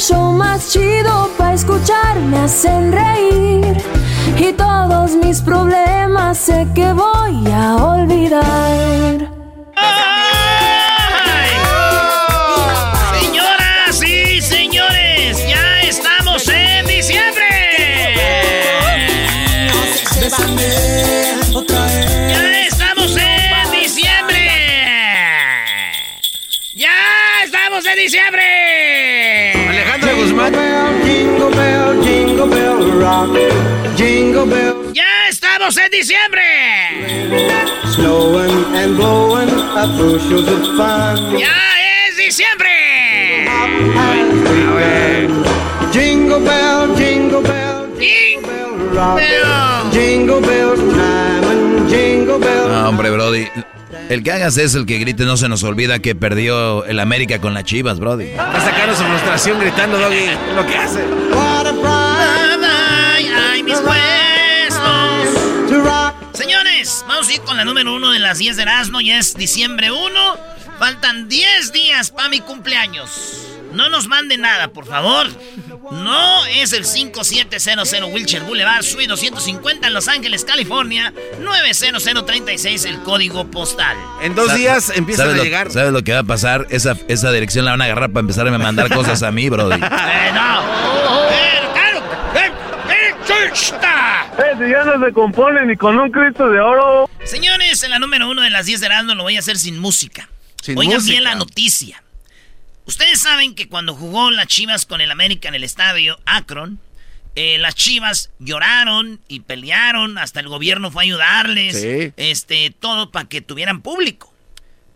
show más chido para escuchar, me hacen reír. Y todos mis problemas sé que voy a olvidar. Señoras y señores, ya estamos en diciembre. Ya estamos en diciembre. Ya estamos en diciembre. Ya estamos en diciembre. Snowing and blowing up bushels of fun. Ya es diciembre. Jingle bell, jingle bell, jingle bell. Jingle bells time and jingle bells. No, hombre, Brody. El que hagas es el que grite, no se nos olvida que perdió el América con las Chivas, Brody. Está sacando su frustración gritando, Doggy. Lo que hace. Ay, ay, mis puestos. Señores, vamos a ir con la número uno de las 10 de Erasmo. Ya es diciembre 1. Faltan 10 días para mi cumpleaños. No nos manden nada, por favor. No es el 5700 Wilshire Boulevard, Suite 250 en Los Ángeles, California. 90036 el código postal. En dos días empiezan ¿sabes a lo- llegar. ¿Sabes lo que va a pasar? Esa, esa dirección la van a agarrar para empezar a mandar cosas a mí, Brody. Eh, no. Eh, chusta. si ya no se compone ni con un Cristo de oro. Señores, en la número uno de las 10 de Erasmo lo voy a hacer sin música. Sin Oigan música. bien la noticia. Ustedes saben que cuando jugó las Chivas con el América en el estadio Akron, eh, las Chivas lloraron y pelearon, hasta el gobierno fue a ayudarles, Sí. este, todo para que tuvieran público.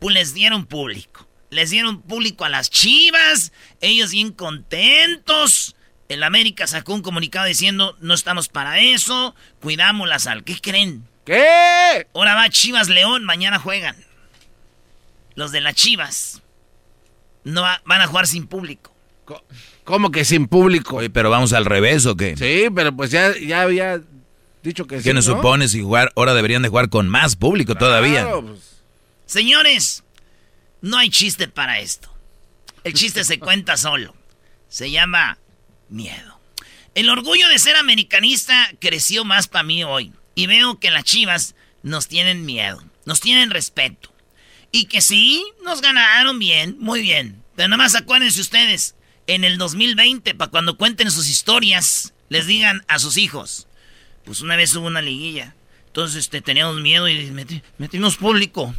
Pues les dieron público. Les dieron público a las Chivas, ellos bien contentos. El América sacó un comunicado diciendo, no estamos para eso, cuidamos la sal. ¿Qué creen? ¿Qué? Ahora va Chivas León, mañana juegan. Los de las Chivas no va- van a jugar sin público. ¿Cómo que sin público? Oye, pero vamos al revés, ¿o qué? Sí, pero pues ya, ya había dicho que sí. ¿Qué nos ¿no? supones si jugar? Ahora deberían de jugar con más público todavía. Pues. Señores, no hay chiste para esto. El chiste se cuenta solo. Se llama miedo. El orgullo de ser americanista creció más para mí hoy. Y veo que las chivas nos tienen miedo, nos tienen respeto. Y que sí, nos ganaron bien, muy bien. Pero nada más acuérdense ustedes, en el 2020, para cuando cuenten sus historias, les digan a sus hijos, pues una vez hubo una liguilla. Entonces este, teníamos miedo y meti- metimos público.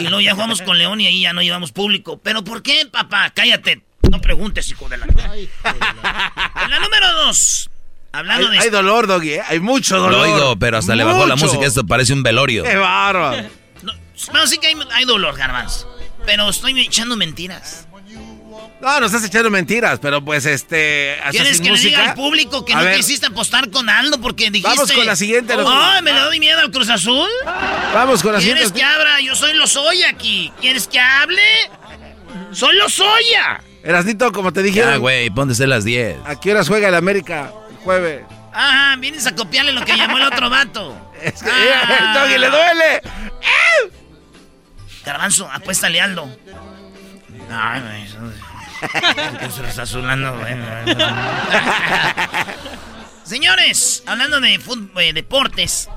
Y luego ya jugamos con León y ahí ya no llevamos público. ¿Pero por qué, papá? Cállate. No preguntes, hijo de la... En la número dos. Hablando Hay, de... hay dolor, Doggy, ¿eh? Hay mucho Lo dolor. oigo, pero hasta le bajó la música. Esto parece un velorio. ¡Qué bárbaro! No, no, sí que hay, hay dolor, garbanzo. Pero estoy echando mentiras. No, no estás echando mentiras, pero pues este. ¿Quieres que le diga música- al público que A no ver, quisiste apostar con Aldo porque dijiste... Vamos con la siguiente, ¡Ay, me le doy miedo al Cruz Azul! Vamos con la ¿Quieres siguiente. que abra? Yo soy Lozoya aquí. ¿Quieres que hable? ¡Soy Lozoya! Erasnito, como te Ya, dijeron, güey, ponte a ser las 10. ¿a qué horas juega el América el jueves? Ajá, vienes a copiarle lo que llamó el otro vato. Es que Ah. el doggy le duele. Garbanzo, apuéstale Aldo. Ay, güey. eso- ¿Qué se lo está azulando, güey? Señores, hablando de fútbol, eh, deportes,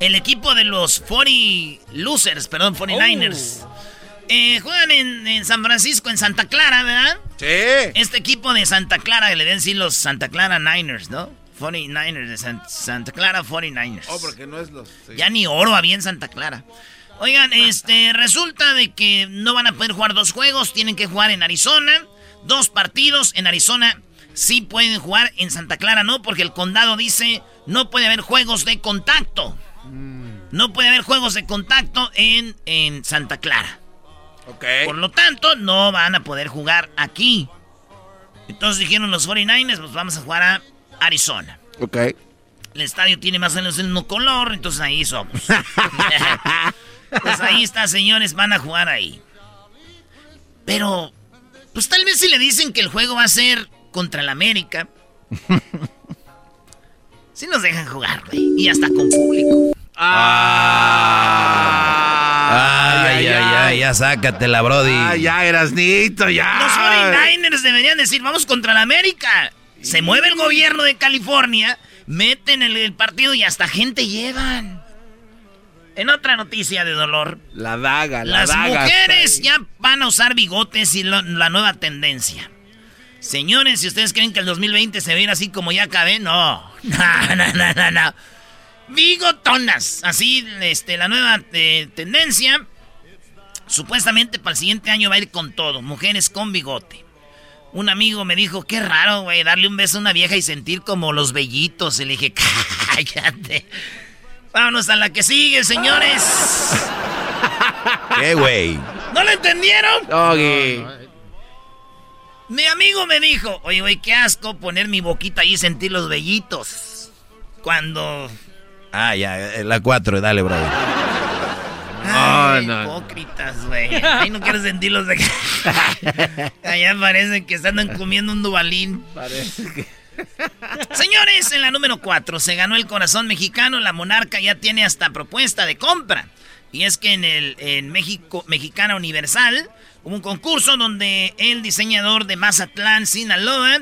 el equipo de los 40 Losers, perdón, 49ers, eh, juegan en, en San Francisco, en Santa Clara, ¿verdad? Sí. Este equipo de Santa Clara, le deben decir los Santa Clara Niners, ¿no? 49ers, de San- Santa Clara 49ers. Oh, porque no es los. sí. Ya ni oro había en Santa Clara. Oigan, este, resulta de que no van a poder jugar dos juegos, tienen que jugar en Arizona, dos partidos en Arizona. Sí pueden jugar en Santa Clara, no, porque el condado dice no puede haber juegos de contacto. No puede haber juegos de contacto en, en Santa Clara. Por lo tanto, no van a poder jugar aquí. Entonces dijeron los 49ers, pues vamos a jugar a Arizona. Ok. El estadio tiene más o menos el mismo color, entonces ahí somos. pues ahí está, señores, van a jugar ahí. Pero, pues tal vez si le dicen que el juego va a ser contra el América. Si nos dejan jugar, güey. Y hasta con público. Ah. Ay, ay, ay, ya sácatela, Brody. Ah, ya, Erasnito, ya. Los 49ers deberían decir, vamos contra el América. Se mueve el gobierno de California, meten el, el partido y hasta gente llevan. En otra noticia de dolor, La daga, la Las daga. mujeres ya van a usar bigotes y lo- la nueva tendencia. Señores, si ustedes creen que el 2020 se va a ir así como ya acabé, no. No, no, no, no, no. Bigotonas. Así, este, la nueva eh, tendencia. Supuestamente para el siguiente año va a ir con todo. Mujeres con bigote. Un amigo me dijo, qué raro, güey, darle un beso a una vieja y sentir como los vellitos. Y le dije, cállate. Vámonos a la que sigue, señores. ¿Qué, güey? ¿No lo entendieron? Doggy. Mi amigo me dijo, oye, güey, qué asco poner mi boquita ahí y sentir los vellitos. Cuando... Ah, ya, eh, la 4, dale, Brody. Ay, no. hipócritas, güey. Ahí no quiero sentirlos de... Allá parece que están comiendo un dubalín. Parece que. Señores, en la número 4 se ganó el corazón mexicano. La monarca ya tiene hasta propuesta de compra. Y es que en el en México, Mexicana Universal hubo un concurso donde el diseñador de Mazatlán, Sinaloa,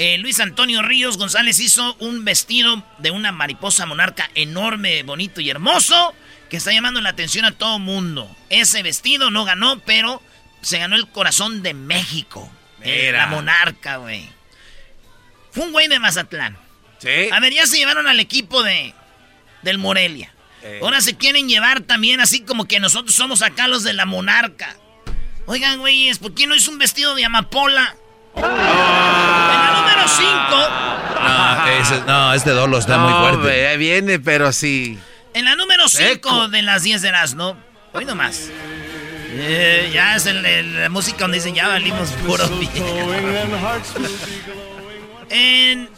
eh, Luis Antonio Ríos González hizo un vestido de una mariposa monarca enorme, bonito y hermoso que está llamando la atención a todo mundo. Ese vestido no ganó, pero se ganó el corazón de México. Eh, la monarca, güey. Fue un güey de Mazatlán. Sí. A ver, ya se llevaron al equipo de del Morelia. Eh. Ahora se quieren llevar también así como que nosotros somos acá los de la monarca. Oigan, güeyes, ¿por qué no hizo un vestido de amapola? En la número 5, No, ese- no, este dolo está muy No, fuerte. hombre, ahí viene, pero sí. en la número 5 Seco. de las 10 de Erasmo. Hoy nomás. Eh, ya es el- el- la música donde dicen ya valimos puro En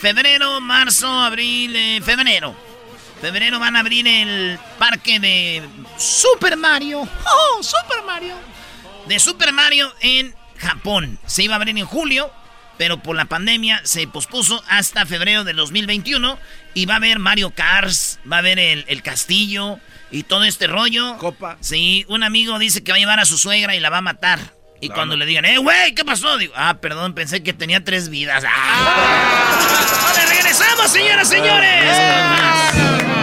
febrero, marzo, abril, eh, febrero. Febrero van a abrir el parque de Super Mario. ¡Oh, Super Mario! De Super Mario en Japón. Se iba a abrir en julio, pero por la pandemia se pospuso hasta febrero del 2021. Y va a haber Mario Kart, va a haber el, el castillo y todo este rollo. Copa. Sí, un amigo dice que va a llevar a su suegra y la va a matar. Y cuando le digan, ¡eh, güey! ¿Qué pasó? Digo, ah, perdón, pensé que tenía tres vidas. ¡Ah! ¡Vale, regresamos, señoras, señores!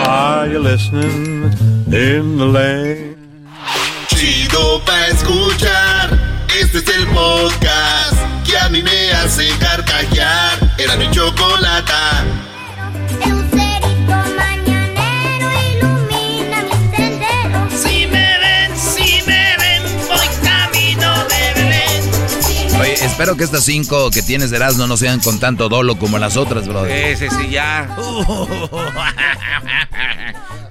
Are you listening in the lane? Chido pa' escuchar. Este es el podcast que a mí me hace carcajear. Era mi chocolata. Lucerito mañanero ilumina mi sendero. Si me ven, si me ven, voy camino de Belén. Oye, espero que estas cinco que tienes de Erasmo no sean con tanto dolo como las otras, Brody. Sí, sí, sí, ya.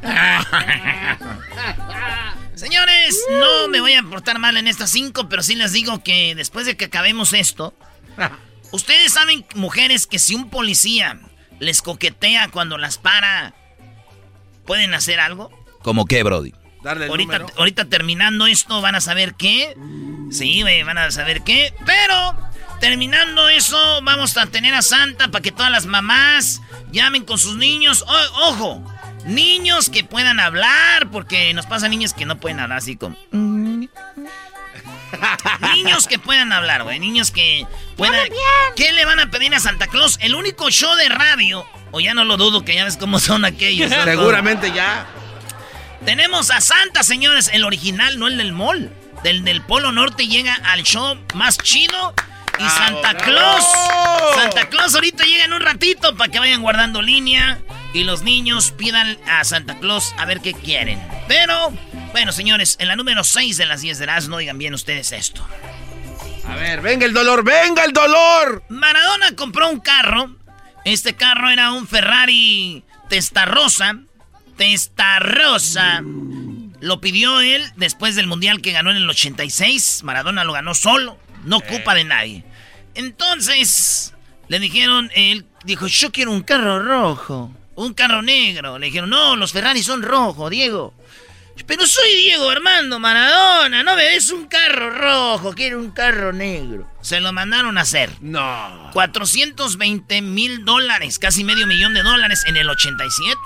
Señores, no me voy a portar mal en estas cinco, pero sí les digo que después de que acabemos esto, ustedes saben, mujeres, que si un policía les coquetea cuando las para, ¿pueden hacer algo? ¿Cómo qué, Brody? Darle el Ahorita, número. ahorita terminando esto van a saber qué. Sí, güey, van a saber qué. Pero terminando eso, vamos a tener a Santa para que todas las mamás llamen con sus niños. O- ojo, niños que puedan hablar, porque nos pasa niños que no pueden hablar así como... niños que puedan hablar, güey. Niños que puedan... ¿Qué le van a pedir a Santa Claus? El único show de radio. O ya no lo dudo, que ya ves cómo son aquellos. Seguramente ya. tenemos a Santa, señores, el original, no el del mall. Del del Polo Norte llega al show más chido. Y Santa Claus. Santa Claus ahorita llega en un ratito para que vayan guardando línea. Y los niños pidan a Santa Claus a ver qué quieren. Pero, bueno, señores, en la número 6 de las 10 de las, no digan bien ustedes esto. A ver, venga el dolor, venga el dolor. Maradona compró un carro. Este carro era un Ferrari Testarossa. Testarossa. Lo pidió él después del mundial que ganó en el 86. Maradona lo ganó solo. No ocupa de nadie. Entonces, le dijeron, él dijo, yo quiero un carro rojo. Un carro negro. Le dijeron, no, los Ferrari son rojos, Diego. Pero soy Diego Armando Maradona, no me des un carro rojo, quiero un carro negro. Se lo mandaron a hacer. No. 420 mil dólares, casi medio millón de dólares en el 87.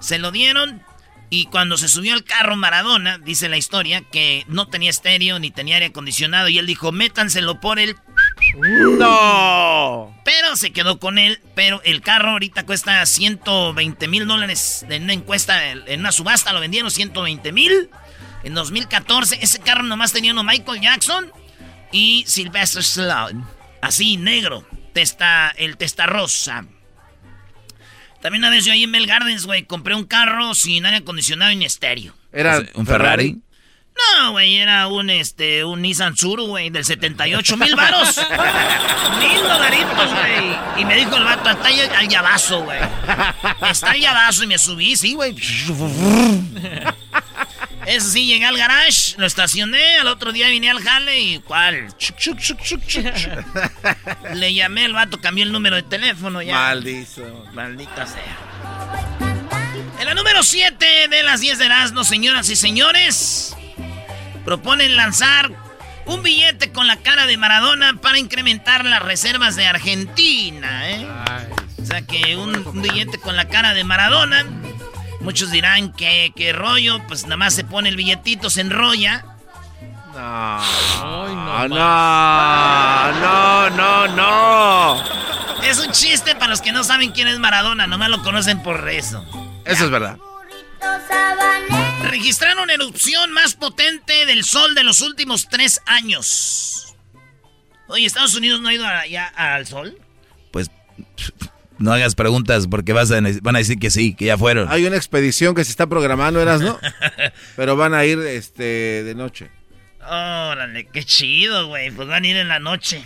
Se lo dieron y cuando se subió al carro Maradona, dice la historia, que no tenía estéreo ni tenía aire acondicionado y él dijo, métanselo por el... No. Pero se quedó con él, pero el carro ahorita cuesta 120 mil dólares en una encuesta, en una subasta lo vendieron 120 mil. En 2014 ese carro nomás tenía uno Michael Jackson y Sylvester Stallone. Así, negro. Testa, el testa rosa. También una vez yo ahí en Bell Gardens, güey, compré un carro sin aire acondicionado y ni estéreo. Era ¿Un Ferrari? No, güey, era un, este, un Nissan Suru, güey, del 78 mil varos. mil dolaritos, güey. Y me dijo el vato, está ahí al llavazo, güey. Está al llavazo y me subí, sí, güey. Eso sí, llegué al garage, lo estacioné, al otro día vine al jale y ¿cuál? Le llamé, el vato cambió el número de teléfono ya. Maldizo. Maldita sea. En la número 7 de las 10 de Erasmo, señoras y señores, proponen lanzar un billete con la cara de Maradona para incrementar las reservas de Argentina, ¿eh? O sea que un, un billete con la cara de Maradona. Muchos dirán que, que rollo, pues nada más se pone el billetito, se enrolla. No. no, no, no, no. Es un chiste para los que no saben quién es Maradona, nomás lo conocen por eso. Eso es verdad. Registraron erupción más potente del sol de los últimos tres años. Oye, ¿Estados Unidos no ha ido a- ya al sol? Pues no hagas preguntas porque vas a, van a decir que sí, que ya fueron. Hay una expedición que se está programando, eras, ¿no? Pero van a ir este de noche. Órale, qué chido, güey. Pues van a ir en la noche.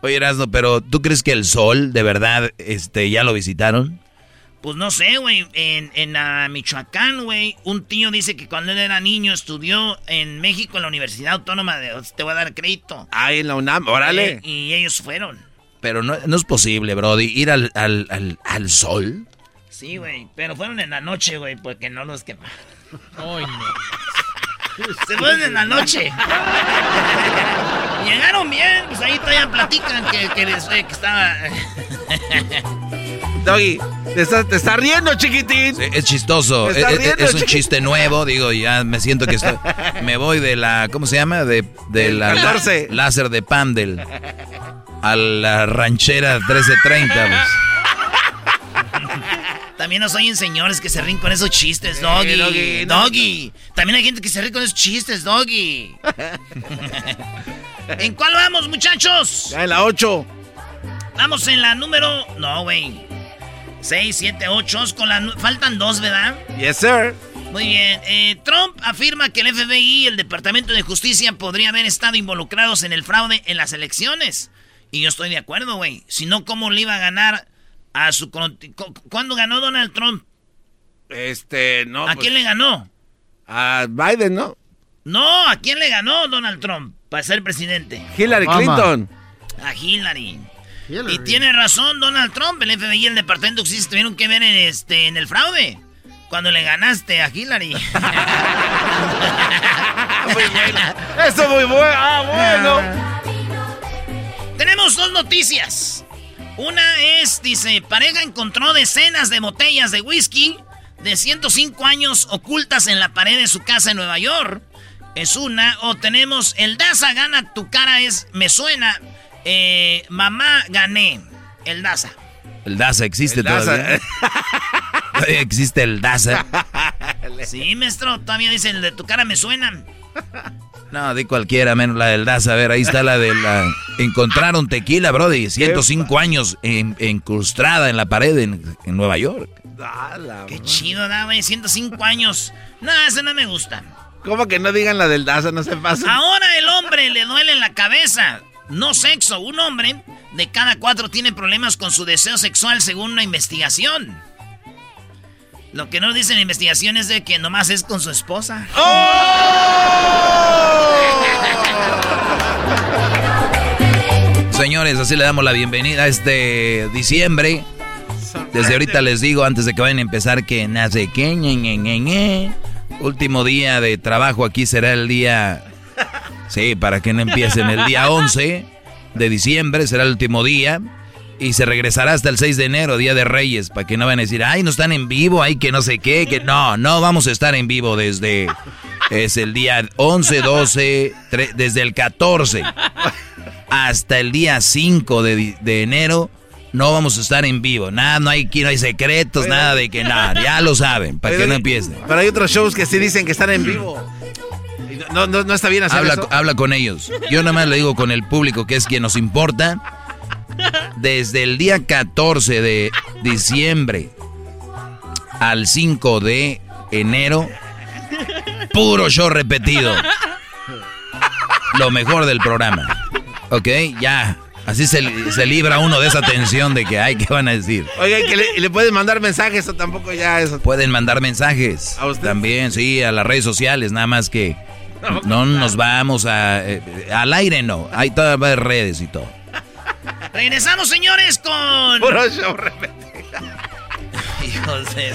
Oye, Erasno, pero ¿tú crees que el sol de verdad este, ya lo visitaron? Pues no sé, güey. En, en ah, Michoacán, güey, un tío dice que cuando él era niño estudió en México en la Universidad Autónoma de... Te voy a dar crédito. Ahí en la UNAM, órale. Eh, y ellos fueron. Pero no, no es posible, Brody, ir al, al, al, al sol. Sí, güey. Pero fueron en la noche, güey, porque no los quemaron. Se fueron en la noche. Llegaron bien, pues ahí todavía platican que, que, les- que estaba... Doggy, te estás te está riendo, chiquitín. Sí, Es chistoso, es, estás es- riendo, es un chiste nuevo, digo, ya me siento que estoy... Me voy de la, ¿cómo se llama? De, de Del la 14. láser de Pandel a la ranchera 1330. pues. También nos oyen señores que se ríen con esos chistes, Doggy. Doggy, no. Doggy. También hay gente que se ríe con esos chistes, Doggy. ¿En cuál vamos, muchachos? Ya en la 8. Vamos en la número... No, güey. 6, 7, 8. Con la... nu- Faltan dos, ¿verdad? Yes, sir. Muy bien. Eh, Trump afirma que el FBI y el Departamento de Justicia podrían haber estado involucrados en el fraude en las elecciones. Y yo estoy de acuerdo, güey. Si no, ¿cómo le iba a ganar a su... ¿Cuándo ganó Donald Trump? Este, no. ¿A pues, quién le ganó? A Biden, ¿no? No, ¿a quién le ganó Donald Trump para ser presidente? Hillary Clinton. A Hillary. Y tiene razón Donald Trump, el FBI y el Departamento de Justicia tuvieron que ver en, este, en el fraude. Cuando le ganaste a Hillary. muy bueno. Eso muy bueno. Ah, bueno. Tenemos dos noticias. Una es, dice, pareja encontró decenas de botellas de whisky de 105 años ocultas en la pared de su casa en Nueva York. Es una. O tenemos el Daza gana tu cara es me suena. Eh, mamá gané. El Daza. El Daza existe todavía. existe el Daza. Sí, maestro, todavía dice el de tu cara me suena. No, di cualquiera, menos la del Daza. A ver, ahí está la de la. Encontraron tequila, Brody. 105 años incrustada en la pared en, Nueva York. Qué chido, da, 105 años. No, ese no me gusta. ¿Cómo que no digan la del Daza? No se pasa. Ahora el hombre le duele en la cabeza. No sexo. Un hombre de cada cuatro tiene problemas con su deseo sexual según una investigación. Lo que no dice la investigación es de que nomás es con su esposa. Señores, así le damos la bienvenida a este diciembre. Desde ahorita les digo, antes de que vayan a empezar, que nace que Último día de trabajo aquí será el día. Sí, para que no empiecen el día 11 de diciembre, será el último día. Y se regresará hasta el 6 de enero, Día de Reyes, para que no van a decir, ay, no están en vivo, ay, que no sé qué, que no, no vamos a estar en vivo desde, es el día 11, 12, desde el 14 hasta el día 5 de, enero, no vamos a estar en vivo. Nada, no hay, no hay secretos, nada de que nada, ya lo saben, para que no empiecen. Pero hay otros shows que sí dicen que están en vivo. No, no, no está bien hacer habla, Habla con ellos. Yo nada más le digo con el público, que es quien nos importa desde el día 14 de diciembre al 5 de enero, puro show repetido. Lo mejor del programa. ¿Ok? Ya. Así se, libra uno de esa tensión de que, ay, ¿qué van a decir? Oiga, que le, pueden mandar mensajes o tampoco ya eso. Pueden mandar mensajes. ¿A usted? También, sí, a las redes sociales, nada más que no, nos vamos a... Eh, al aire no, hay todas las redes y todo. Regresamos, señores, con. Puro show Hijos de.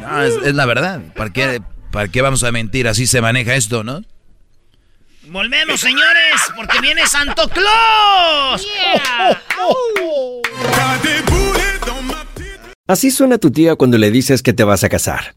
no, es, la verdad. ¿Para qué, ¿Para qué vamos a mentir? Así se maneja esto, ¿no? Volvemos, señores, porque viene Santo Claus. Así suena tu tía cuando le dices que te vas a casar.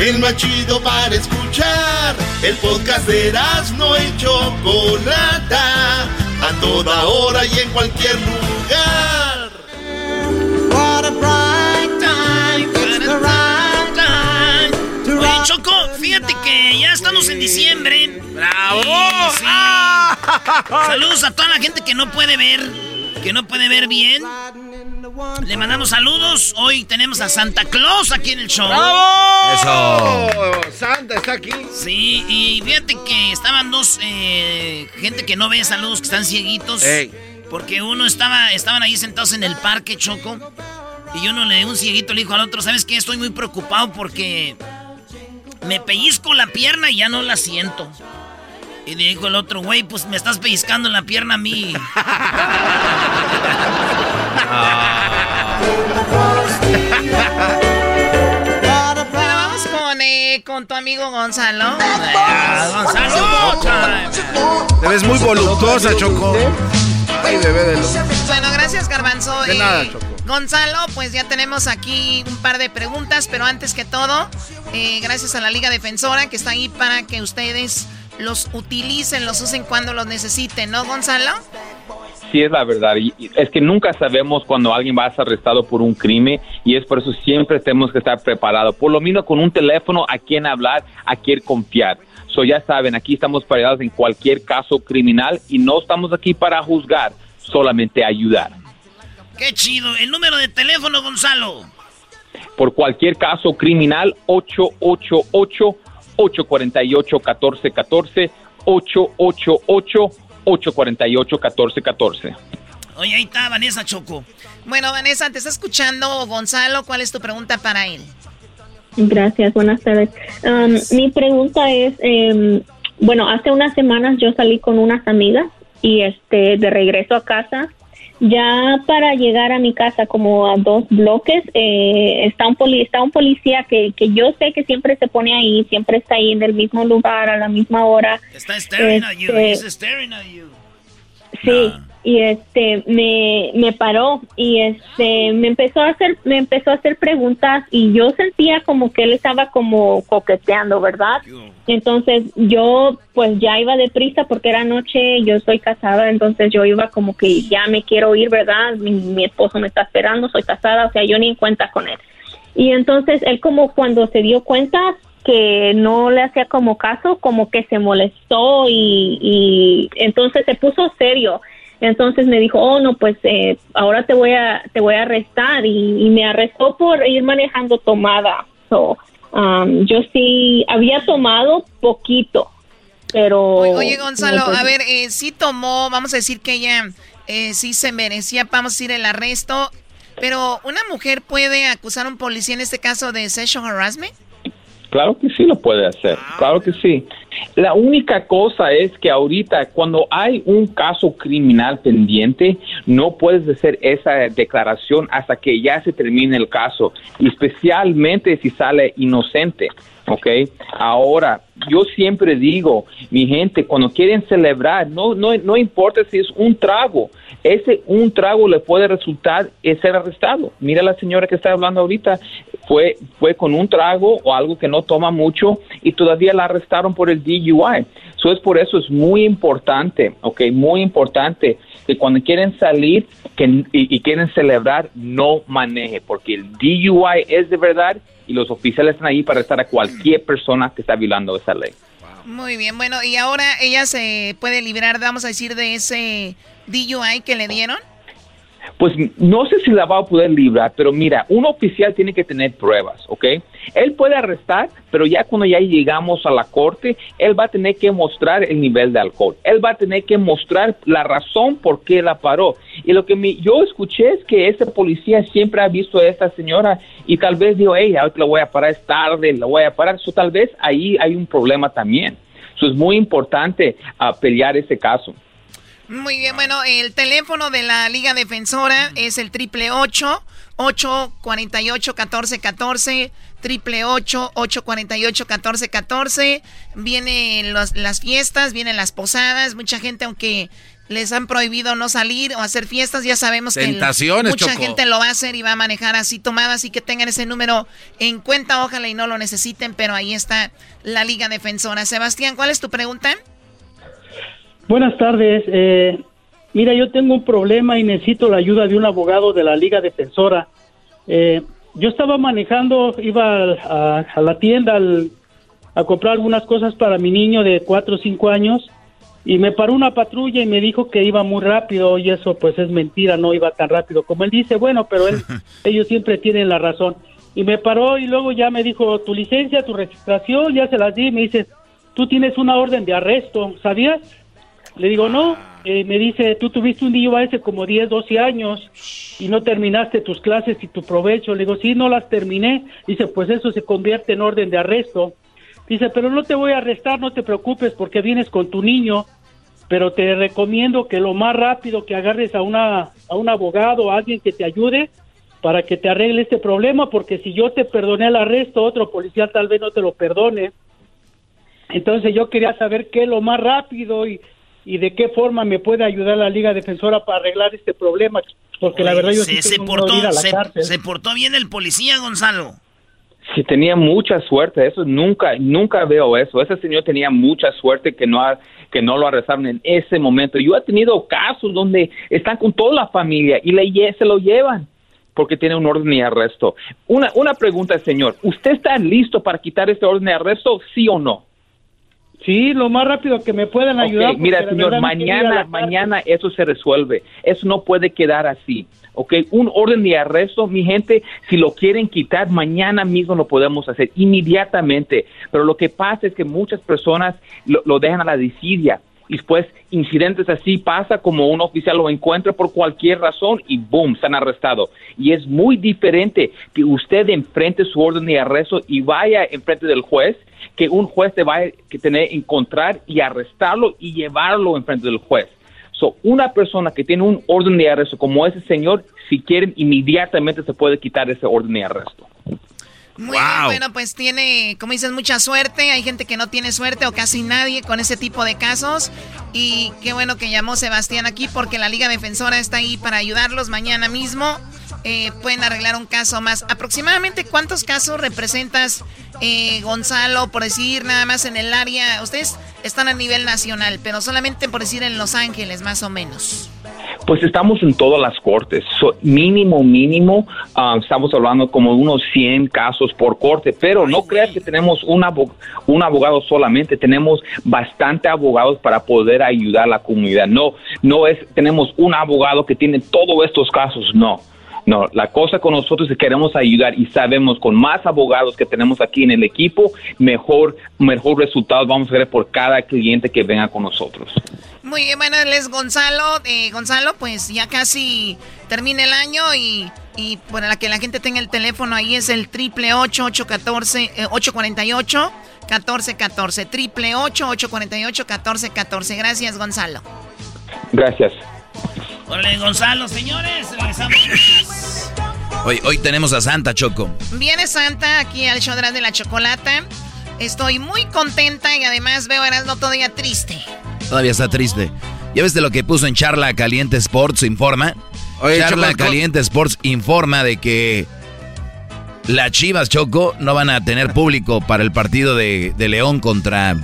el más chido para escuchar. El podcast de no y Chocolata, a toda hora y en cualquier lugar. What a bright time, it's the right time. Oye, Choco, fíjate que ya estamos en diciembre. ¡Bravo! Saludos a toda la gente que no puede ver, que no puede ver bien. Le mandamos saludos. Hoy tenemos a Santa Claus aquí en el show. ¡Bravo! Eso. Santa está aquí. Sí, y fíjate que estaban dos eh, gente que no ve saludos, que están cieguitos. Porque uno estaba, estaban ahí sentados en el parque, Choco. Y uno le un cieguito le dijo al otro, ¿sabes qué? Estoy muy preocupado porque me pellizco la pierna y ya no la siento. Y dijo el otro, güey, pues me estás pellizcando la pierna a mí. bueno, vamos con, eh, con tu amigo Gonzalo. Gonzalo, Te ves muy voluptuosa, Choco. Ay, bebé de luz. Bueno, gracias, Garbanzo. De nada, Choco. Gonzalo, pues ya tenemos aquí un par de preguntas, pero antes que todo, eh, gracias a la Liga Defensora que está ahí para que ustedes los utilicen, los usen cuando los necesiten, ¿no, Gonzalo? Sí es la verdad. Y es que nunca sabemos cuando alguien va a ser arrestado por un crimen y es por eso siempre tenemos que estar preparados. Por lo menos con un teléfono a quién hablar, a quién confiar. So ya saben, aquí estamos preparados en cualquier caso criminal y no estamos aquí para juzgar, solamente ayudar. Qué chido. El número de teléfono, Gonzalo. Por cualquier caso criminal, 888 848 1414 888 848-1414. Oye, ahí está Vanessa Choco. Bueno, Vanessa, te está escuchando Gonzalo. ¿Cuál es tu pregunta para él? Gracias, buenas tardes. Um, mi pregunta es, em, bueno, hace unas semanas yo salí con unas amigas y este de regreso a casa ya para llegar a mi casa como a dos bloques eh, está un poli está un policía que, que yo sé que siempre se pone ahí siempre está ahí en el mismo lugar a la misma hora. Está staring at you este, staring at you. sí y este me, me paró y este me empezó a hacer me empezó a hacer preguntas y yo sentía como que él estaba como coqueteando verdad entonces yo pues ya iba deprisa porque era noche yo soy casada entonces yo iba como que ya me quiero ir verdad mi, mi esposo me está esperando soy casada o sea yo ni en cuenta con él. Y entonces él como cuando se dio cuenta que no le hacía como caso como que se molestó y entonces se puso serio entonces me dijo, oh no, pues eh, ahora te voy a te voy a arrestar y, me arrestó por ir manejando tomada. So, um, yo sí había tomado poquito, pero. Oye, Gonzalo, a ver, eh, sí tomó, vamos a decir que ella eh, sí se merecía, vamos a decir el arresto, pero una mujer puede acusar a un policía en este caso de sexual harassment. Claro que sí lo puede hacer, claro que sí. La única cosa es que ahorita cuando hay un caso criminal pendiente, no puedes hacer esa declaración hasta que ya se termine el caso, especialmente si sale inocente. ¿Ok? Ahora, yo siempre digo, mi gente, cuando quieren celebrar, no, no, no importa si es un trago, ese un trago le puede resultar ser arrestado. Mira la señora que está hablando ahorita, fue, fue con un trago o algo que no toma mucho y todavía la arrestaron por el DUI. Eso es por eso es muy importante, ok, muy importante que cuando quieren salir que, y quieren celebrar, no maneje, porque el DUI es de verdad y los oficiales están ahí para arrestar a cualquier persona que está violando esa ley. Muy bien, bueno, y ahora ella se puede liberar, vamos a decir, de ese DUI que le dieron pues no sé si la va a poder librar, pero mira, un oficial tiene que tener pruebas, ¿ok? Él puede arrestar, pero ya cuando ya llegamos a la corte, él va a tener que mostrar el nivel de alcohol, él va a tener que mostrar la razón por qué la paró. Y lo que yo escuché es que ese policía siempre ha visto a esta señora y tal vez dijo, hey, ahora la voy a parar, es tarde, la voy a parar. Eso tal vez ahí hay un problema también. Eso es muy importante uh, pelear ese caso. Muy bien, bueno, el teléfono de la Liga Defensora es el triple ocho, ocho cuarenta y ocho, catorce, catorce, triple ocho, ocho cuarenta y ocho, catorce, catorce. Vienen las fiestas, vienen las posadas, mucha gente, aunque les han prohibido no salir o hacer fiestas. Ya sabemos que mucha gente lo va a hacer y va a manejar así tomada, así que tengan ese número en cuenta, ojalá y no lo necesiten, pero ahí está la Liga Defensora. Sebastián, ¿cuál es tu pregunta? Buenas tardes. Eh, mira, yo tengo un problema y necesito la ayuda de un abogado de la Liga Defensora. Eh, yo estaba manejando, iba a, la tienda a comprar algunas cosas para mi niño de 4 o 5 años y me paró una patrulla y me dijo que iba muy rápido y eso pues es mentira, no iba tan rápido como él dice, bueno, pero él, ellos siempre tienen la razón. Y me paró y luego ya me dijo, tu licencia, tu registración, ya se las di, me dice, tú tienes una orden de arresto, ¿sabías? Le digo, no, eh, me dice, tú tuviste un niño ese como 10, 12 años y no terminaste tus clases y tu provecho. Le digo, sí, no las terminé. Dice, pues eso se convierte en orden de arresto. Dice, pero no te voy a arrestar, no te preocupes porque vienes con tu niño, pero te recomiendo que lo más rápido que agarres a, una, a un abogado, a alguien que te ayude para que te arregle este problema, porque si yo te perdoné el arresto, otro policía tal vez no te lo perdone. Entonces yo quería saber qué lo más rápido y, y de qué forma me puede ayudar la Liga Defensora para arreglar este problema, porque la verdad yo se, sí se portó, se portó bien el policía, Gonzalo. Sí, tenía mucha suerte, eso nunca, nunca veo eso. Ese señor tenía mucha suerte que no, que no lo arrestaron en ese momento. Yo he tenido casos donde están con toda la familia y le, se lo llevan porque tiene un orden de arresto. Una, una pregunta, señor, ¿usted está listo para quitar este orden de arresto, sí o no? Sí, lo más rápido que me puedan ayudar. Mira, señor, mañana, mañana eso se resuelve. Eso no puede quedar así. ¿ok? Un orden de arresto, mi gente, si lo quieren quitar, mañana mismo lo podemos hacer, inmediatamente. Pero lo que pasa es que muchas personas lo, dejan a la desidia. Y después incidentes así pasa como un oficial lo encuentra por cualquier razón y boom, están arrestados. Y es muy diferente que usted enfrente su orden de arresto y vaya enfrente del juez que un juez te vaya a tener que encontrar y arrestarlo y llevarlo enfrente del juez una persona que tiene un orden de arresto como ese señor, si quieren, inmediatamente se puede quitar ese orden de arresto. Muy bien, bueno, pues tiene, como dices, mucha suerte. Hay gente que no tiene suerte o casi nadie con ese tipo de casos. Y qué bueno que llamó Sebastián aquí porque la Liga Defensora está ahí para ayudarlos mañana mismo. Eh, pueden arreglar un caso más. ¿Aproximadamente cuántos casos representas, eh, Gonzalo, por decir nada más en el área? Ustedes están a nivel nacional, pero solamente por decir en Los Ángeles, más o menos. Pues estamos en todas las cortes. mínimo, mínimo, ah, estamos hablando como unos 100 casos por corte, pero no creas que tenemos un, un abogado solamente, tenemos bastante abogados para poder ayudar a la comunidad. No, no es, tenemos un abogado que tiene todos estos casos, no. No, la cosa con nosotros es que queremos ayudar y sabemos con más abogados que tenemos aquí en el equipo, mejor, mejor resultados vamos a ver por cada cliente que venga con nosotros. Muy bien, bueno, él es Gonzalo. Eh, Gonzalo, pues ya casi termina el año y, y para que la gente tenga el teléfono ahí es el triple ocho ocho catorce eh, ocho cuarenta y ocho catorce catorce triple ocho ocho cuarenta y ocho catorce catorce. Gracias, Gonzalo. Gracias. Hola, Gonzalo, señores. Hoy, hoy tenemos a Santa Choco. Viene Santa aquí al show de la chocolata. Estoy muy contenta y además veo a Erasmo todavía triste. Todavía está triste. ¿Ya ves de lo que puso en Charla Caliente Sports Informa? Charla Caliente Sports informa de que las Chivas Choco no van a tener público para el partido de, de León contra,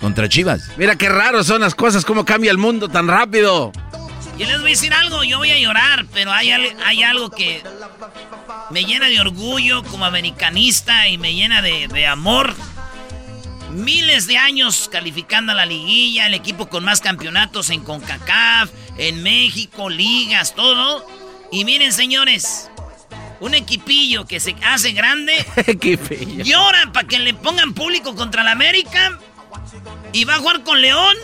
contra Chivas. Mira qué raro son las cosas, cómo cambia el mundo tan rápido. Yo les voy a decir algo, yo voy a llorar, pero hay, hay algo que me llena de orgullo como americanista y me llena de, amor. Miles de años calificando a la liguilla, el equipo con más campeonatos en CONCACAF, en México, ligas, todo. Y miren, señores, un equipillo que se hace grande. llora para que le pongan público contra la América. Y va a jugar con León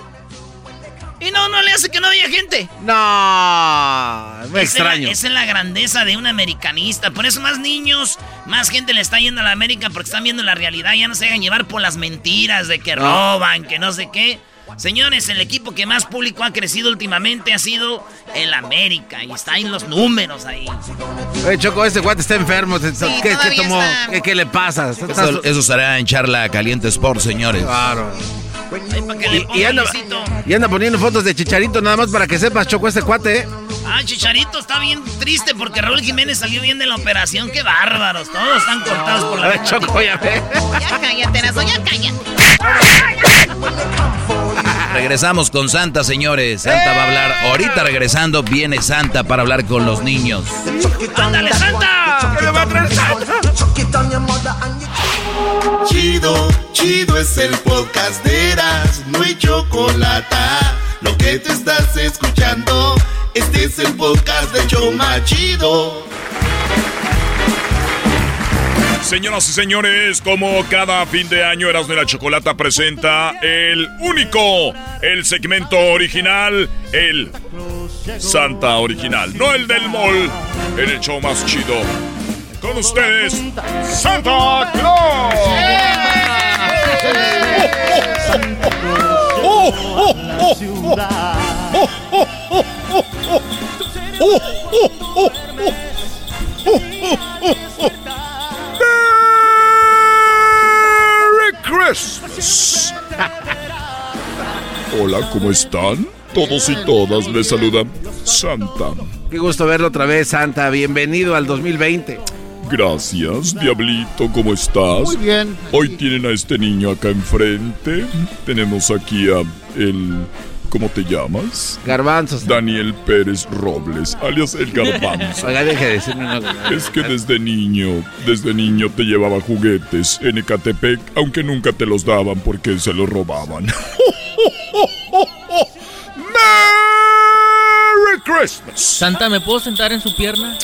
y no, no le hace que no haya gente. No, muy extraño. esa es la grandeza de un americanista. Por eso más niños, más gente le está yendo a la América porque están viendo la realidad. Ya no se hagan llevar por las mentiras de que roban, que no sé qué. Señores, el equipo que más público ha crecido últimamente ha sido el América. Y está en los números ahí. Oye, Choco, este guate está enfermo. ¿Qué, tomó? ¿Qué, le pasa? Eso, eso será en charla Caliente Sport, señores. Claro. y, anda, y, anda, poniendo fotos de Chicharito nada más para que sepas, Choco, este cuate, ¿eh? Ah, Chicharito está bien triste porque Raúl Jiménez salió bien de la operación. ¡Qué bárbaros! Todos están cortados por la... A ver, Choco, ya ve. Ya cállate, Nazo, ya cállate. Regresamos con Santa, señores. Santa va a hablar. Ahorita regresando viene Santa para hablar con los niños. ¡Ándale, Santa! ¿Qué me va a traer Santa? Chido, chido es el podcast de Eras, no hay chocolate. Lo que te estás escuchando, este es el podcast de Choma Chido. Señoras y señores, como cada fin de año Erasmo de la Chocolata presenta el único, el segmento original, el Santa original, no el del mall, en el show más chido. Con ustedes, Santa Claus. Christmas. Hola, ¿cómo están? Todos y todas les saludan Santa. Qué gusto verlo otra vez, Santa. Bienvenido al 2020. Gracias, Diablito, ¿cómo estás? Muy bien. Hoy tienen a este niño acá enfrente. Tenemos aquí a el ¿Cómo te llamas? Garbanzos. Daniel Pérez Robles, alias el Garbanzo. Oiga, deje de decirme Es que desde niño, desde niño te llevaba juguetes en Ecatepec, aunque nunca te los daban porque se los robaban. Christmas! Santa, ¿me puedo sentar en su pierna?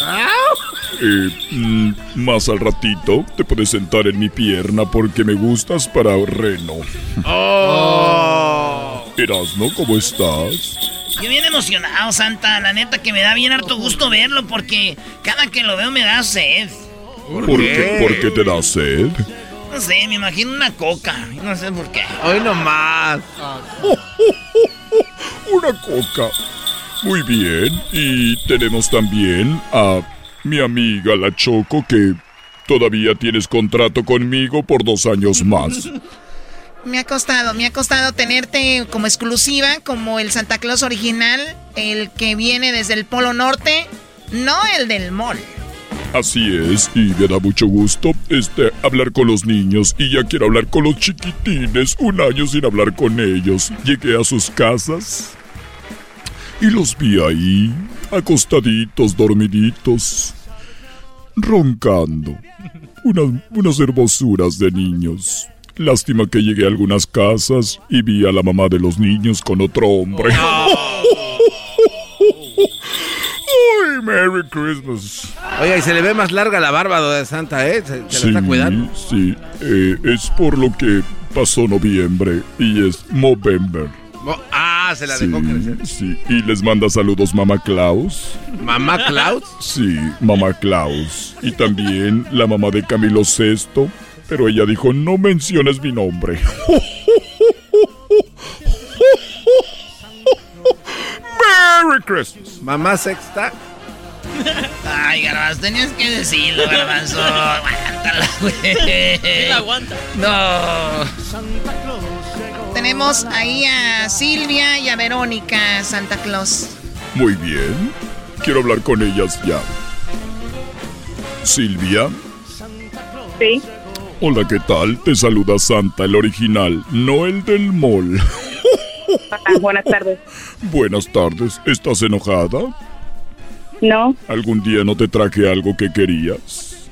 Eh, mm, más al ratito te puedes sentar en mi pierna porque me gustas para reno. Oh. Erasno, ¿cómo estás? Yo bien emocionado, Santa. La neta que me da bien harto gusto verlo porque cada que lo veo me da sed. ¿Por, qué? ¿Por qué te da sed? No sé, me imagino una coca. No sé por qué. Hoy nomás. una coca. Muy bien. Y tenemos también a mi amiga la Choco que todavía tienes contrato conmigo por dos años más. Me ha costado, me ha costado tenerte como exclusiva, como el Santa Claus original, el que viene desde el Polo Norte, no el del mall. Así es, y me da mucho gusto este hablar con los niños y ya quiero hablar con los chiquitines, un año sin hablar con ellos. Llegué a sus casas y los vi ahí, acostaditos, dormiditos, roncando. Unas, unas hermosuras de niños. Lástima que llegué a algunas casas y vi a la mamá de los niños con otro hombre. ¡Ay, Merry Christmas! Oiga, y se le ve más larga la barba de Santa, ¿eh? Se, sí, la está cuidando. Sí, eh, es por lo que pasó noviembre y es Movember. Ah, se la dejó crecer. Sí, y les manda saludos Mamá Klaus. ¿Mamá Klaus? Sí, Mamá Klaus. Y también la mamá de Camilo VI pero ella dijo, no menciones mi nombre. Merry Christmas. Mamá sexta. Ay, Garbanzo, tenías que decirlo, Garbanzo. Aguántala, güey. la aguanta? No. Tenemos ahí a Silvia y a Verónica Santa Claus. Muy bien. Quiero hablar con ellas ya. Silvia. Sí. Hola, ¿qué tal? Te saluda Santa, el original, no el del mall. Ah, buenas tardes. Buenas tardes. ¿Estás enojada? No. ¿Algún día no te traje algo que querías?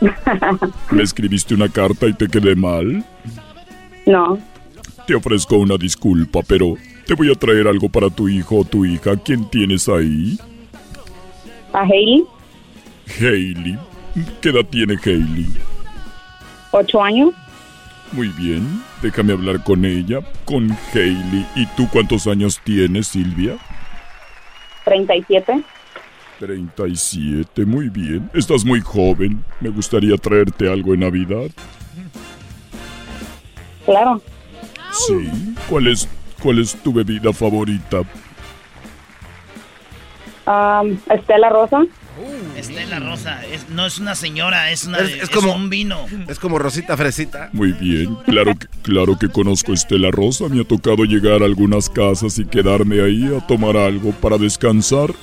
¿Me escribiste una carta y te quedé mal? No. Te ofrezco una disculpa, pero te voy a traer algo para tu hijo o tu hija. ¿Quién tienes ahí? ¿A Hailey? Hailey. ¿Qué edad tiene Hailey? ¿Ocho años? Muy bien, déjame hablar con ella, con Hailey. ¿Y tú cuántos años tienes, Silvia? 37. 37, muy bien. Estás muy joven. Me gustaría traerte algo en Navidad. Claro. Sí. ¿Cuál es, cuál es tu bebida favorita? Um, Estela Rosa. Estela Rosa, es- no es una señora, es, una, Es- es, es como- un vino. Es como Rosita Fresita. Muy bien, claro que, claro que conozco a Estela Rosa. Me ha tocado llegar a algunas casas y quedarme ahí a tomar algo para descansar.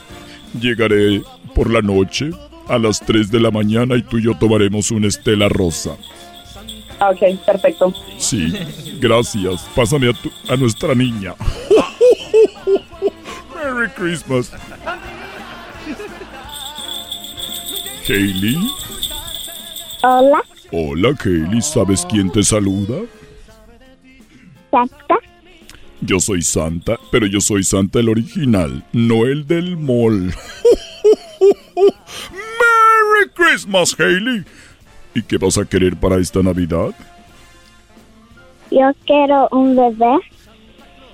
Llegaré por la noche a las 3 de la mañana y tú y yo tomaremos una Estela Rosa. Ok, perfecto. Sí, gracias. Pásame a, tu- a nuestra niña. Merry Christmas. Hailey. Hola, Hola, Hailey. ¿Sabes quién te saluda? Santa. Yo soy Santa, pero yo soy Santa el original, no el del mall. ¡Merry Christmas, Hailey! ¿Y qué vas a querer para esta Navidad? Yo quiero un bebé.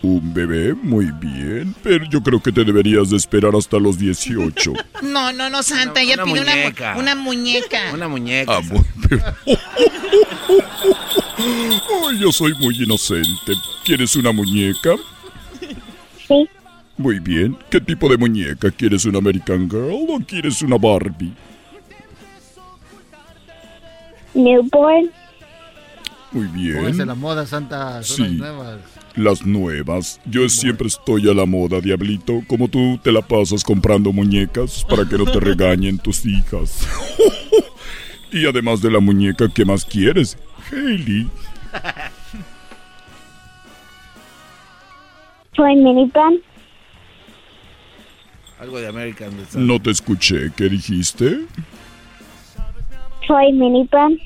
Un bebé, muy bien, pero yo creo que te deberías de esperar hasta los 18. No, no, no, Santa, ella una pide una mu- muñeca. una muñeca. Una muñeca. Ah, pero- yo soy muy inocente. ¿Quieres una muñeca? Sí. Muy bien. ¿Qué tipo de muñeca? ¿Quieres una American Girl o quieres una Barbie? Newborn. Muy bien. la moda, Santa. Son Sí. las nuevas. Las nuevas. Yo siempre estoy a la moda, diablito. Como tú te la pasas comprando muñecas para que no te regañen tus hijas. y además de la muñeca, ¿qué más quieres? Hailey. Soy minipan. Algo de American. No te escuché. ¿Qué dijiste? Soy minipan.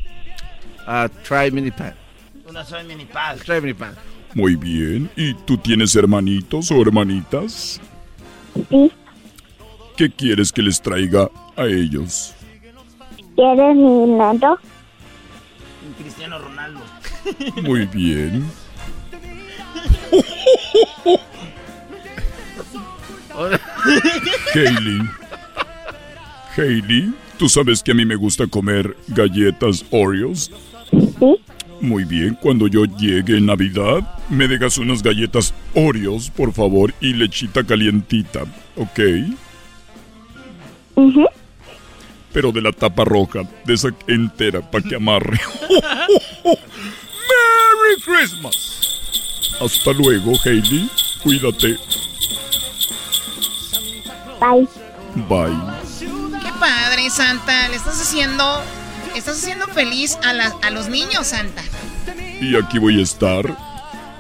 Ah, try mini pan. Una soy mini pal. Try mini pan. Muy bien. ¿Y tú tienes hermanitos o hermanitas? Sí. ¿Qué quieres que les traiga a ellos? ¿Quieres mi neto? Cristiano Ronaldo. Muy bien. Hailey. Hailey, ¿tú sabes que a mí me gusta comer galletas Oreos? Sí. Muy bien, cuando yo llegue en Navidad, me dejas unas galletas Oreos, por favor, y lechita calientita, ¿ok? Pero de la tapa roja, de esa entera, para que amarre. ¡Merry Christmas! Hasta luego, Hailey. Cuídate. Bye. Bye. Padre, Santa. Le estás haciendo, estás haciendo feliz a, la- a los niños, Santa. Y aquí voy a estar.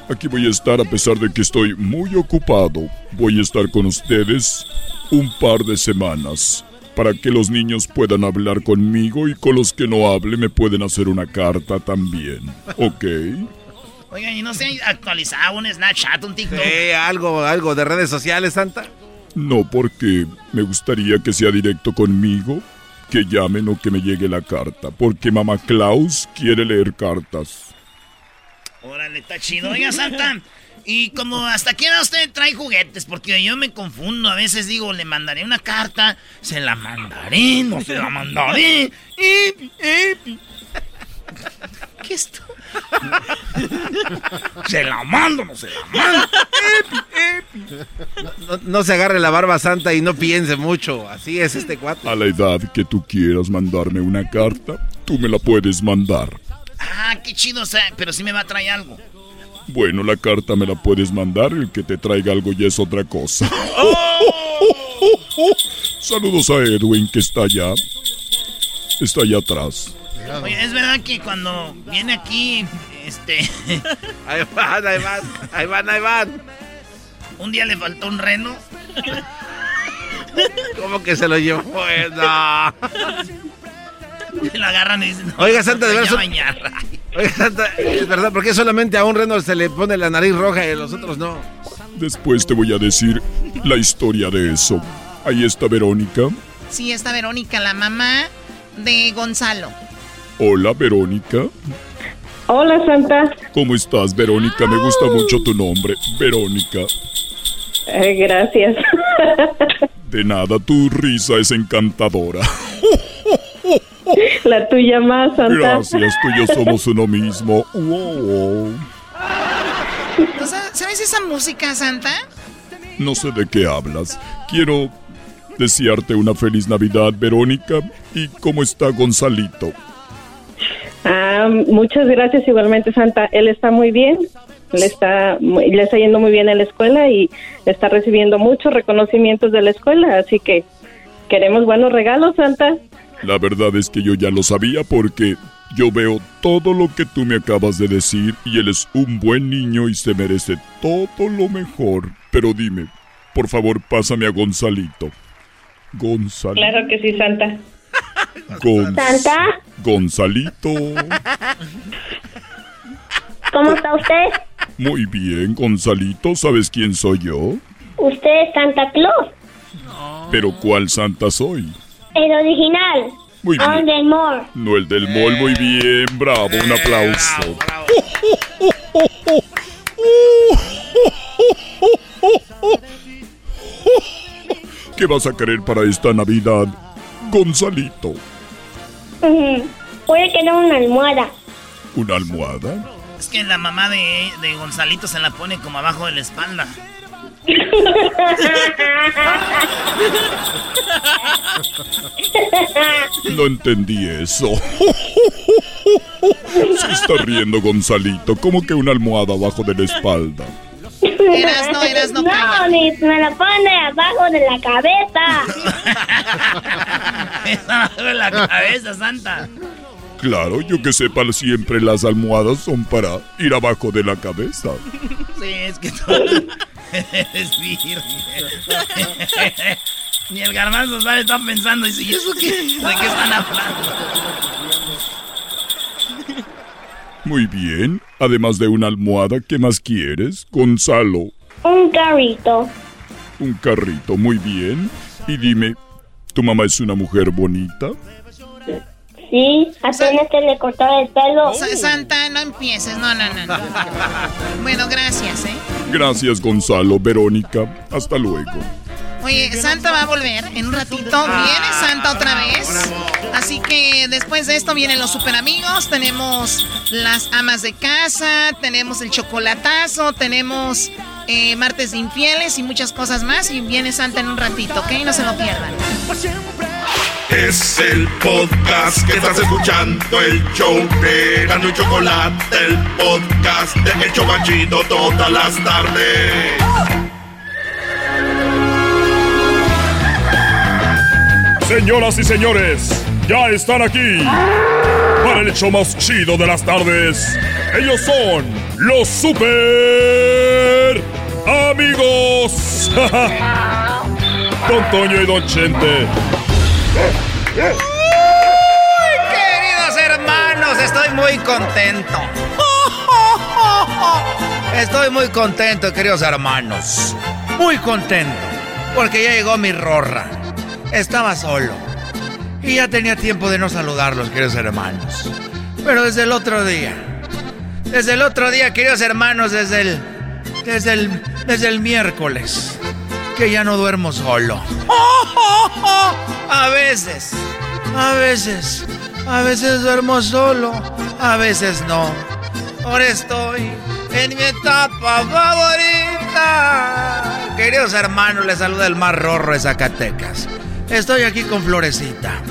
Aquí voy a estar a pesar de que estoy muy ocupado. Voy a estar con ustedes un par de semanas para que los niños puedan hablar conmigo y con los que no hable me pueden hacer una carta también. ¿Ok? Oigan, y no se ha actualizado un Snapchat, un TikTok. Eh, algo, algo de redes sociales, Santa. No porque me gustaría que sea directo conmigo, que llamen o que me llegue la carta, porque mamá Klaus quiere leer cartas. Órale, está chido. Oiga, Santa. Y como hasta qué edad usted trae juguetes, porque yo me confundo. A veces digo, le mandaré una carta, se la mandaré, no se la mandaré. ¿Qué es esto? Se la mando, no se la mando. No, no se agarre la barba santa y no piense mucho. Así es este cuate. A la edad que tú quieras mandarme una carta, tú me la puedes mandar. Ah, qué chido, o sea, pero sí me va a traer algo. Bueno, la carta me la puedes mandar, el que te traiga algo ya es otra cosa. Saludos a Edwin que está allá. Está allá atrás. Oye, es verdad que cuando viene aquí, este. Ahí van, ahí van, ahí van, ahí van. Un día le faltó un reno. ¿Cómo que se lo llevó? Eh, No. Y lo agarran y dicen. no, Oiga, Santa, de verdad. bañar. Oiga, Santa, es verdad, ¿por qué solamente a un reno se le pone la nariz roja y a los otros no? Después te voy a decir la historia de eso. Ahí está Verónica. Sí, está Verónica, la mamá de Gonzalo. Hola, Verónica. Hola, Santa. ¿Cómo estás, Verónica? Me gusta mucho tu nombre, Verónica. Eh, gracias. De nada, tu risa es encantadora. La tuya más, Santa. Gracias, tú y yo somos uno mismo. Wow. ¿Tú sa- ¿Sabes esa música, Santa? No sé de qué hablas. Quiero desearte una feliz Navidad, Verónica. ¿Y cómo está Gonzalito? Ah, muchas gracias igualmente, Santa. Él está muy bien. Le está, le está yendo muy bien en la escuela y está recibiendo muchos reconocimientos de la escuela. Así que queremos buenos regalos, Santa. La verdad es que yo ya lo sabía porque yo veo todo lo que tú me acabas de decir y él es un buen niño y se merece todo lo mejor. Pero dime, por favor, pásame a Gonzalito. Gonzalito. Claro que sí, Santa. Gon- Santa, Gonzalito. ¿Cómo está usted? Muy bien, Gonzalito, ¿sabes quién soy yo? Usted es Santa Claus, Pero ¿cuál santa soy? el original. Muy bien. On the More. No el del mall, muy bien, bravo, un aplauso. ¿Qué vas a querer para esta Navidad, Gonzalito? Puede querer una almohada. ¿Una almohada? Es que la mamá de, de Gonzalito se la pone como abajo de la espalda. No entendí eso. Se está riendo Gonzalito, como que una almohada abajo de la espalda. Eras no, eras no. No, ni me la pone abajo de la cabeza. abajo de la cabeza, Santa. Claro, yo que sepa, siempre las almohadas son para ir abajo de la cabeza. Sí, es que eres virgen. Ni el garbanzo sale está pensando y dice, ¿y eso qué? ¿De qué están hablando? Muy bien. Además de una almohada, ¿qué más quieres? Gonzalo, Un carrito. un carrito, muy bien. Y dime, ¿tu mamá es una mujer bonita? Sí, apenas se le cortaba el pelo. Sa- Santa, no empieces. No, no, no. no. Bueno, gracias, ¿eh? Gracias, Gonzalo, Verónica. Hasta luego. Oye, Santa va a volver en un ratito. Viene Santa otra vez. Así que después de esto vienen los super amigos. Tenemos las amas de casa. Tenemos el chocolatazo. Tenemos eh, martes de infieles y muchas cosas más. Y viene Santa en un ratito, ¿ok? No se lo pierdan. Es el podcast que estás escuchando, el show de Gano y Chocolate, el podcast de El Chocachito todas las tardes. Señoras y señores, ya están aquí para el hecho más chido de las tardes. Ellos son los super amigos. Don Toño y Don Chente. Queridos hermanos, estoy muy contento. Estoy muy contento, queridos hermanos. Muy contento. Porque ya llegó mi rorra. Estaba solo. Y ya tenía tiempo de no saludarlos, queridos hermanos. Pero desde el otro día. Desde el otro día, queridos hermanos, desde el. Desde el. Desde el miércoles. Que ya no duermo solo. A veces. A veces. A veces duermo solo. A veces no. Ahora estoy en mi etapa favorita. Queridos hermanos, les saluda el más rorro de Zacatecas. Estoy aquí con Florecita.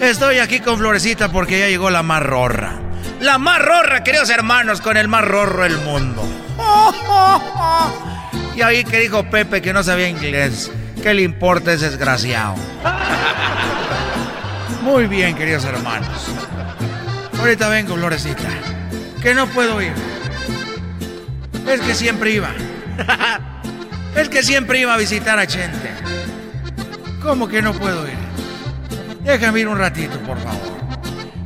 Estoy aquí con Florecita porque ya llegó la más rorra. La más rorra, queridos hermanos, con el más rorro del mundo. Y ahí que dijo Pepe que no sabía inglés. ¿Qué le importa ese desgraciado? Muy bien, queridos hermanos. Ahorita vengo, Florecita. Que no puedo ir. Es que siempre iba. Es que siempre iba a visitar a Chente. ¿Cómo que no puedo ir? Déjame ir un ratito, por favor.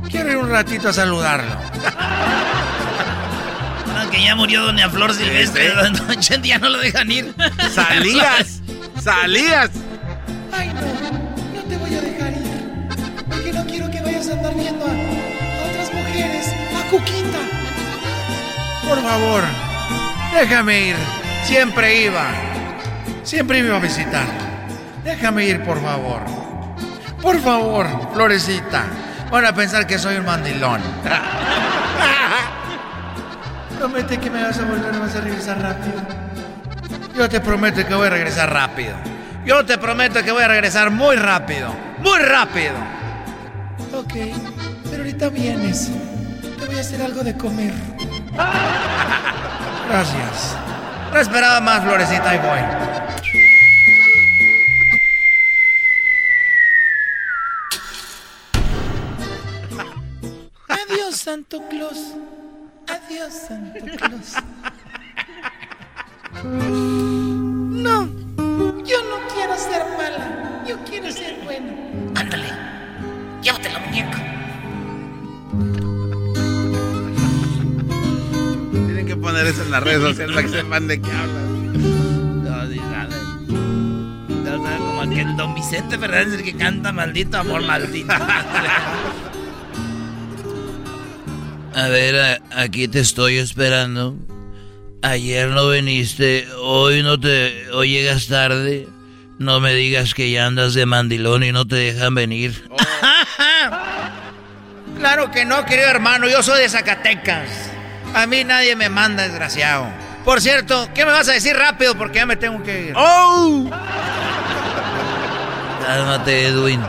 Quiero ir un ratito a saludarlo. No, que ya murió Doña Flor Silvestre. Don Chente ya no lo dejan ir. Salías, salías. Ay, no, no te voy a dejar ir. Porque no quiero que vayas a andar viendo a, a otras mujeres, a Cuquita. Por favor, déjame ir. Siempre iba. Siempre iba a visitar. Déjame ir, por favor. Por favor, Florecita. Van a pensar que soy un mandilón. Promete que me vas a volver, vas a regresar rápido. Yo te prometo que voy a regresar rápido. Yo te prometo que voy a regresar muy rápido. Muy rápido. Ok, pero ahorita vienes. Te voy a hacer algo de comer. Gracias. No esperaba más, Florecita, ahí voy. Santo Claus. Adiós, Santo Claus. No, yo no quiero ser mala. Yo quiero ser buena. Ándale, llévate la muñeca. Tienen que poner eso en las redes sociales para que sepan de qué hablan. No, ni nada. No, no, como aquel Don Vicente Fernández el que canta maldito amor maldito. A ver, aquí te estoy esperando. Ayer no viniste, hoy no te, hoy llegas tarde. No me digas que ya andas de mandilón y no te dejan venir. Claro que no, querido hermano, yo soy de Zacatecas. A mí nadie me manda, desgraciado. Por cierto, ¿qué me vas a decir rápido? Porque ya me tengo que ir. ¡Oh! Cálmate, Edwin.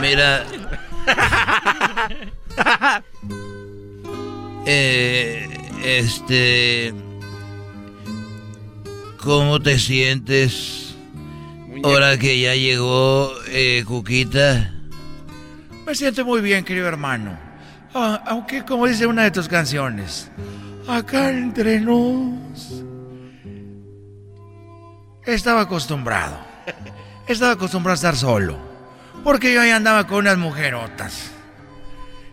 Mira. Eh, este. ¿Cómo te sientes? Ahora que ya llegó eh, Cuquita. Me siento muy bien, querido hermano. Ah, aunque, como dice una de tus canciones, acá entre nos. Estaba acostumbrado. Estaba acostumbrado a estar solo. Porque yo ahí andaba con unas mujerotas.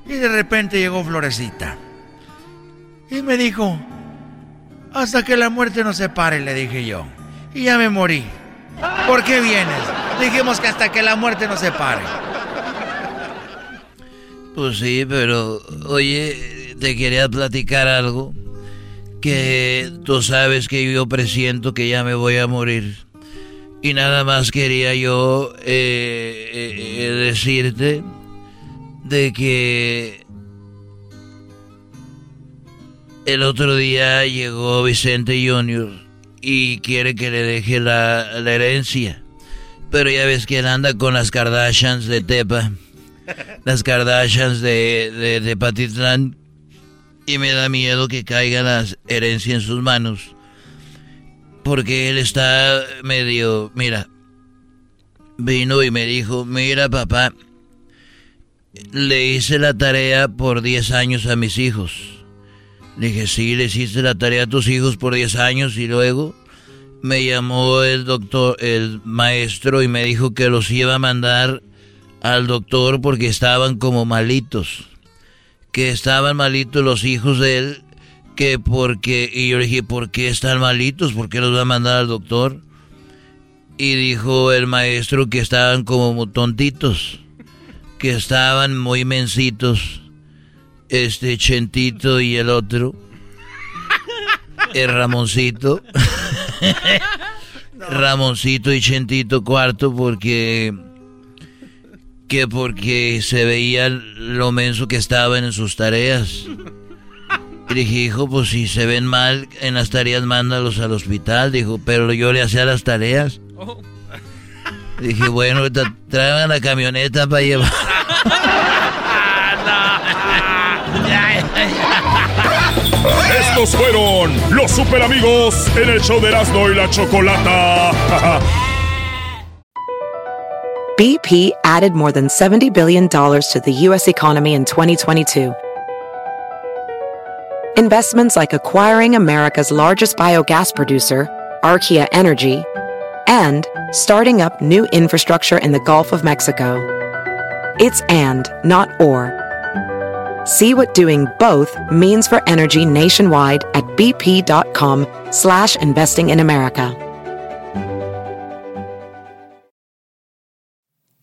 Y de repente llegó Florecita. Y me dijo, hasta que la muerte nos separe, le dije yo. Y ya me morí. ¿Por qué vienes? Dijimos que hasta que la muerte nos separe. Pues sí, pero oye, te quería platicar algo. Que tú sabes que yo presiento que ya me voy a morir. Y nada más quería yo eh, eh, eh, decirte de que el otro día llegó Vicente Junior y quiere que le deje la, la herencia. Pero ya ves que él anda con las Kardashians de Tepa las Kardashians de, de, de Patitlán y me da miedo que caiga la herencia en sus manos. Porque él está medio, mira, vino y me dijo, mira papá, le hice la tarea por 10 años a mis hijos. Le dije, sí, le hiciste la tarea a tus hijos por 10 años y luego me llamó el doctor, el maestro y me dijo que los iba a mandar al doctor porque estaban como malitos. Que estaban malitos los hijos de él. Que porque. Y yo le dije, ¿por qué están malitos? ¿Por qué los va a mandar al doctor? Y dijo el maestro que estaban como tontitos. Que estaban muy mensitos. Este Chentito y el otro. El Ramoncito. Ramoncito y Chentito cuarto porque que porque se veía lo menso que estaban en sus tareas. Y dije, hijo, pues si se ven mal en las tareas, mándalos al hospital. Dijo, pero yo le hacía las tareas. Dije, bueno, traigan la camioneta para llevar. Estos fueron los super amigos en el show de Erasmo y la Chocolata. BP added more than $70 billion to the U.S. economy in 2022. Investments like acquiring America's largest biogas producer, Archaea Energy, and starting up new infrastructure in the Gulf of Mexico. It's and, not or. See what doing both means for energy nationwide at bp.com slash investing in America.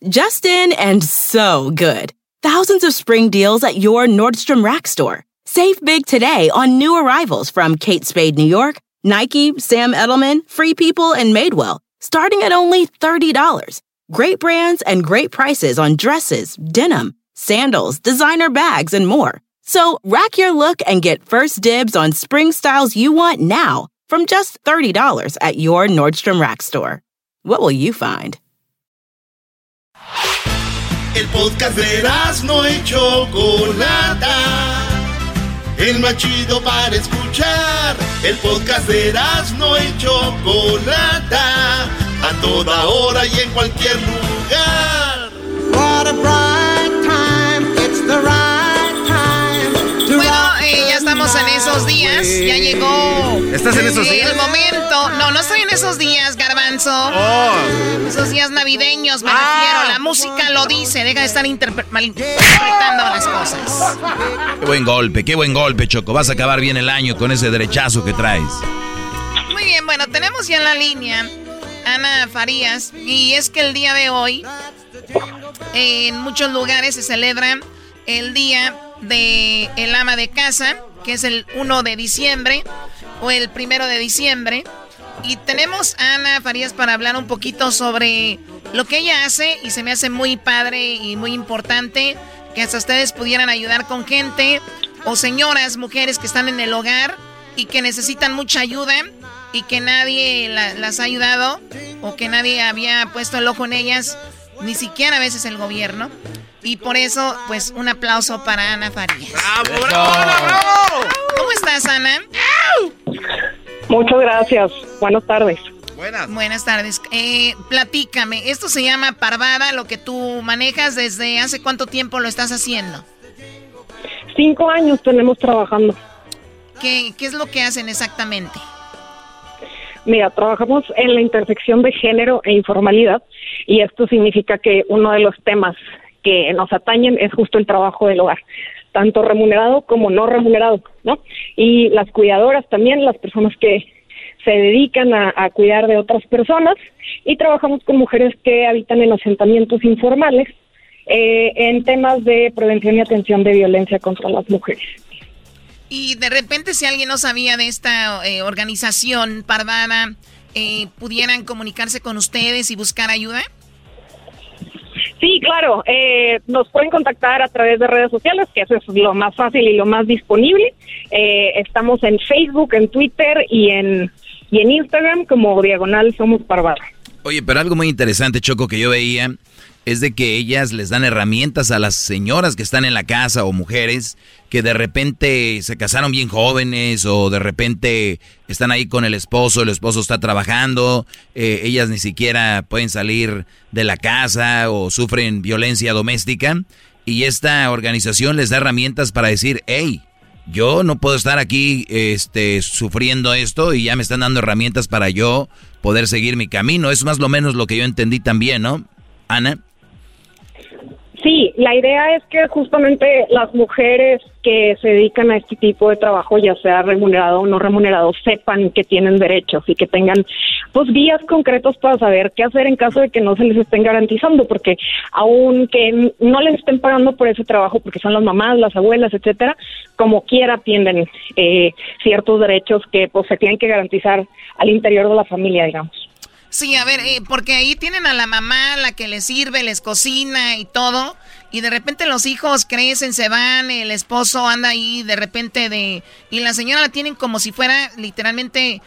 Justin and so good. Thousands of spring deals at your Nordstrom Rack store. Save big today on new arrivals from Kate Spade New York, Nike, Sam Edelman, Free People, and Madewell, starting at only $30. Great brands and great prices on dresses, denim, sandals, designer bags, and more. So rack your look and get first dibs on spring styles you want now from just $30 at your Nordstrom Rack store. What will you find? El podcast de no y Chocolata. El más chido para escuchar. El podcast de no y Chocolata. A toda hora y en cualquier lugar. What a estamos en esos días. Ya llegó. ¿Estás en esos días? El momento. No, no estoy en esos días, Garbanzo. Oh. Esos días navideños, me ah. refiero. La música lo dice. Deja de estar malinterpretando las cosas. Qué buen golpe, qué buen golpe, Choco. Vas a acabar bien el año con ese derechazo que traes. Muy bien, bueno, tenemos ya en la línea Ana Farías. Y es que el día de hoy, en muchos lugares se celebra el día de el ama de casa, que es el 1 de diciembre o el 1 de diciembre. Y tenemos a Ana Farías para hablar un poquito sobre lo que ella hace y se me hace muy padre y muy importante que hasta ustedes pudieran ayudar con gente o señoras, mujeres que están en el hogar y que necesitan mucha ayuda y que nadie las ha ayudado o que nadie había puesto el ojo en ellas, ni siquiera a veces el gobierno. Y por eso, pues, un aplauso para Ana Farías. ¡Bravo, bravo, bravo! ¿Cómo estás, Ana? Muchas gracias. Buenas tardes. Buenas. Buenas tardes. Eh, platícame, esto se llama Parvada, lo que tú manejas desde hace cuánto tiempo lo estás haciendo. Cinco años tenemos trabajando. ¿Qué, qué es lo que hacen exactamente? Mira, trabajamos en la intersección de género e informalidad y esto significa que uno de los temas que nos atañen es justo el trabajo del hogar, tanto remunerado como no remunerado, ¿no? Y las cuidadoras también, las personas que se dedican a, cuidar de otras personas y trabajamos con mujeres que habitan en asentamientos informales eh, en temas de prevención y atención de violencia contra las mujeres. Y de repente si alguien no sabía de esta eh, organización Parvada, eh, ¿pudieran comunicarse con ustedes y buscar ayuda? Sí, claro. Eh, nos pueden contactar a través de redes sociales, que eso es lo más fácil y lo más disponible. estamos en Facebook, en Twitter y en, y en Instagram como Diagonal Somos Parvada. Oye, pero algo muy interesante, Choco, que yo veía es de que ellas les dan herramientas a las señoras que están en la casa o mujeres que de repente se casaron bien jóvenes o de repente están ahí con el esposo, el esposo está trabajando, eh, ellas ni siquiera pueden salir de la casa o sufren violencia doméstica y esta organización les da herramientas para decir, hey, yo no puedo estar aquí este, sufriendo esto y ya me están dando herramientas para yo poder seguir mi camino. Es más o menos lo que yo entendí también, ¿no? Ana. Sí, la idea es que justamente las mujeres que se dedican a este tipo de trabajo, ya sea remunerado o no remunerado, sepan que tienen derechos y que tengan pues guías concretos para saber qué hacer en caso de que no se les estén garantizando, porque aunque no les estén pagando por ese trabajo, porque son las mamás, las abuelas, etcétera, como quiera tienen eh, ciertos derechos que pues se tienen que garantizar al interior de la familia, digamos. Sí, a ver, eh, porque ahí tienen a la mamá, la que les sirve, les cocina y todo. Y de repente los hijos crecen, se van, el esposo anda ahí de repente de... Y la señora la tienen como si fuera literalmente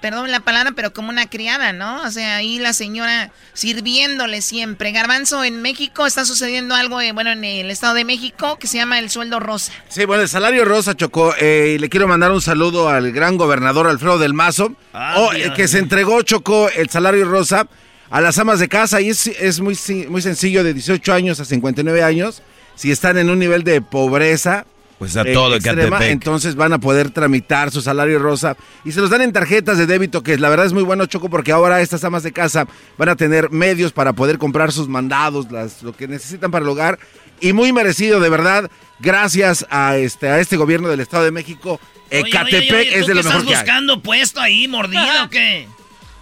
perdón la palabra, pero como una criada, ¿no? O sea, ahí la señora sirviéndole siempre. Garbanzo, en México está sucediendo algo, eh, bueno, en el Estado de México, que se llama el sueldo rosa. Sí, bueno, el salario rosa, Chocó. Eh, y le quiero mandar un saludo al gran gobernador Alfredo del Mazo, ah, oh, que se entregó, Chocó, el salario rosa a las amas de casa. Y es, es muy, muy sencillo, de 18 años a 59 años. Si están en un nivel de pobreza, pues a todo el extrema, entonces van a poder tramitar su salario rosa y se los dan en tarjetas de débito, que la verdad es muy bueno, Choco, porque ahora estas amas de casa van a tener medios para poder comprar sus mandados, las, lo que necesitan para el hogar y muy merecido, de verdad, gracias a este, a este gobierno del Estado de México. Ecatepec es de lo mejor estás buscando puesto ahí, mordido o qué?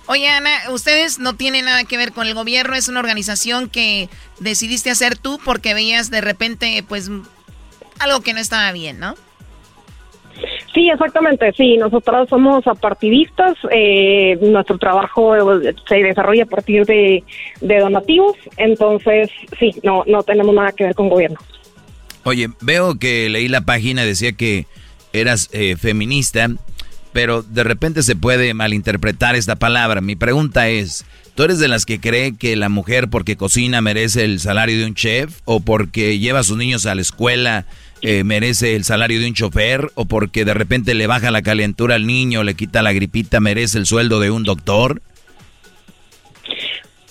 Oye, Ana, ustedes no tienen nada que ver con el gobierno, es una organización que decidiste hacer tú porque veías de repente, pues, algo que no estaba bien, ¿no? Sí, exactamente, sí, nosotros somos apartidistas, eh, nuestro trabajo se desarrolla a partir de, donativos, entonces sí, no, no tenemos nada que ver con gobierno. Oye, veo que leí la página, decía que eras eh, feminista, pero de repente se puede malinterpretar esta palabra. Mi pregunta es, ¿Tú eres de las que cree que la mujer porque cocina merece el salario de un chef? ¿O porque lleva a sus niños a la escuela eh, merece el salario de un chofer? ¿O porque de repente le baja la calentura al niño, le quita la gripita, merece el sueldo de un doctor?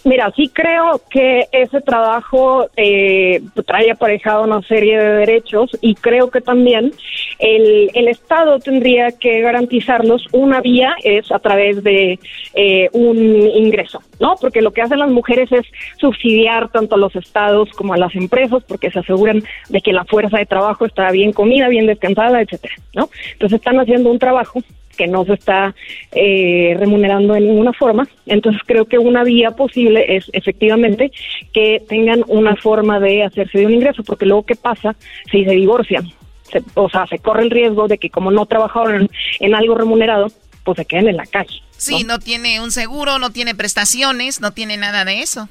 Mira, sí creo que ese trabajo eh, trae aparejado una serie de derechos y creo que también el, el Estado tendría que garantizarlos. Una vía es a través de eh, un ingreso, ¿no? Porque lo que hacen las mujeres es subsidiar tanto a los estados como a las empresas porque se aseguran de que la fuerza de trabajo está bien comida, bien descansada, etcétera, ¿no? Entonces están haciendo un trabajo que no se está eh, remunerando de ninguna forma. Entonces creo que una vía posible es efectivamente que tengan una forma de hacerse de un ingreso, porque luego qué pasa si se divorcian, o sea, se corre el riesgo de que como no trabajaron en, algo remunerado, pues se queden en la calle. Sí, no tiene un seguro, no tiene prestaciones, no tiene nada de eso.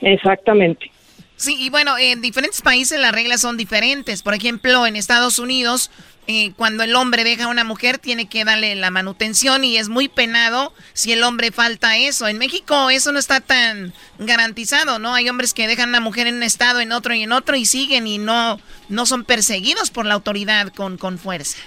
Exactamente. Sí, y bueno, en diferentes países las reglas son diferentes. Por ejemplo, en Estados Unidos eh, cuando el hombre deja a una mujer tiene que darle la manutención y es muy penado si el hombre falta eso. En México eso no está tan garantizado, ¿no? Hay hombres que dejan a una mujer en un estado, en otro y en otro y siguen y no, no son perseguidos por la autoridad con, con fuerza.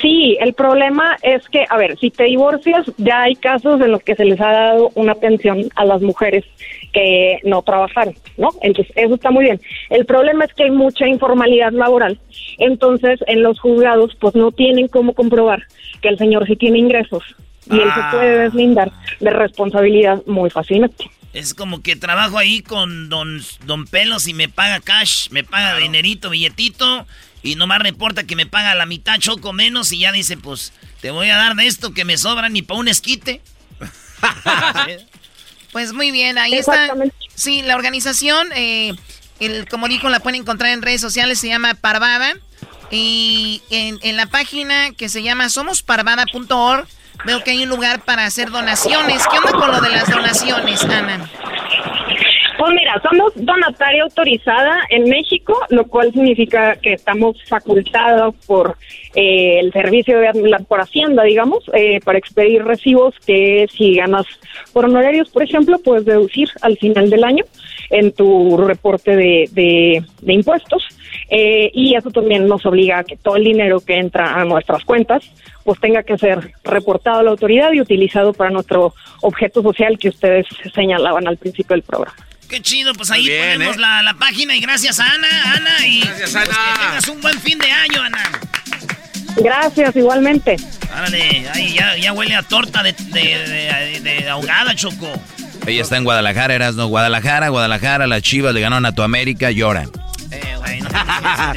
Sí, el problema es que, a ver, si te divorcias, ya hay casos en los que se les ha dado una pensión a las mujeres que no trabajaron, ¿no? Entonces, eso está muy bien. El problema es que hay mucha informalidad laboral, entonces en los juzgados pues no tienen cómo comprobar que el señor sí tiene ingresos y él se ah. puede deslindar de responsabilidad muy fácilmente. Es como que trabajo ahí con don, don Pelos y me paga cash, me paga dinerito, billetito y nomás reporta que me paga la mitad, choco menos y ya dice, pues te voy a dar de esto que me sobra ni para un esquite. pues muy bien, ahí está. Sí, la organización, eh, el, como dijo, la pueden encontrar en redes sociales, se llama Parvada. Y en, en la página que se llama somosparvada.org veo que hay un lugar para hacer donaciones. ¿Qué onda con lo de las donaciones, Ana? Pues mira, somos donataria autorizada en México, lo cual significa que estamos facultados por eh, el servicio de por Hacienda, digamos, eh, para expedir recibos que si ganas por honorarios, por ejemplo, puedes deducir al final del año en tu reporte de, de, impuestos. Eh, y eso también nos obliga a que todo el dinero que entra a nuestras cuentas pues tenga que ser reportado a la autoridad y utilizado para nuestro objeto social que ustedes señalaban al principio del programa. Qué chido, pues ahí ponemos ¿eh? la, página y gracias a Ana, Ana, y gracias, Ana. Pues que tengas un buen fin de año, Ana. Gracias, igualmente. Árale, ahí ya, ya huele a torta de, de, ahogada, Choco. Ella está en Guadalajara, eras no Guadalajara, Guadalajara, las chivas le ganaron a tu América, llora. Eh, güey, no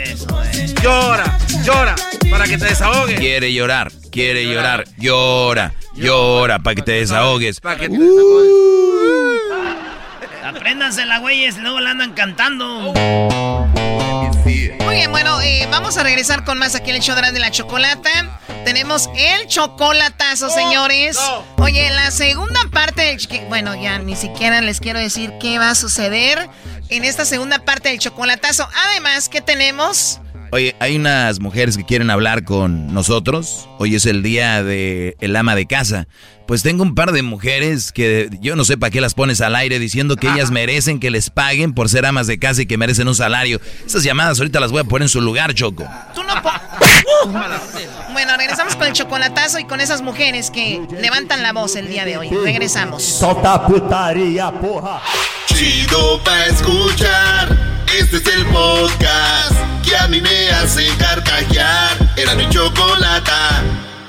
eso, eh. Llora, llora, para que te desahogues. Quiere llorar, quiere llorar, llora, llora, para que te desahogues. Para que te Apréndansela, güeyes, luego la andan cantando. Muy bien, bueno, eh, vamos a regresar con más aquí en el show de la chocolata. Tenemos el chocolatazo, señores. Oye, la segunda parte del... Bueno, ya ni siquiera les quiero decir qué va a suceder en esta segunda parte del chocolatazo. Además, ¿qué tenemos? Oye, hay unas mujeres que quieren hablar con nosotros. Hoy es el día de el ama de casa. Pues tengo un par de mujeres que yo no sé para qué las pones al aire diciendo que ellas merecen que les paguen por ser amas de casa y que merecen un salario. Esas llamadas ahorita las voy a poner en su lugar, Choco. Tú no Bueno, regresamos con el chocolatazo y con esas mujeres que levantan la voz el día de hoy. Regresamos. Sota putaría, porra. Chido pa escuchar. Este es el podcast que a mí me hace carcajear. Era mi chocolata.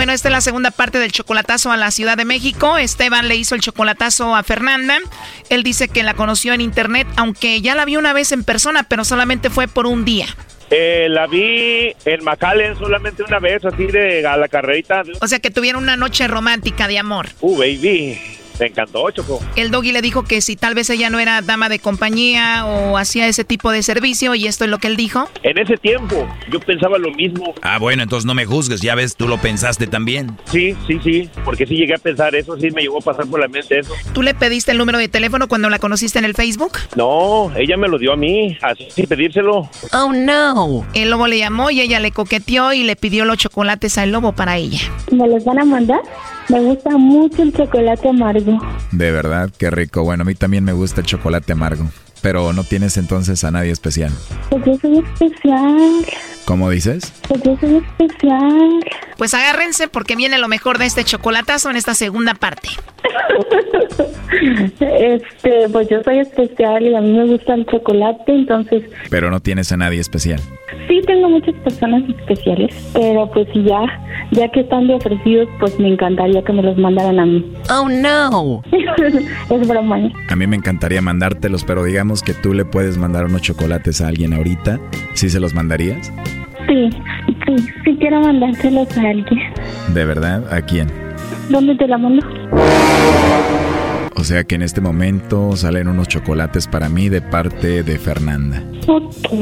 Bueno, esta es la segunda parte del chocolatazo a la Ciudad de México. Esteban le hizo el chocolatazo a Fernanda. Él dice que la conoció en internet, aunque ya la vio una vez en persona, pero solamente fue por un día. Eh, la vi en McAllen solamente una vez, así de a la carrerita. O sea que tuvieron una noche romántica de amor. Uh, baby. Me encantó, Choco. El doggy le dijo que si tal vez ella no era dama de compañía o hacía ese tipo de servicio y esto es lo que él dijo. En ese tiempo yo pensaba lo mismo. Ah, bueno, entonces no me juzgues, ya ves, tú lo pensaste también. Sí, sí, sí, porque sí llegué a pensar eso, sí me llegó a pasar por la mente eso. ¿Tú le pediste el número de teléfono cuando la conociste en el Facebook? No, ella me lo dio a mí, así sin pedírselo. Oh, no. El lobo le llamó y ella le coqueteó y le pidió los chocolates al lobo para ella. ¿Me los van a mandar? Me gusta mucho el chocolate amargo. De verdad, qué rico. Bueno, a mí también me gusta el chocolate amargo. Pero no tienes entonces a nadie especial. Pues yo soy especial. ¿Cómo dices? Pues yo soy especial. Pues agárrense porque viene lo mejor de este chocolatazo en esta segunda parte. este, pues yo soy especial y a mí me gusta el chocolate, entonces. Pero no tienes a nadie especial. Sí, tengo muchas personas especiales, pero pues ya, ya que están de ofrecidos, pues me encantaría que me los mandaran a mí. Oh no. es broma. ¿eh? A mí me encantaría mandártelos, pero digamos que tú le puedes mandar unos chocolates a alguien ahorita. ¿Sí se los mandarías? Sí, sí, sí quiero mandárselos a alguien. ¿De verdad? ¿A quién? ¿Dónde te la mando? O sea que en este momento salen unos chocolates para mí de parte de Fernanda. Ok.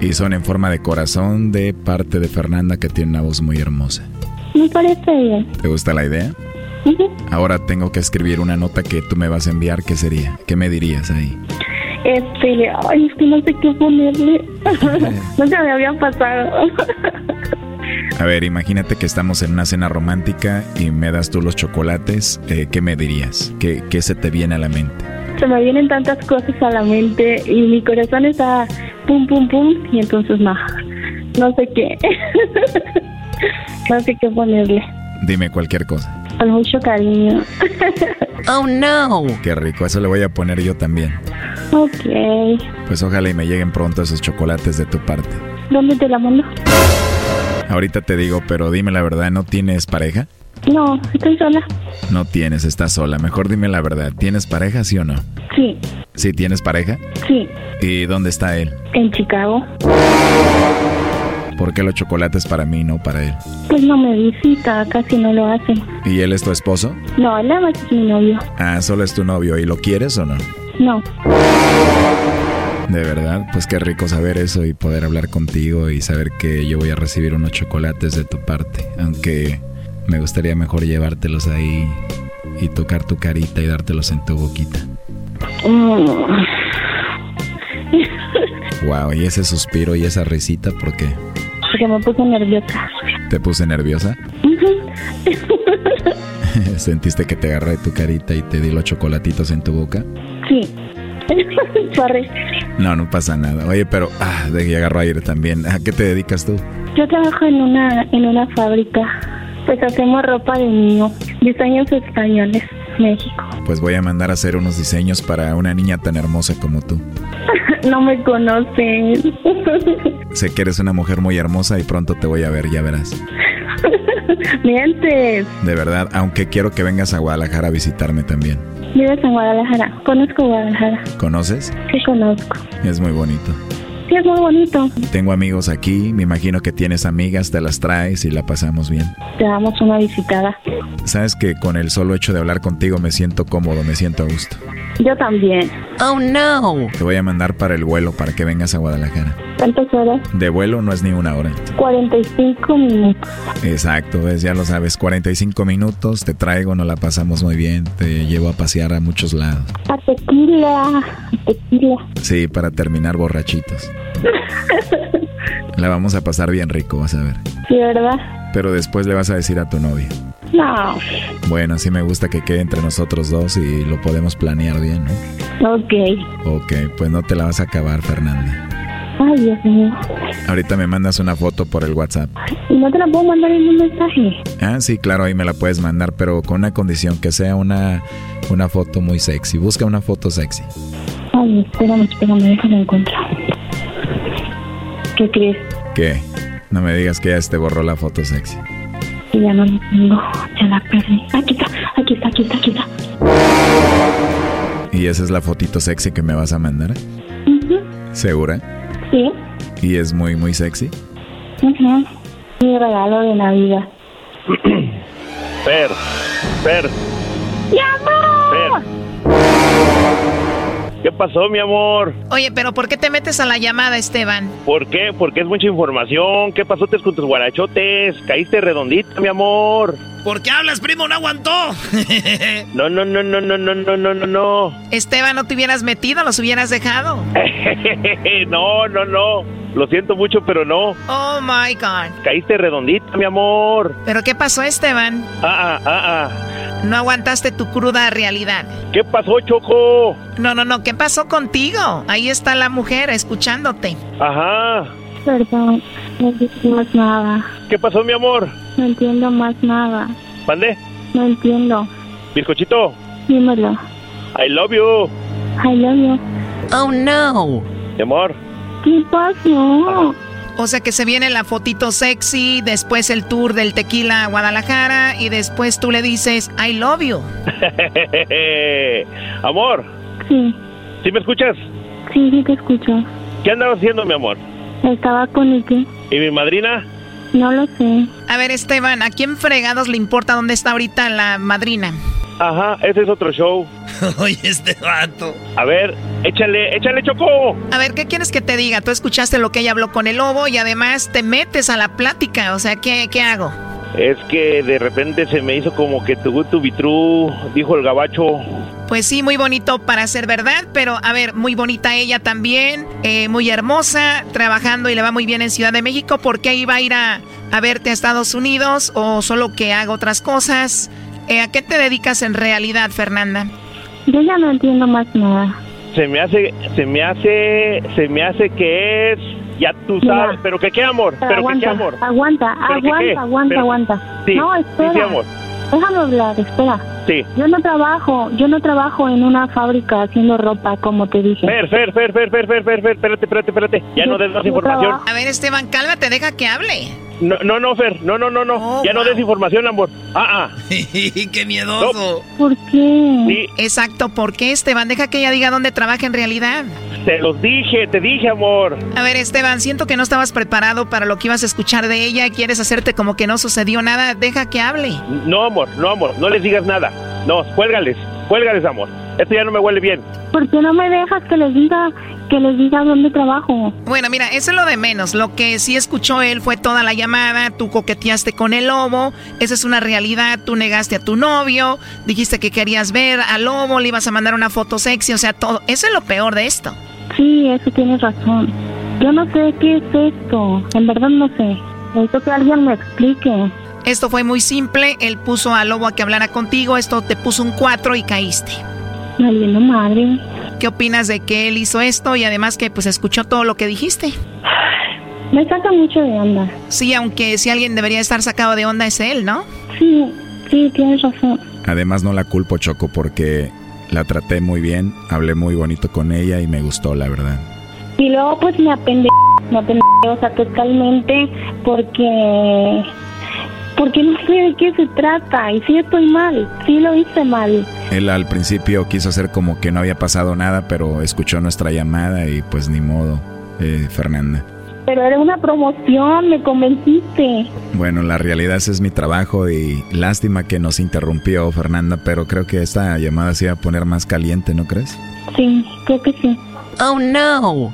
Y son en forma de corazón de parte de Fernanda que tiene una voz muy hermosa. Me parece bien. ¿Te gusta la idea? Ahora tengo que escribir una nota que tú me vas a enviar. ¿Qué sería? ¿Qué me dirías ahí? Este, ay, es que no sé qué ponerle. no se me había pasado. A ver, imagínate que estamos en una cena romántica y me das tú los chocolates. Eh, ¿Qué me dirías? ¿Qué, ¿Qué se te viene a la mente? Se me vienen tantas cosas a la mente y mi corazón está pum, pum, pum, y entonces no, no sé qué. no sé qué ponerle. Dime cualquier cosa. Con mucho cariño. oh no. Qué rico, eso le voy a poner yo también. Ok. Pues ojalá y me lleguen pronto esos chocolates de tu parte. ¿Dónde te la mando? Ahorita te digo, pero dime la verdad, ¿no tienes pareja? No, estoy sola. No tienes, estás sola. Mejor dime la verdad, ¿tienes pareja, sí o no? Sí. ¿Sí tienes pareja? Sí. ¿Y dónde está él? En Chicago. ¿Por qué los chocolates para mí, no para él? Pues no me visita, casi no lo hace. ¿Y él es tu esposo? No, él nada más es mi novio. Ah, solo es tu novio. ¿Y lo quieres o no? No. De verdad, pues qué rico saber eso y poder hablar contigo y saber que yo voy a recibir unos chocolates de tu parte. Aunque me gustaría mejor llevártelos ahí y tocar tu carita y dártelos en tu boquita. Wow, y ese suspiro y esa risita, ¿por qué? Porque me puse nerviosa. ¿Te puse nerviosa? ¿Sentiste que te agarré tu carita y te di los chocolatitos en tu boca? Sí. No, no pasa nada. Oye, pero ah, de agarro aire también. ¿A qué te dedicas tú? Yo trabajo en una en una fábrica. Pues hacemos ropa de niño, diseños españoles, México. Pues voy a mandar a hacer unos diseños para una niña tan hermosa como tú. no me conocen. sé que eres una mujer muy hermosa y pronto te voy a ver, ya verás. Mientes. De verdad, aunque quiero que vengas a Guadalajara a visitarme también. Vives en Guadalajara. Conozco Guadalajara. ¿Conoces? Sí, conozco. Es muy bonito. Sí, es muy bonito. Tengo amigos aquí, me imagino que tienes amigas, te las traes y la pasamos bien. Te damos una visitada. Sabes que con el solo hecho de hablar contigo me siento cómodo, me siento a gusto. Yo también. Oh no. Te voy a mandar para el vuelo para que vengas a Guadalajara. ¿Cuántas horas? De vuelo no es ni una hora. 45 minutos. Exacto, ves, ya lo sabes, 45 minutos, te traigo, nos la pasamos muy bien, te llevo a pasear a muchos lados. A tequila, tequila. Sí, para terminar borrachitos. La vamos a pasar bien rico, vas a ver. Sí, ¿verdad? Pero después le vas a decir a tu novia. No. Bueno, sí me gusta que quede entre nosotros dos y lo podemos planear bien, ¿no? Ok. Ok, pues no te la vas a acabar, Fernanda. Ay, Dios mío. Ahorita me mandas una foto por el WhatsApp. ¿Y no te la puedo mandar en un mensaje? Ah, sí, claro, ahí me la puedes mandar, pero con una condición, que sea una, una foto muy sexy. Busca una foto sexy. Ay, espérame, espérame, déjame encontrar. ¿Qué crees? ¿Qué? No me digas que ya te borró la foto sexy. Y ya no la tengo, ya la perdí. Aquí está, aquí está, aquí está, aquí está. ¿Y esa es la fotito sexy que me vas a mandar? ¿Segura? Sí. ¿Y es muy, muy sexy? Uh Mi regalo de Navidad. Fer, Fer. ¡Mi amor! Fer. ¿Qué pasó, mi amor? Oye, pero ¿por qué te metes a la llamada, Esteban? ¿Por qué? Porque es mucha información. ¿Qué pasó con tus guarachotes? Caíste redondita, mi amor. ¿Por qué hablas, primo? No aguantó. no, no, no, no, no, no, no, no, no, no. Esteban, ¿no te hubieras metido? ¿Los hubieras dejado? no, no, no. Lo siento mucho, pero no. Oh, my God. Caíste redondita, mi amor. ¿Pero qué pasó, Esteban? Ah, ah, ah, ah. No aguantaste tu cruda realidad. ¿Qué pasó, Choco? No, no, no. ¿Qué pasó contigo? Ahí está la mujer escuchándote. Ajá. Perdón, no entiendo más nada. ¿Qué pasó, mi amor? No entiendo más nada. ¿Mande? No entiendo. Bizcochito. Dímelo. I love you. I love you. Oh, no. Mi amor. ¿Qué pasó? O sea que se viene la fotito sexy, después el tour del tequila a Guadalajara y después tú le dices I love you. amor. Sí. ¿Sí me escuchas? Sí, sí te escucho. ¿Qué andabas haciendo, mi amor? Estaba con Ike. ¿Y mi madrina? No lo sé. A ver, Esteban, ¿a quién fregados le importa dónde está ahorita la madrina? Ajá, ese es otro show. Oye, este vato. A ver, échale, échale, Choco. A ver, ¿qué quieres que te diga? Tú escuchaste lo que ella habló con el lobo y además te metes a la plática. O sea, ¿qué, qué hago? Es que de repente se me hizo como que tu tu vitru, dijo el gabacho. Pues sí, muy bonito para ser verdad, pero a ver, muy bonita ella también, eh, muy hermosa, trabajando y le va muy bien en Ciudad de México. ¿Por qué iba a ir a, a verte a Estados Unidos o solo que haga otras cosas? Eh, ¿A qué te dedicas en realidad, Fernanda? Yo ya no entiendo más nada. Se me hace, se me hace, se me hace que es, ya tú sabes, pero que qué amor, pero, pero que qué amor. Aguanta, aguanta, aguanta, aguanta. Sí, no, espera. Sí, amor. Déjame hablar, espera. Sí. Yo no trabajo, yo no trabajo en una fábrica haciendo ropa, como te dije. Fer, Fer, Fer, Fer, Fer, Fer, Fer, Fer espérate, espérate, espérate. Ya yo, no des más información. Trabajo. A ver, Esteban, cálmate, deja que hable. No, no, no, Fer, no, no, no, no. ya no des información, amor. Ah, ah. Qué miedoso. ¿Por qué? Sí. Exacto, ¿por qué, Esteban? Deja que ella diga dónde trabaja en realidad. Te los dije, te dije, amor. A ver, Esteban, siento que no estabas preparado para lo que ibas a escuchar de ella. Quieres hacerte como que no sucedió nada. Deja que hable. No, amor, no, amor, no les digas nada. No, cuélgales, cuélgales, amor. Esto ya no me huele bien. ¿Por qué no me dejas que les diga que les diga dónde trabajo? Bueno, mira, eso es lo de menos. Lo que sí escuchó él fue toda la llamada. Tú coqueteaste con el lobo. Esa es una realidad. Tú negaste a tu novio. Dijiste que querías ver al lobo. Le ibas a mandar una foto sexy. O sea, todo. Eso es lo peor de esto. Sí, eso tienes razón. Yo no sé qué es esto. En verdad no sé. Necesito que alguien me explique. Esto fue muy simple. Él puso al lobo a que hablara contigo. Esto te puso un 4 y caíste. Valiendo madre. ¿Qué opinas de que él hizo esto y además que pues escuchó todo lo que dijiste? Me saca mucho de onda. Sí, aunque si alguien debería estar sacado de onda es él, ¿no? Sí, sí, tienes razón. Además no la culpo, Choco, porque la traté muy bien, hablé muy bonito con ella y me gustó, la verdad. Y luego pues me apende, me apende, o sea, totalmente porque porque no sé de qué se trata y sí estoy mal, sí lo hice mal. Él al principio quiso hacer como que no había pasado nada, pero escuchó nuestra llamada y pues ni modo, eh, Fernanda. Pero era una promoción, me convenciste. Bueno, la realidad ese es mi trabajo y lástima que nos interrumpió Fernanda, pero creo que esta llamada se iba a poner más caliente, ¿no crees? Sí, creo que sí. Oh no.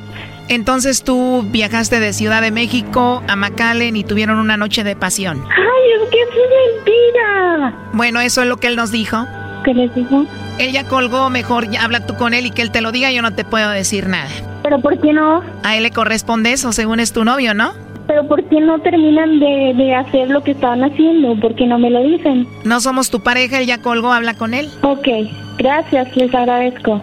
Entonces tú viajaste de Ciudad de México a McAllen y tuvieron una noche de pasión. ¡Ay, es que es mentira! Bueno, eso es lo que él nos dijo. ¿Qué les dijo? Ya colgó, mejor ya habla tú con él y que él te lo diga, yo no te puedo decir nada. ¿Pero por qué no? A él le corresponde eso, según es tu novio, ¿no? ¿Pero por qué no terminan de, de hacer lo que estaban haciendo? ¿Por qué no me lo dicen? No somos tu pareja, él ya colgó, habla con él. Ok, gracias, les agradezco.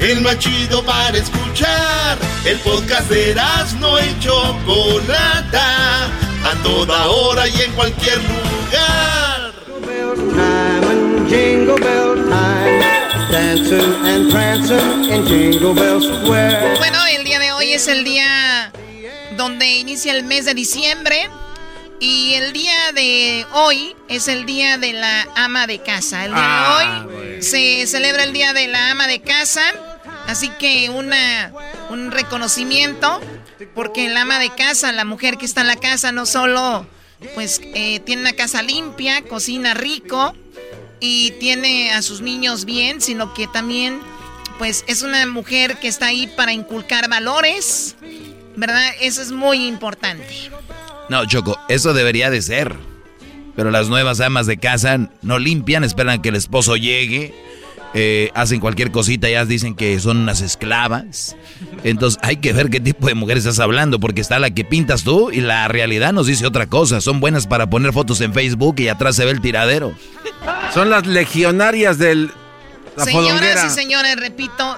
el más chido para escuchar. El podcast de Erasmo y Chocolata, a toda hora y en cualquier lugar. Bueno, el día de hoy es el día donde inicia el mes de diciembre. Y el día de hoy es el día de la ama de casa. El día de Ah, hoy se celebra el día de la ama de casa. Así que una, un reconocimiento. Porque el ama de casa, la mujer que está en la casa, no solo pues eh, tiene una casa limpia, cocina rico y tiene a sus niños bien, sino que también pues es una mujer que está ahí para inculcar valores, ¿verdad? Eso es muy importante. No, Choco, eso debería de ser. Pero las nuevas amas de casa no limpian, esperan que el esposo llegue, eh, hacen cualquier cosita, ya dicen que son unas esclavas. Entonces hay que ver qué tipo de mujer estás hablando, porque está la que pintas tú y la realidad nos dice otra cosa. Son buenas para poner fotos en Facebook y atrás se ve el tiradero. Son las legionarias del... La Señoras y señores, repito.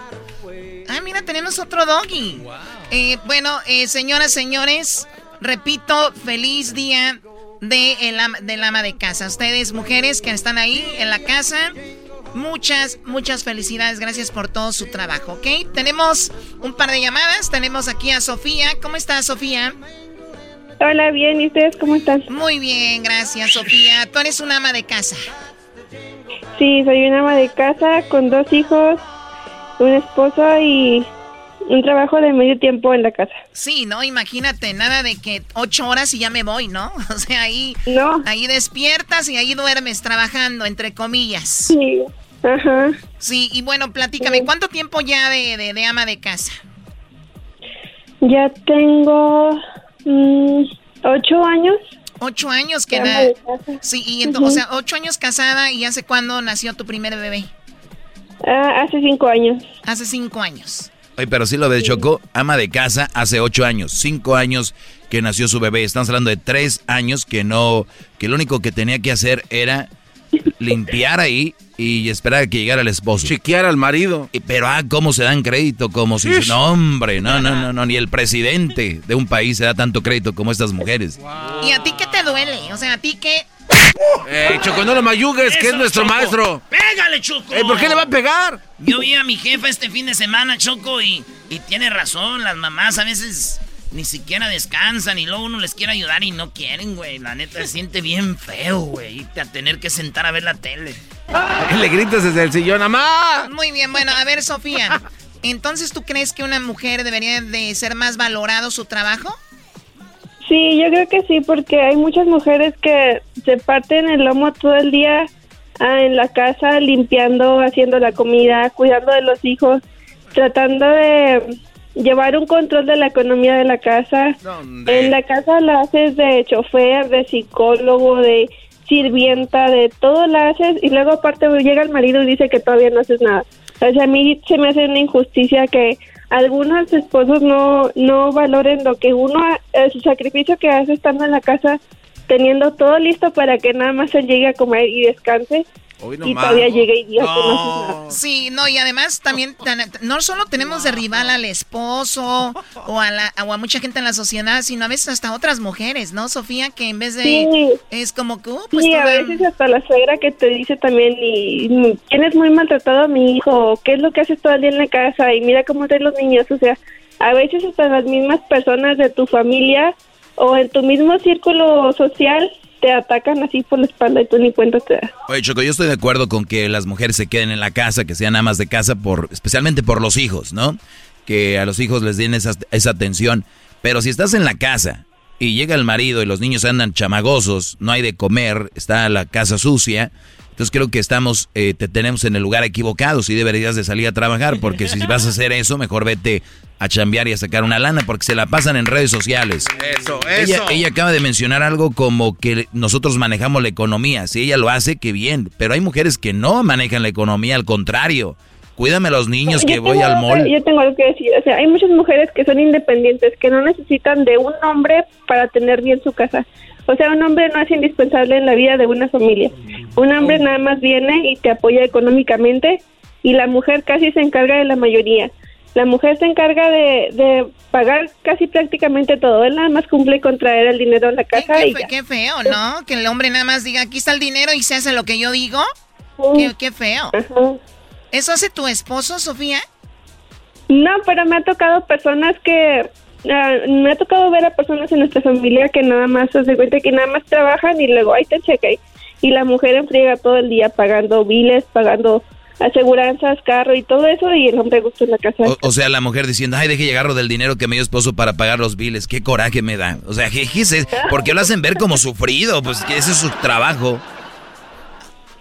Ah, mira, tenemos otro doggy. Eh, bueno, eh, señoras, señores, repito, feliz día de el del ama de casa. Ustedes, mujeres que están ahí en la casa, muchas, muchas felicidades. Gracias por todo su trabajo, ¿ok? Tenemos un par de llamadas. Tenemos aquí a Sofía. ¿Cómo estás, Sofía? Hola, bien, ¿y ustedes cómo están? Muy bien, gracias, Sofía. Tú eres una ama de casa. Sí, soy una ama de casa con dos hijos, un esposo y un trabajo de medio tiempo en la casa. Sí, ¿no? Imagínate, nada de que ocho horas y ya me voy, ¿no? O sea, ahí, ahí despiertas y ahí duermes trabajando, entre comillas. Sí, ajá. Sí, y bueno, platícame, ¿cuánto tiempo ya de, de- de ama de casa? Ya tengo mm, ocho años. Ocho años que De de. Sí, y ento- Ujú. o sea, ocho años casada y hace cuándo nació tu primer bebé? Ah, hace cinco años. Hace cinco años. Oye, pero sí lo ves, Choco, ama de casa hace ocho años, cinco años que nació su bebé. Estamos hablando de tres años que no, que lo único que tenía que hacer era limpiar ahí y esperar a que llegara el esposo. Chiquear al marido. Pero ah, cómo se dan crédito, como si no, hombre, no, no, no, no, ni el presidente de un país se da tanto crédito como estas mujeres. ¿Y a ti qué te duele? O sea, a ti qué... Eh, Choco, no lo mayugues, que es nuestro Choco. maestro. ¡Pégale, Choco! Eh, ¿Por qué le va a pegar? Yo vi a mi jefa este fin de semana, Choco, y, y tiene razón. Las mamás a veces ni siquiera descansan y luego uno les quiere ayudar y no quieren, güey. La neta se siente bien feo, güey, irte a tener que sentar a ver la tele. Le gritas desde el sillón, ¡amá! Muy bien, bueno, a ver, Sofía. Entonces, ¿tú crees que una mujer debería de ser más valorado su trabajo? Sí, yo creo que sí, porque hay muchas mujeres que se parten el lomo todo el día ah, en la casa, limpiando, haciendo la comida, cuidando de los hijos, tratando de llevar un control de la economía de la casa. En la casa la haces de chofer, de psicólogo, de sirvienta, de todo la haces y luego aparte llega el marido y dice que todavía no haces nada. O sea, a mí se me hace una injusticia que algunos esposos no, no valoren lo que uno, eh, su sacrificio que hace estando en la casa, teniendo todo listo para que nada más él llegue a comer y descanse. y todavía llegue y diga que no. Sí, no, y además también tan- no solo tenemos de rival al esposo o a, la, o a mucha gente en la sociedad, sino a veces hasta otras mujeres, ¿no, Sofía? Que en vez de... Sí. Es como que, uh, pues sí, a veces hasta la suegra que te dice también, y tienes muy maltratado a mi hijo, ¿qué es lo que haces todo el día en la casa? Y mira cómo traen los niños, o sea, a veces hasta las mismas personas de tu familia o en tu mismo círculo social te atacan así por la espalda y tú ni cuenta. Oye, Choco, yo estoy de acuerdo con que las mujeres se queden en la casa, que sean amas de casa, por, especialmente por los hijos, ¿no? Que a los hijos les den esa, esa atención. Pero si estás en la casa y llega el marido y los niños andan chamagosos, no hay de comer, está la casa sucia, entonces creo que estamos, eh, te tenemos en el lugar equivocado, si deberías de salir a trabajar, porque si vas a hacer eso, mejor vete a chambear y a sacar una lana, porque se la pasan en redes sociales. Eso, eso. ella acaba de mencionar algo como que nosotros manejamos la economía. Si ella lo hace, qué bien. Pero hay mujeres que no manejan la economía, al contrario. Cuídame a los niños que Yo voy tengo al mall. Yo tengo algo que decir. O sea, hay muchas mujeres que son independientes, que no necesitan de un hombre para tener bien su casa. O sea, un hombre no es indispensable en la vida de una familia. Un hombre nada más viene y te apoya económicamente y la mujer casi se encarga de la mayoría. La mujer se encarga de, de pagar casi prácticamente todo. Él nada más cumple con traer el dinero a la casa Qué, y fe- ya. qué feo, ¿no? Que el hombre nada más diga, aquí está el dinero y se hace lo que yo digo. Qué, qué feo. ¿Eso hace tu esposo, Sofía? No, pero me ha tocado personas que ah, me ha tocado ver a personas en nuestra familia que nada más se cuenta que nada más trabajan y luego ahí te cheque y la mujer enfriega todo el día pagando biles, pagando aseguranzas, carro y todo eso y el hombre gusta en la casa. O, sea, la mujer diciendo, ay, deje llegarlo del dinero que me dio esposo para pagar los biles. Qué coraje me da. O sea, ¿por qué lo hacen ver como sufrido? Pues que ese es su trabajo.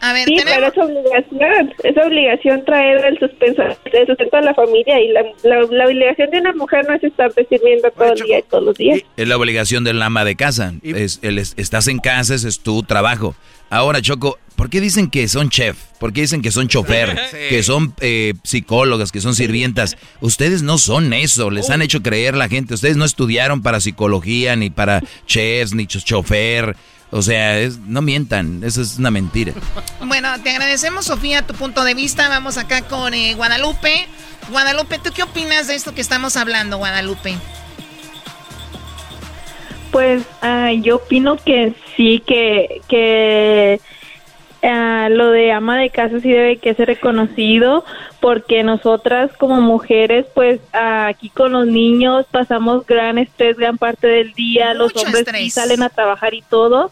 A ver, sí, pero es obligación, es obligación traer el suspenso, el sustento a la familia y la, la, obligación de una mujer no es estar sirviendo todo el día y todos los días. Es la obligación del ama de casa, es, el, estás en casa, ese es tu trabajo. Ahora, Choco, ¿por qué dicen que son chef? ¿Por qué dicen que son chofer? Que son eh, psicólogas, que son sirvientas. Ustedes no son eso, les han hecho creer la gente. Ustedes no estudiaron para psicología, ni para chefs, ni chofer. O sea, no mientan, eso es una mentira. Bueno, te agradecemos, Sofía, tu punto de vista. Vamos acá con eh, Guadalupe. Guadalupe, ¿tú qué opinas de esto que estamos hablando, Guadalupe? Pues ah, yo opino que sí, que, que ah, lo de ama de casa sí debe que ser reconocido porque nosotras como mujeres pues aquí con los niños pasamos gran estrés gran parte del día, los hombres sí salen a trabajar y todo,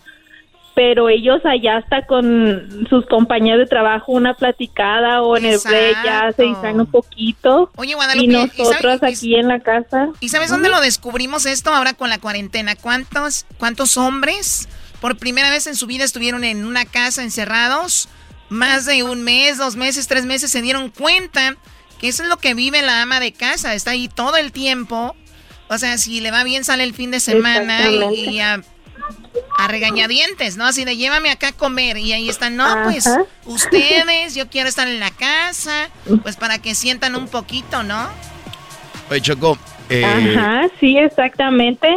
pero ellos allá hasta con sus compañeros de trabajo una platicada o en el break ya se distraen un poquito. Oye, Guadalupe, y nosotros aquí en la casa. ¿Y sabes dónde lo descubrimos esto ahora con la cuarentena? ¿Cuántos, cuántos hombres por primera vez en su vida estuvieron en una casa encerrados? Más de un mes, dos meses, tres meses se dieron cuenta que eso es lo que vive la ama de casa. Está ahí todo el tiempo. O sea, si le va bien, sale el fin de semana y, y a a regañadientes, ¿no? Así de llévame acá a comer. Y ahí están, no, pues ustedes, yo quiero estar en la casa, pues para que sientan un poquito, ¿no? Oye, Choco. Eh, Ajá, sí, exactamente.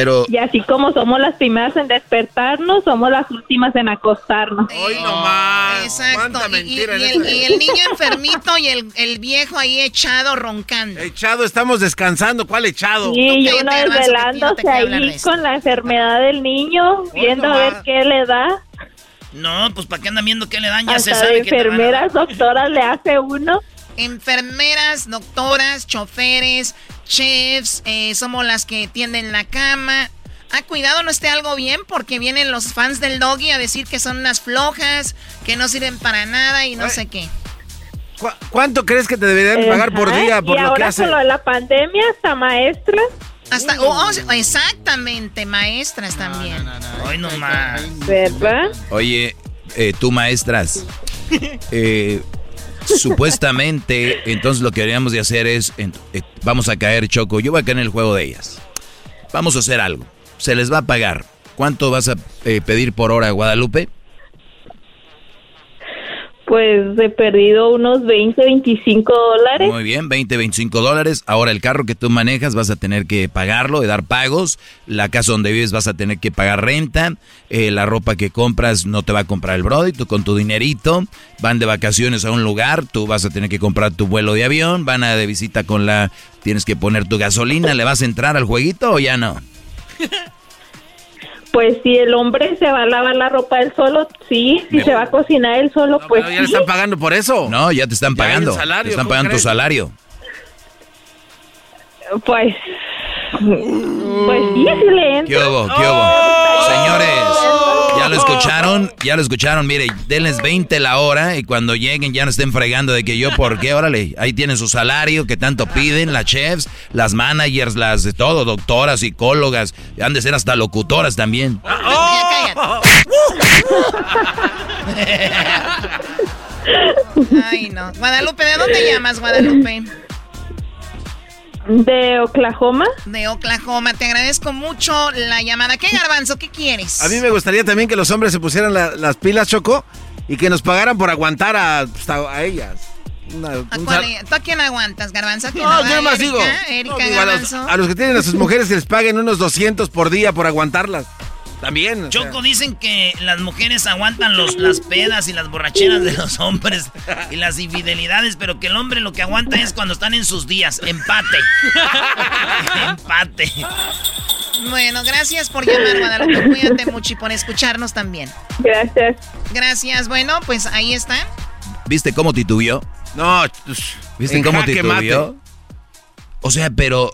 Pero... Y así como somos las primeras en despertarnos, somos las últimas en acostarnos. ¡Hoy no más! Exacto. Y, el, niño enfermito y el, viejo ahí echado roncando. Echado, estamos descansando. ¿Cuál echado? Sí, y uno desvelándose ahí con la enfermedad del niño, viendo a ver qué le da. No, pues ¿para qué andan viendo qué le dan? Ya se sabe enfermeras, doctoras le hace uno. Enfermeras, doctoras, choferes, chefs, eh, somos las que tienden la cama. Ah, cuidado, no esté algo bien porque vienen los fans del doggy a decir que son unas flojas, que no sirven para nada y no sé qué. ¿Cuánto crees que te deberían pagar por día por lo que hace? con lo de la pandemia, hasta maestras. Hasta, oh, oh, exactamente, maestras también. Hoy no más. ¿Verdad? Oye, eh, tú maestras, eh, Supuestamente, entonces lo que deberíamos de hacer es, eh, vamos a caer Choco, yo voy a caer en el juego de ellas. Vamos a hacer algo. Se les va a pagar. ¿Cuánto vas a eh, pedir por hora, Guadalupe? Pues he perdido unos 20, 25 dólares. Muy bien, 20, 25 dólares. Ahora el carro que tú manejas vas a tener que pagarlo, de dar pagos. La casa donde vives vas a tener que pagar renta. Eh, la ropa que compras no te va a comprar el Brody, tú con tu dinerito. Van de vacaciones a un lugar, tú vas a tener que comprar tu vuelo de avión. Van a de visita con la... Tienes que poner tu gasolina. ¿Le vas a entrar al jueguito o ya no? Pues si el hombre se va a lavar la ropa él solo, sí. Si se va a cocinar él solo, pues ya le están pagando por eso. No, ya te están pagando. te están pagando tu salario. Pues... Pues sí, sí le entra. ¿Qué hubo? ¿Qué hubo? Señores, ya lo escucharon, ya lo escucharon. Mire, denles 20 la hora y cuando lleguen ya no estén fregando de que yo, ¿por qué? Órale, ahí tienen su salario que tanto piden, las chefs, las managers, las de todo, doctoras, psicólogas, han de ser hasta locutoras también. Ay, no. Guadalupe, ¿de dónde llamas, Guadalupe? De Oklahoma. De Oklahoma. Te agradezco mucho la llamada. ¿Qué garbanzo? ¿Qué quieres? A mí me gustaría también que los hombres se pusieran las pilas, Choco, y que nos pagaran por aguantar a, pues, a ellas. ¿A, ¿Tú a quién aguantas, Garbanzo? ¿A no, yo más digo. Erika, a, los, que tienen a sus mujeres que les paguen unos 200 por día por aguantarlas. También. Choco, dicen que las mujeres aguantan los, las pedas y las borracheras de los hombres y las infidelidades, pero que el hombre lo que aguanta es cuando están en sus días. Empate. Empate. Bueno, gracias por llamar, Guadalupe. Cuídate mucho y por escucharnos también. Gracias. Gracias. Bueno, pues ahí está. ¿Viste cómo titubió? No, ¿viste cómo titubió? O sea, pero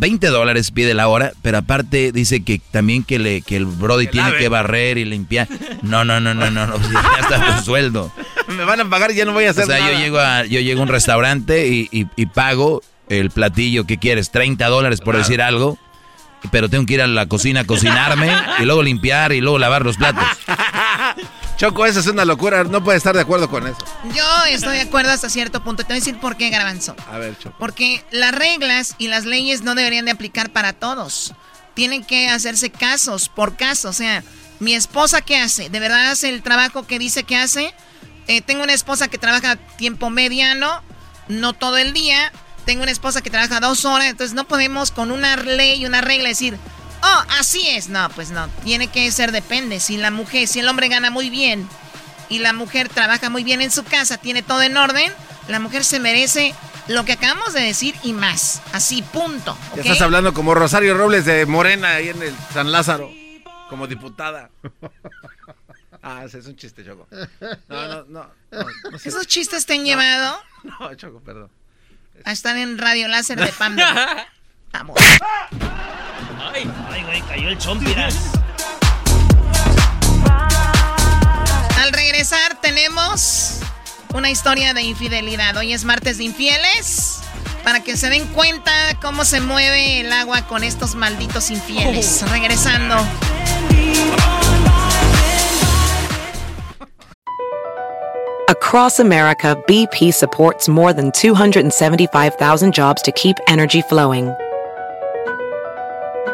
20 dólares pide la hora, pero aparte dice que también que, le, que el Brody tiene que barrer y limpiar. No, no, no, no, no, no ya está tu sueldo. Me van a pagar y ya no voy a hacer nada. O sea, yo llego a, yo llego a un restaurante y, y, pago el platillo que quieres, 30 dólares por decir algo, pero tengo que ir a la cocina a cocinarme y luego limpiar y luego lavar los platos. Choco, eso es una locura, no puedes estar de acuerdo con eso. Yo estoy de acuerdo hasta cierto punto. Te voy a decir por qué, Garbanzo. A ver, Choco. Porque las reglas y las leyes no deberían de aplicar para todos. Tienen que hacerse casos por caso. O sea, mi esposa, ¿qué hace? ¿De verdad hace el trabajo que dice que hace? Eh, tengo una esposa que trabaja tiempo mediano, no todo el día. Tengo una esposa que trabaja dos horas. Entonces no podemos con una ley y una regla decir, oh, así es. No, pues no, tiene que ser depende. Si la mujer, si el hombre gana muy bien y la mujer trabaja muy bien en su casa, tiene todo en orden, la mujer se merece lo que acabamos de decir y más. Así, punto. estás hablando como Rosario Robles de Morena ahí en el San Lázaro, como diputada. ah, ese es un chiste, Choco. No, no, no. ¿Esos chistes te han llevado? No, Choco, perdón. A estar en Radio Láser de Panda. Vamos. Ay, ay, güey, cayó el chompiras. Al regresar tenemos una historia de infidelidad. Hoy es martes de infieles. Para que se den cuenta cómo se mueve el agua con estos malditos infieles. Oh. Regresando. Across America, BP supports more than 275,000 jobs to keep energy flowing.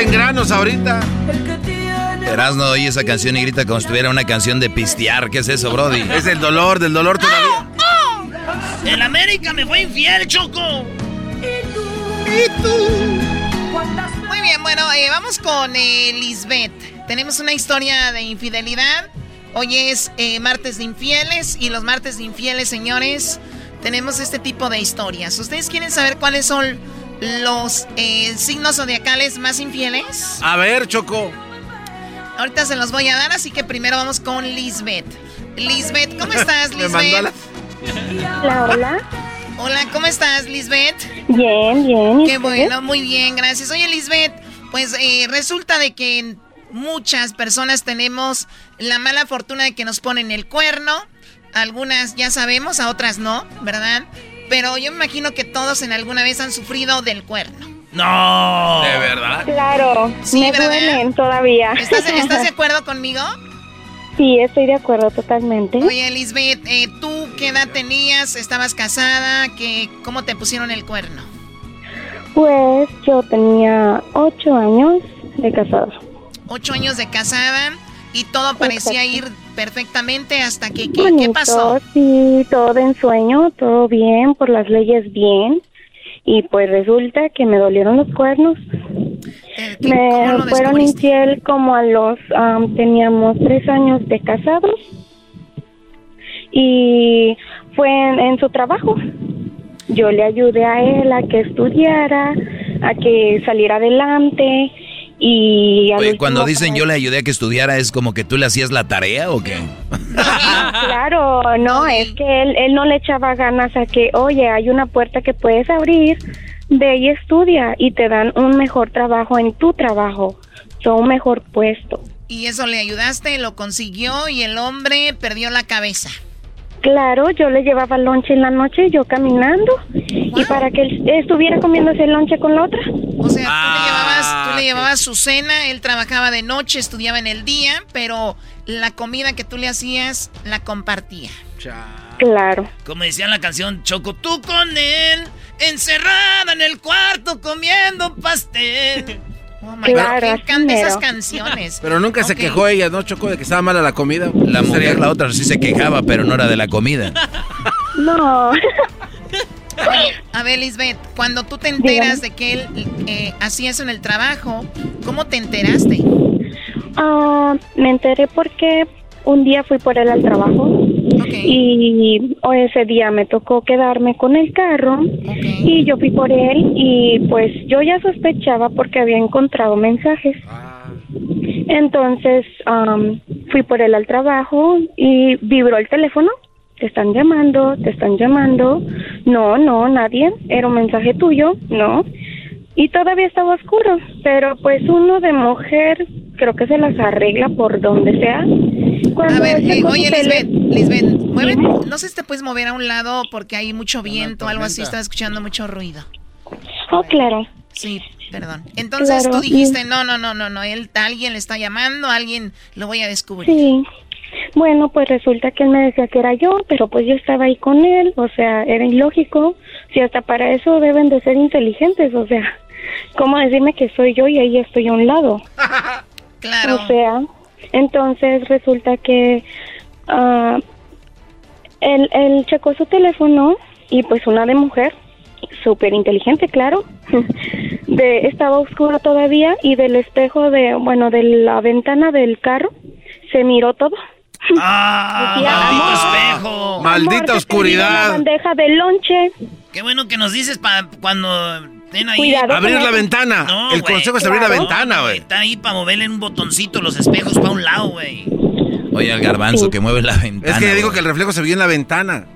Salen granos ahorita. Erasno oye esa canción y grita como si estuviera una canción de pistear. ¿Qué es eso, Brody? Es el dolor, del dolor todavía. El América me fue infiel, Choco. ¿Y tú? Muy bien, bueno, eh, vamos con eh, Lisbeth. Tenemos una historia de infidelidad. Hoy es eh, martes de infieles y los martes de infieles, señores, tenemos este tipo de historias. ¿Ustedes quieren saber cuáles son los eh, signos zodiacales más infieles? A ver, Choco. Ahorita se los voy a dar, así que primero vamos con Lisbeth. Lisbeth, ¿cómo estás, Lisbeth? Hola, hola. Hola, ¿cómo estás, Lisbeth? Bien, bien. Qué bueno, muy bien, gracias. Oye, Lisbeth, pues eh, resulta de que muchas personas tenemos la mala fortuna de que nos ponen el cuerno algunas ya sabemos, a otras no, ¿verdad? Pero yo me imagino que todos en alguna vez han sufrido del cuerno. No. ¿De verdad? Claro. Sí, me duelen todavía. ¿Estás, de acuerdo conmigo? Sí, estoy de acuerdo totalmente. Oye, Elizabeth, eh, ¿tú qué edad tenías? ¿Estabas casada? ¿Qué, ¿Cómo te pusieron el cuerno? Pues yo tenía ocho años de casada. Ocho años de casada y todo parecía ir perfectamente hasta que ¿qué, pasó? Sí, todo en sueño, todo bien, por las leyes bien. Y pues resulta que me dolieron los cuernos. Eh, me fueron infiel como a los, teníamos tres años de casados. Y fue en su trabajo. Yo le ayudé a él a que estudiara, a que saliera adelante Y Oye, cuando dicen yo le ayudé a que estudiara, ¿es como que tú le hacías la tarea o qué? claro, no, es que él, él no le echaba ganas a que, oye, hay una puerta que puedes abrir, ve y estudia y te dan un mejor trabajo en tu trabajo, son un mejor puesto. Y eso le ayudaste, lo consiguió y el hombre perdió la cabeza. Claro, yo le llevaba lonche en la noche, yo caminando, y para que él estuviera comiendo ese lonche con la otra. O sea, tú le llevabas, tú le llevabas su cena, él trabajaba de noche, estudiaba en el día, pero la comida que tú le hacías la compartía. Claro. Como decía la canción, Choco, tú con él, encerrada en el cuarto comiendo pastel. Oh my claro, God, esas canciones. Pero nunca se quejó ella, ¿no? Chocó de que estaba mala la comida. La mujer, la otra sí se quejaba, pero no era de la comida. No. a ver, Lisbeth, cuando tú te enteras de que él eh, hacía eso en el trabajo, ¿cómo te enteraste? Ah, me enteré porque un día fui por él al trabajo y ese día me tocó quedarme con el carro y yo fui por él y pues yo ya sospechaba porque había encontrado mensajes. Entonces fui por él al trabajo y vibró el teléfono. Te están llamando, te están llamando. No, no, nadie. Era un mensaje tuyo, no. Y todavía estaba oscuro, pero pues uno de mujer creo que se las arregla por donde sea. a ver, eh, oye Lisbeth, Lisbeth, mueve, no sé si te puedes mover a un lado porque hay mucho viento, algo así, estaba escuchando mucho ruido. Oh, claro. Sí, perdón. Entonces tú dijiste, no, no, no, no, no, él, alguien le está llamando, alguien lo voy a descubrir. Sí. Bueno, pues resulta que él me decía que era yo, pero pues yo estaba ahí con él, o sea, era ilógico. Si hasta para eso deben de ser inteligentes, o sea, ¿cómo decirme que soy yo y ahí estoy a un lado? claro. O sea, entonces resulta que uh, él, él checó su teléfono y pues una de mujer, súper inteligente, claro, de, estaba oscura todavía y del espejo de, bueno, de la ventana del carro se miró todo. ¡Ah! ¡Maldito espejo! ¡Maldita oscuridad! bandeja de lonche. Qué bueno que nos dices para cuando estén ahí. Cuidado abrir la ventana. el consejo es abrir la ventana, güey. está ahí para moverle un botoncito los espejos para un lado, güey. Oye, al garbanzo que mueve la ventana. Es que digo que el reflejo se vio en la ventana.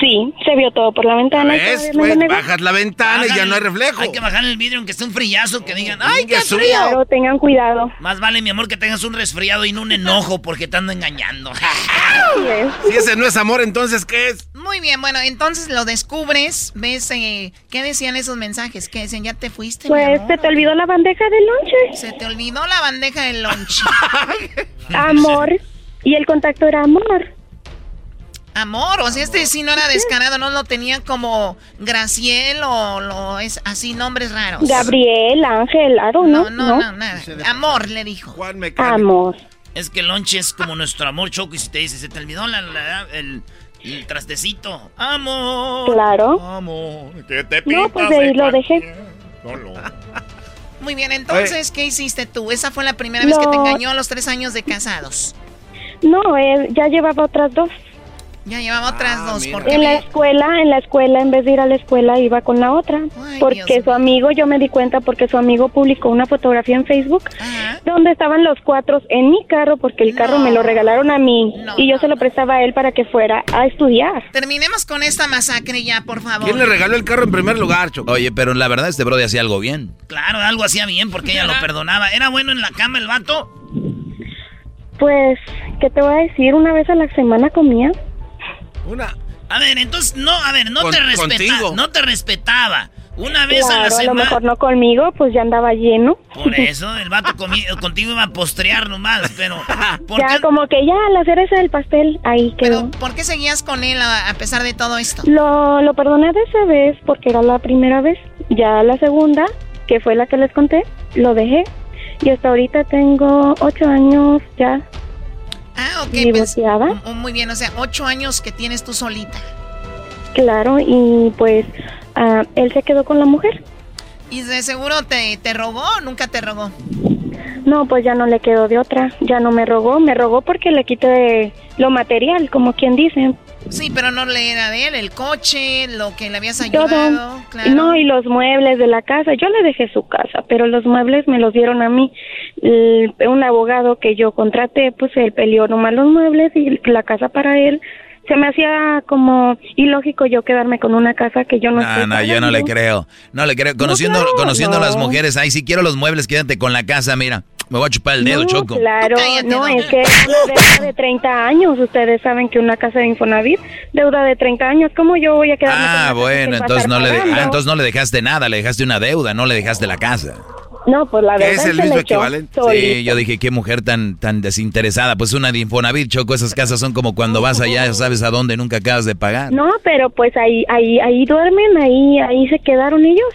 Sí, se vio todo por la ventana. ¿Ves? Pues, bajas la ventana y ya no hay reflejo. Hay que bajar el vidrio aunque esté un frillazo, que digan, ¡ay, qué frío! Claro, tengan cuidado. Más vale, mi amor, que tengas un resfriado y no un enojo porque te ando engañando. si ese no es amor, entonces, ¿qué es? Muy bien, bueno, entonces lo descubres, ves, eh, ¿qué decían esos mensajes? ¿Qué decían? ¿Ya te fuiste, Pues se te olvidó la bandeja del lonche. Se te olvidó la bandeja del lonche. amor. Y el contacto era amor. Amor, o sea, este sí no era descarado, no lo tenía como Graciel o lo es así nombres raros. Gabriel, Ángel, Aro, no, no, no, nada. Amor le dijo. Juan Amor. Es que lonche es como nuestro amor, Choco, y si te dice, se te olvidó el, el, trastecito. Amor. Claro. Amor, que te No, pues ahí lo dejé. Muy bien, entonces, ¿qué hiciste tú? Esa fue la primera vez que te engañó a los tres años de casados. No, él ya llevaba otras dos. Ya llevaba otras Ah, dos. Porque En la escuela, en la escuela, en vez de ir a la escuela, iba con la otra. Ay, porque Dios su amigo, yo me di cuenta porque su amigo publicó una fotografía en Facebook donde estaban los cuatro en mi carro porque el carro me lo regalaron a mí y yo se lo prestaba a él para que fuera a estudiar. Terminemos con esta masacre ya, por favor. ¿Quién le regaló el carro en primer lugar, Choco? Oye, pero la verdad este brody hacía algo bien. Claro, algo hacía bien porque ella lo perdonaba. ¿Era bueno en la cama el vato? Pues, ¿qué te voy a decir? Una vez a la semana comía. Una. A ver, entonces, no, a ver, no Con- te respetaba. contigo. No te respetaba. Una vez a la Claro, a lo semana. mejor no conmigo, pues ya andaba lleno. Por eso, el vato contigo iba a postrear nomás, pero... ¿por Ya, qué? como que ya la cereza del pastel, ahí quedó. ¿Por qué seguías con él a, a pesar de todo esto? Lo, lo perdoné de esa vez porque era la primera vez. Ya la segunda, que fue la que les conté, lo dejé. Y hasta ahorita tengo ocho años ya. Ah, ok. Divorciada. Pues, muy bien, o sea, ocho años que tienes tú solita. Claro, y pues ah, él se quedó con la mujer. ¿Y de seguro te, te rogó o nunca te rogó? No, pues ya no le quedó de otra. Ya no me rogó. Me rogó porque le quité lo material, como quien dice. Sí, pero no le era de él, el coche, lo que le habías ayudado. Claro. No, y los muebles de la casa. Yo le dejé su casa, pero los muebles me los dieron a mí. un abogado que yo contraté, pues él peleó nomás los muebles y la casa para él se me hacía como ilógico yo quedarme con una casa que yo no No, no, yo no le creo. No le creo. Conociendo, conociendo a las mujeres, ay, si quiero los muebles, quédate con la casa, mira. Me voy a chupar el dedo, Choco. Claro, no, es que es una deuda de 30 años. Ustedes saben que una casa de Infonavit, deuda de 30 años, ¿cómo yo voy a quedarme Ah, bueno, entonces no, le ah, entonces no le dejaste nada, le dejaste una deuda, no le dejaste la casa. No, pues la verdad es el mismo equivalente. Sí, yo dije, qué mujer tan, tan desinteresada. Pues una de Infonavit, Choco, esas casas son como cuando vas allá, sabes a dónde, nunca acabas de pagar. No, pero pues ahí, ahí, ahí duermen, ahí, ahí se quedaron ellos.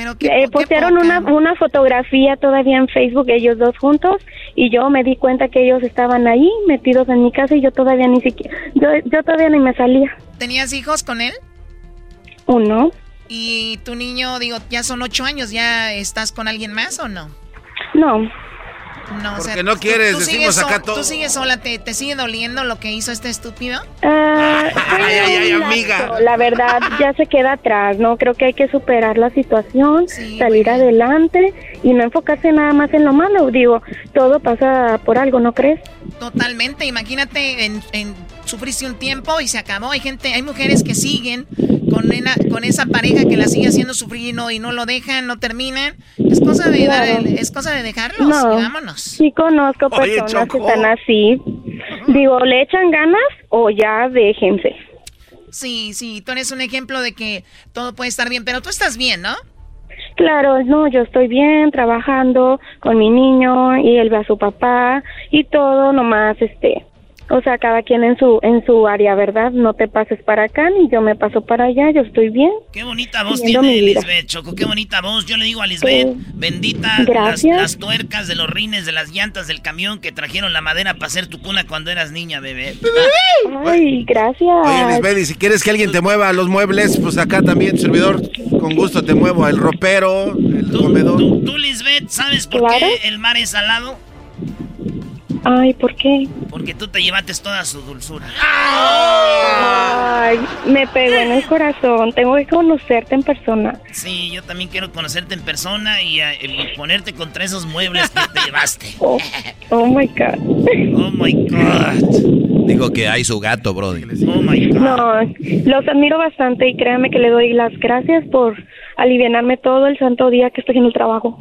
Pero eh, postearon una, una fotografía todavía en Facebook, ellos dos juntos, y yo me di cuenta que ellos estaban ahí metidos en mi casa y yo todavía ni siquiera, yo, yo todavía ni me salía. ¿Tenías hijos con él? Uno. ¿Y tu niño, digo, ya son ocho años, ya estás con alguien más o no? No. No, Porque no quieres, decimos acá todo. ¿Tú sigues sola? ¿Te, ¿Te, sigue doliendo lo que hizo este estúpido? Ah, ay, ay, ay, amiga. La verdad, ya se queda atrás, ¿no? Creo que hay que superar la situación, salir adelante y no enfocarse nada más en lo malo. Digo, todo pasa por algo, ¿no crees? Totalmente. Imagínate, en, en sufriste un tiempo y se acabó. Hay gente, hay mujeres que siguen con, con esa pareja que la sigue haciendo sufrir y no, y no lo dejan, no terminan. Es cosa de dar es cosa de dejarlos y vámonos. Sí conozco personas que están así. Digo, ¿le echan ganas o ya déjense? Sí, sí, tú eres un ejemplo de que todo puede estar bien, pero tú estás bien, ¿no? Claro, no, yo estoy bien, trabajando con mi niño y él ve a su papá y todo, nomás, este, o sea, cada quien en su en su área, ¿verdad? No te pases para acá ni yo me paso para allá, yo estoy bien. Qué bonita voz tiene Lisbeth, Choco, qué bonita voz. Yo le digo a Lisbeth, bendita las, las, tuercas de los rines, de las llantas del camión que trajeron la madera para hacer tu cuna cuando eras niña, bebé. Ay, gracias. Oye, Lisbeth, y si quieres que alguien te mueva los muebles, pues acá también, servidor, con gusto te muevo el ropero, el comedor. Tú, Lisbeth, ¿sabes por qué el mar es salado? Ay, ¿por qué? Porque tú te llevaste toda su dulzura. Ay, me pegó en el corazón. Tengo que conocerte en persona. Sí, yo también quiero conocerte en persona y, ponerte contra esos muebles que te llevaste. Oh, oh, my God. Oh my God. Dijo que hay su gato, Brody. Oh my God. No, los admiro bastante y créanme que le doy las gracias por aliviarme todo el santo día que estoy en el trabajo.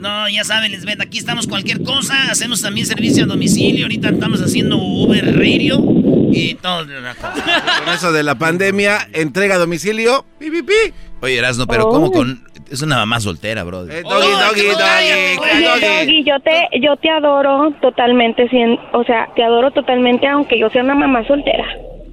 No, ya saben, Lisbeth, aquí estamos cualquier cosa. Hacemos también servicio a domicilio. Ahorita estamos haciendo Uber Radio y todo. Con eso de la pandemia, entrega a domicilio. Pi, pi, pi. Oye, Erasno, pero ¿cómo con.? Es una mamá soltera, bro. Eh, doggy, doggy, doggy, doggy. yo te, yo te adoro totalmente, o sea, te adoro totalmente aunque yo sea una mamá soltera.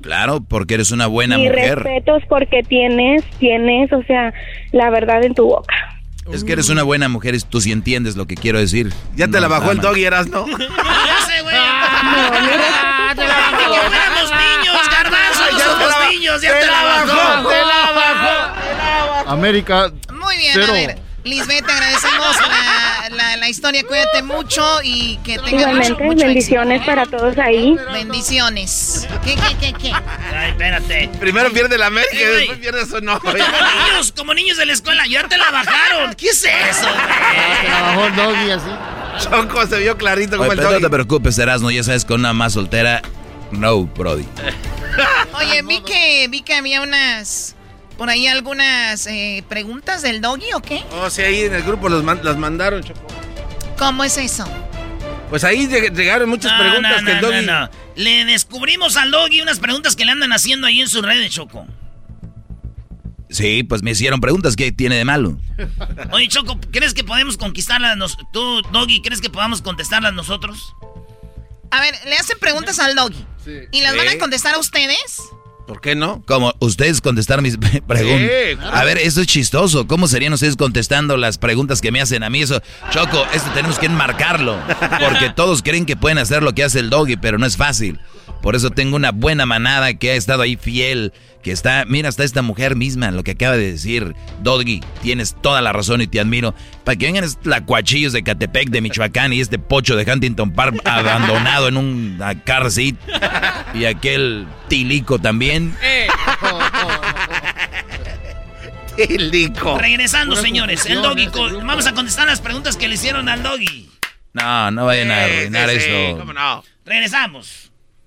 Claro, porque eres una buena Mi mujer. respetos porque tienes, tienes, o sea, la verdad en tu boca. Es que eres una buena mujer y tú sí entiendes lo que quiero decir. Ya te la bajó el doggy, eras, ¿no? ya sé, güey. Ah, te la bajó. los niños, garbanzos, ya los niños, ya te, la bajó. Te la bajó. Te la bajó. América. Muy bien, a ver. Lisbeth, te agradecemos la, la, historia. Cuídate mucho y que tengas Igualmente, mucho, bendiciones para todos ahí. Bendiciones. ¿Qué, qué, qué, qué? Ay, espérate. Primero pierde la América y después pierde su no. Como niños, como niños de la escuela, ya te la bajaron. ¿Qué es eso? Te la bajó el doggy así. Choco se vio clarito como el doggy. No te preocupes, Erasmo, ya sabes, con una más soltera, no, Brody. Oye, vi que, vi que había unas por ahí algunas eh, preguntas del doggy o qué? Oh, sí, ahí en el grupo los las mandaron, Choco. ¿Cómo es eso? Pues ahí llegaron muchas preguntas que el doggy. No, Le descubrimos al doggy unas preguntas que le andan haciendo ahí en sus redes, Choco. Sí, pues me hicieron preguntas. ¿Qué tiene de malo? Oye, Choco, ¿crees que podemos conquistarlas? Nos ¿Tú, Doggy, crees que podamos contestarlas nosotros? A ver, le hacen preguntas al Doggy. Sí. ¿Y las van a contestar a ustedes? ¿Por qué no? Como ustedes contestar mis preguntas. A ver, eso es chistoso. ¿Cómo serían ustedes contestando las preguntas que me hacen a mí? Eso, Choco, esto tenemos que enmarcarlo. Porque todos creen que pueden hacer lo que hace el doggy, pero no es fácil. Por eso tengo una buena manada que ha estado ahí fiel, que está, mira, hasta esta mujer misma, lo que acaba de decir, Doggy, tienes toda la razón y te admiro. Para que vengan estos lacuachillos de Catepec, de Michoacán y este pocho de Huntington Park abandonado en un car seat y aquel tilico también. Eh. Tilico. Regresando, señores, el Doggy, vamos a contestar las preguntas que le hicieron al Doggy. No, no vayan a arruinar esto. no? Regresamos.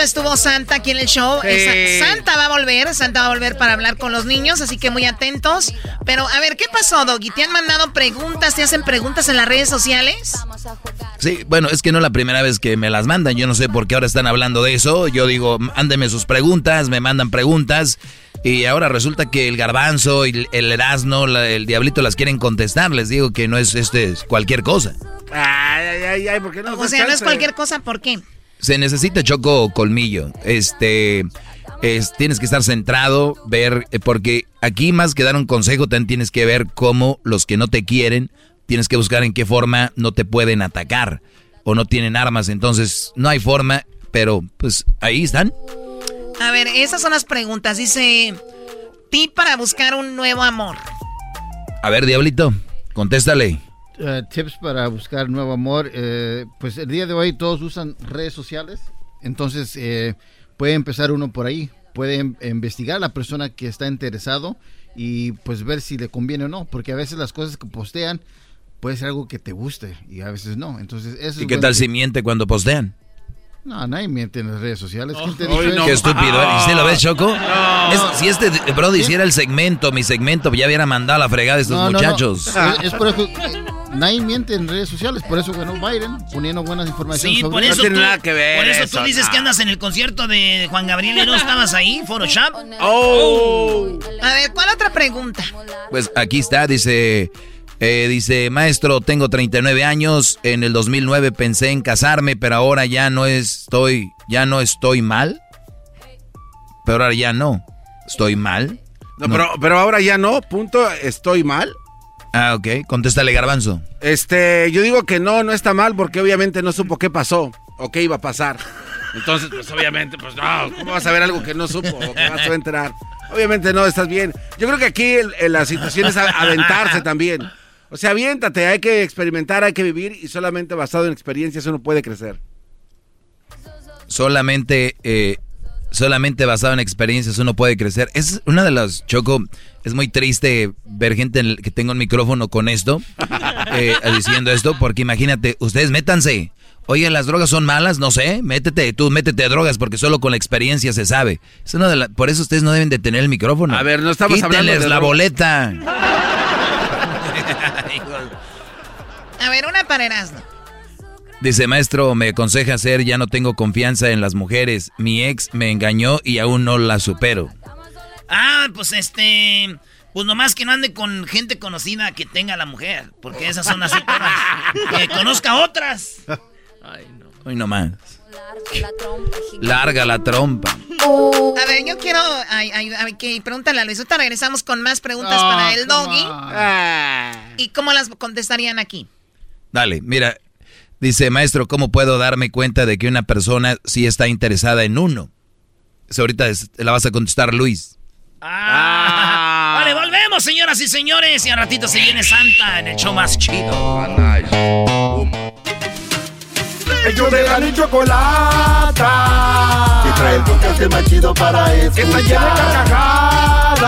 Estuvo Santa aquí en el show. Santa va a volver, Santa va a volver para hablar con los niños, así que muy atentos. Pero a ver, ¿qué pasó, Doggy? ¿Te han mandado preguntas? ¿Te hacen preguntas en las redes sociales? Sí, bueno, es que no es la primera vez que me las mandan. Yo no sé por qué ahora están hablando de eso. Yo digo, ándeme sus preguntas, me mandan preguntas. Y ahora resulta que el garbanzo, y el erasno, el diablito las quieren contestar. Les digo que no es este cualquier cosa. Ay, ay, ay, ¿por qué no? O sea, no es cualquier cosa, ¿por qué? Se necesita choco colmillo. Este, es, tienes que estar centrado, ver, eh, porque aquí más que dar un consejo, también tienes que ver cómo los que no te quieren, tienes que buscar en qué forma no te pueden atacar o no tienen armas. Entonces, no hay forma, pero pues ahí están. A ver, esas son las preguntas. Dice, tip para buscar un nuevo amor. A ver, Diablito, contéstale. Eh, tips para buscar nuevo amor. Eh, pues el día de hoy todos usan redes sociales, entonces eh, puede empezar uno por ahí. Puede em, investigar a la persona que está interesado y pues ver si le conviene o no, porque a veces las cosas que postean puede ser algo que te guste y a veces no. Entonces, eso ¿Y qué tal si miente cuando postean? No, nadie miente en las redes sociales. Qué estúpido. ¿Y usted lo ves, Choco? si este Brody hiciera el segmento, mi segmento, ya hubiera mandado la fregada de estos muchachos. Es, por eso, nadie miente en redes sociales. Por eso ganó Biden, poniendo buenas informaciones. Sí, por eso, no tiene nada que ver. Por eso, tú dices que andas en el concierto de Juan Gabriel y no estabas ahí, Photoshop. Oh. A ver, ¿cuál otra pregunta? Pues aquí está, dice... Eh, dice, maestro, tengo 39 años, en el 2009 pensé en casarme, pero ahora ya no estoy, ya no estoy mal. Pero ahora ya no, estoy mal. No, Pero, pero ahora ya no, punto, estoy mal. Ah, ok, contéstale Garbanzo. Este, yo digo que no, no está mal porque obviamente no supo qué pasó o qué iba a pasar. Entonces, pues obviamente, pues no, ¿cómo vas a ver algo que no supo o que vas a enterar? Obviamente no, estás bien. Yo creo que aquí la situación es aventarse también. O sea, aviéntate, hay que experimentar, hay que vivir y solamente basado en experiencias uno puede crecer. Solamente, eh, solamente basado en experiencias uno puede crecer. Es una de las, Choco, es muy triste ver gente que tenga un micrófono con esto, eh, diciendo esto, porque imagínate, ustedes métanse. Oye, las drogas son malas, no sé, métete, tú métete a drogas porque solo con la experiencia se sabe. Es una de por eso ustedes no deben de tener el micrófono. A ver, no estamos hablando de la boleta. A ver, una para Dice, maestro, me aconseja hacer, ya no tengo confianza en las mujeres. Mi ex me engañó y aún no la supero. Ah, pues este... Pues nomás que no ande con gente conocida que tenga la mujer. Porque esas son así que conozca otras. Ay, no. Hoy nomás. Larga la trompa. A ver, yo quiero. Ay, ay, a ver, que pregúntale a Luis. Ahorita regresamos con más preguntas para ah, el doggy. ¿Y cómo las contestarían aquí? Dale, mira. Dice, maestro, ¿cómo puedo darme cuenta de que una persona sí está interesada en uno? Eso ahorita la vas a contestar Luis. Ah. Vale, volvemos, señoras y señores. Y a ratito se viene Santa en el show más chido. Ellos de la y chocolata. Que trae el podcast más chido para escuchar. Que está llena de carcajadas.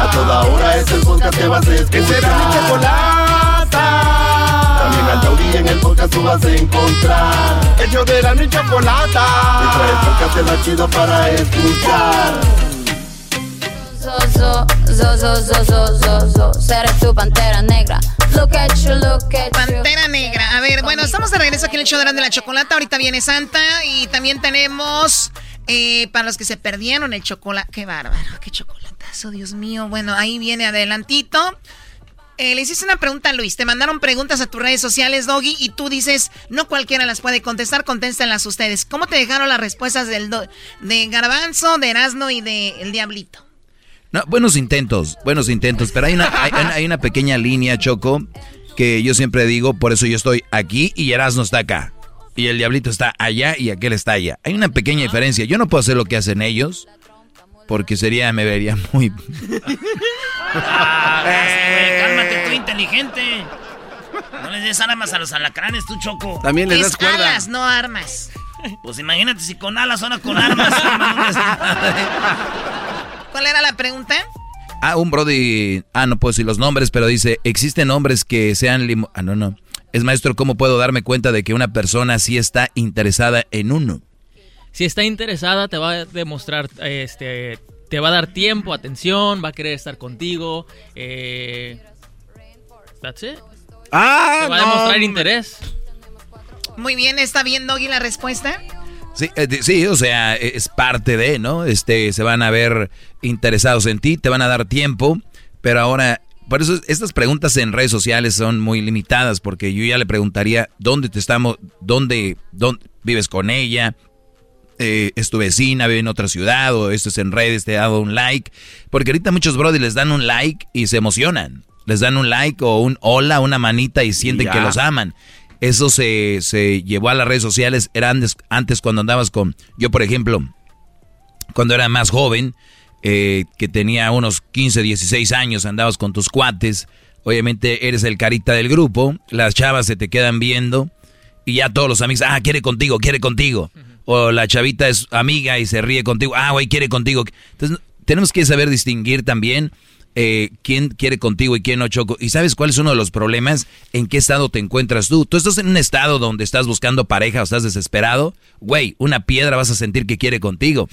A toda hora es el podcast que vas a escuchar. Que será mi chocolata. Al taurí en el podcast tú vas a encontrar. Ellos de la y chocolata. Que trae el podcast más chido para escuchar. So, seré tu pantera negra. Pantera negra. A ver, bueno, estamos de regreso aquí en el show de la Chocolata. Ahorita viene Santa y también tenemos Eh, para los que se perdieron el chocolate, qué bárbaro, qué chocolatazo, Dios mío. Bueno, ahí viene adelantito. Eh, le hiciste una pregunta a Luis. Te mandaron preguntas a tus redes sociales, Doggy, y tú dices, no cualquiera las puede contestar, contéstenlas ustedes. ¿Cómo te dejaron las respuestas del de Garbanzo, de Erasno y de El Diablito? No, buenos intentos, buenos intentos, pero hay una, hay, una pequeña línea, Choco, que yo siempre digo, por eso yo estoy aquí y Erasno está acá. Y el Diablito está allá y aquel está allá. Hay una pequeña diferencia. Yo no puedo hacer lo que hacen ellos, porque sería, me vería muy... Ah, cálmate, tú inteligente. No les des armas a los alacranes, tú, Choco. También les das cuerda. alas, no armas. Pues imagínate si con alas, ahora con armas. ¿Cuál era la pregunta? Ah, un Brody. Ah, no puedo decir los nombres, pero dice: ¿existen hombres que sean. Limo ah, no, no. Es maestro, ¿cómo puedo darme cuenta de que una persona sí está interesada en uno? Si está interesada, te va a demostrar, este, te va a dar tiempo, atención, va a querer estar contigo. Eh, that's it. Ah, te va a demostrar interés. Muy bien, ¿está bien, Doggy, la respuesta? Sí, eh, sí, o sea, es parte de, ¿no? Este, se van a ver interesados en ti, te van a dar tiempo, pero ahora, por eso estas preguntas en redes sociales son muy limitadas, porque yo ya le preguntaría dónde te estamos, dónde, dónde vives con ella, eh, es tu vecina, vive en otra ciudad, o esto es en redes, te ha dado un like, porque ahorita muchos brothers les dan un like y se emocionan, les dan un like o un hola, una manita y sienten que los aman. Eso se, se llevó a las redes sociales. Era antes, cuando andabas con. Yo, por ejemplo, cuando era más joven, eh, que tenía unos 15, 16 años, andabas con tus cuates. Obviamente eres el carita del grupo. Las chavas se te quedan viendo. Y ya todos los amigos, ah, quiere contigo, quiere contigo. O la chavita es amiga y se ríe contigo. Ah, güey, quiere contigo. Entonces, tenemos que saber distinguir también eh, quién quiere contigo y quién no choco. ¿Y sabes cuál es uno de los problemas? ¿En qué estado te encuentras tú? Tú estás en un estado donde estás buscando pareja o estás desesperado. Güey, una piedra vas a sentir que quiere contigo.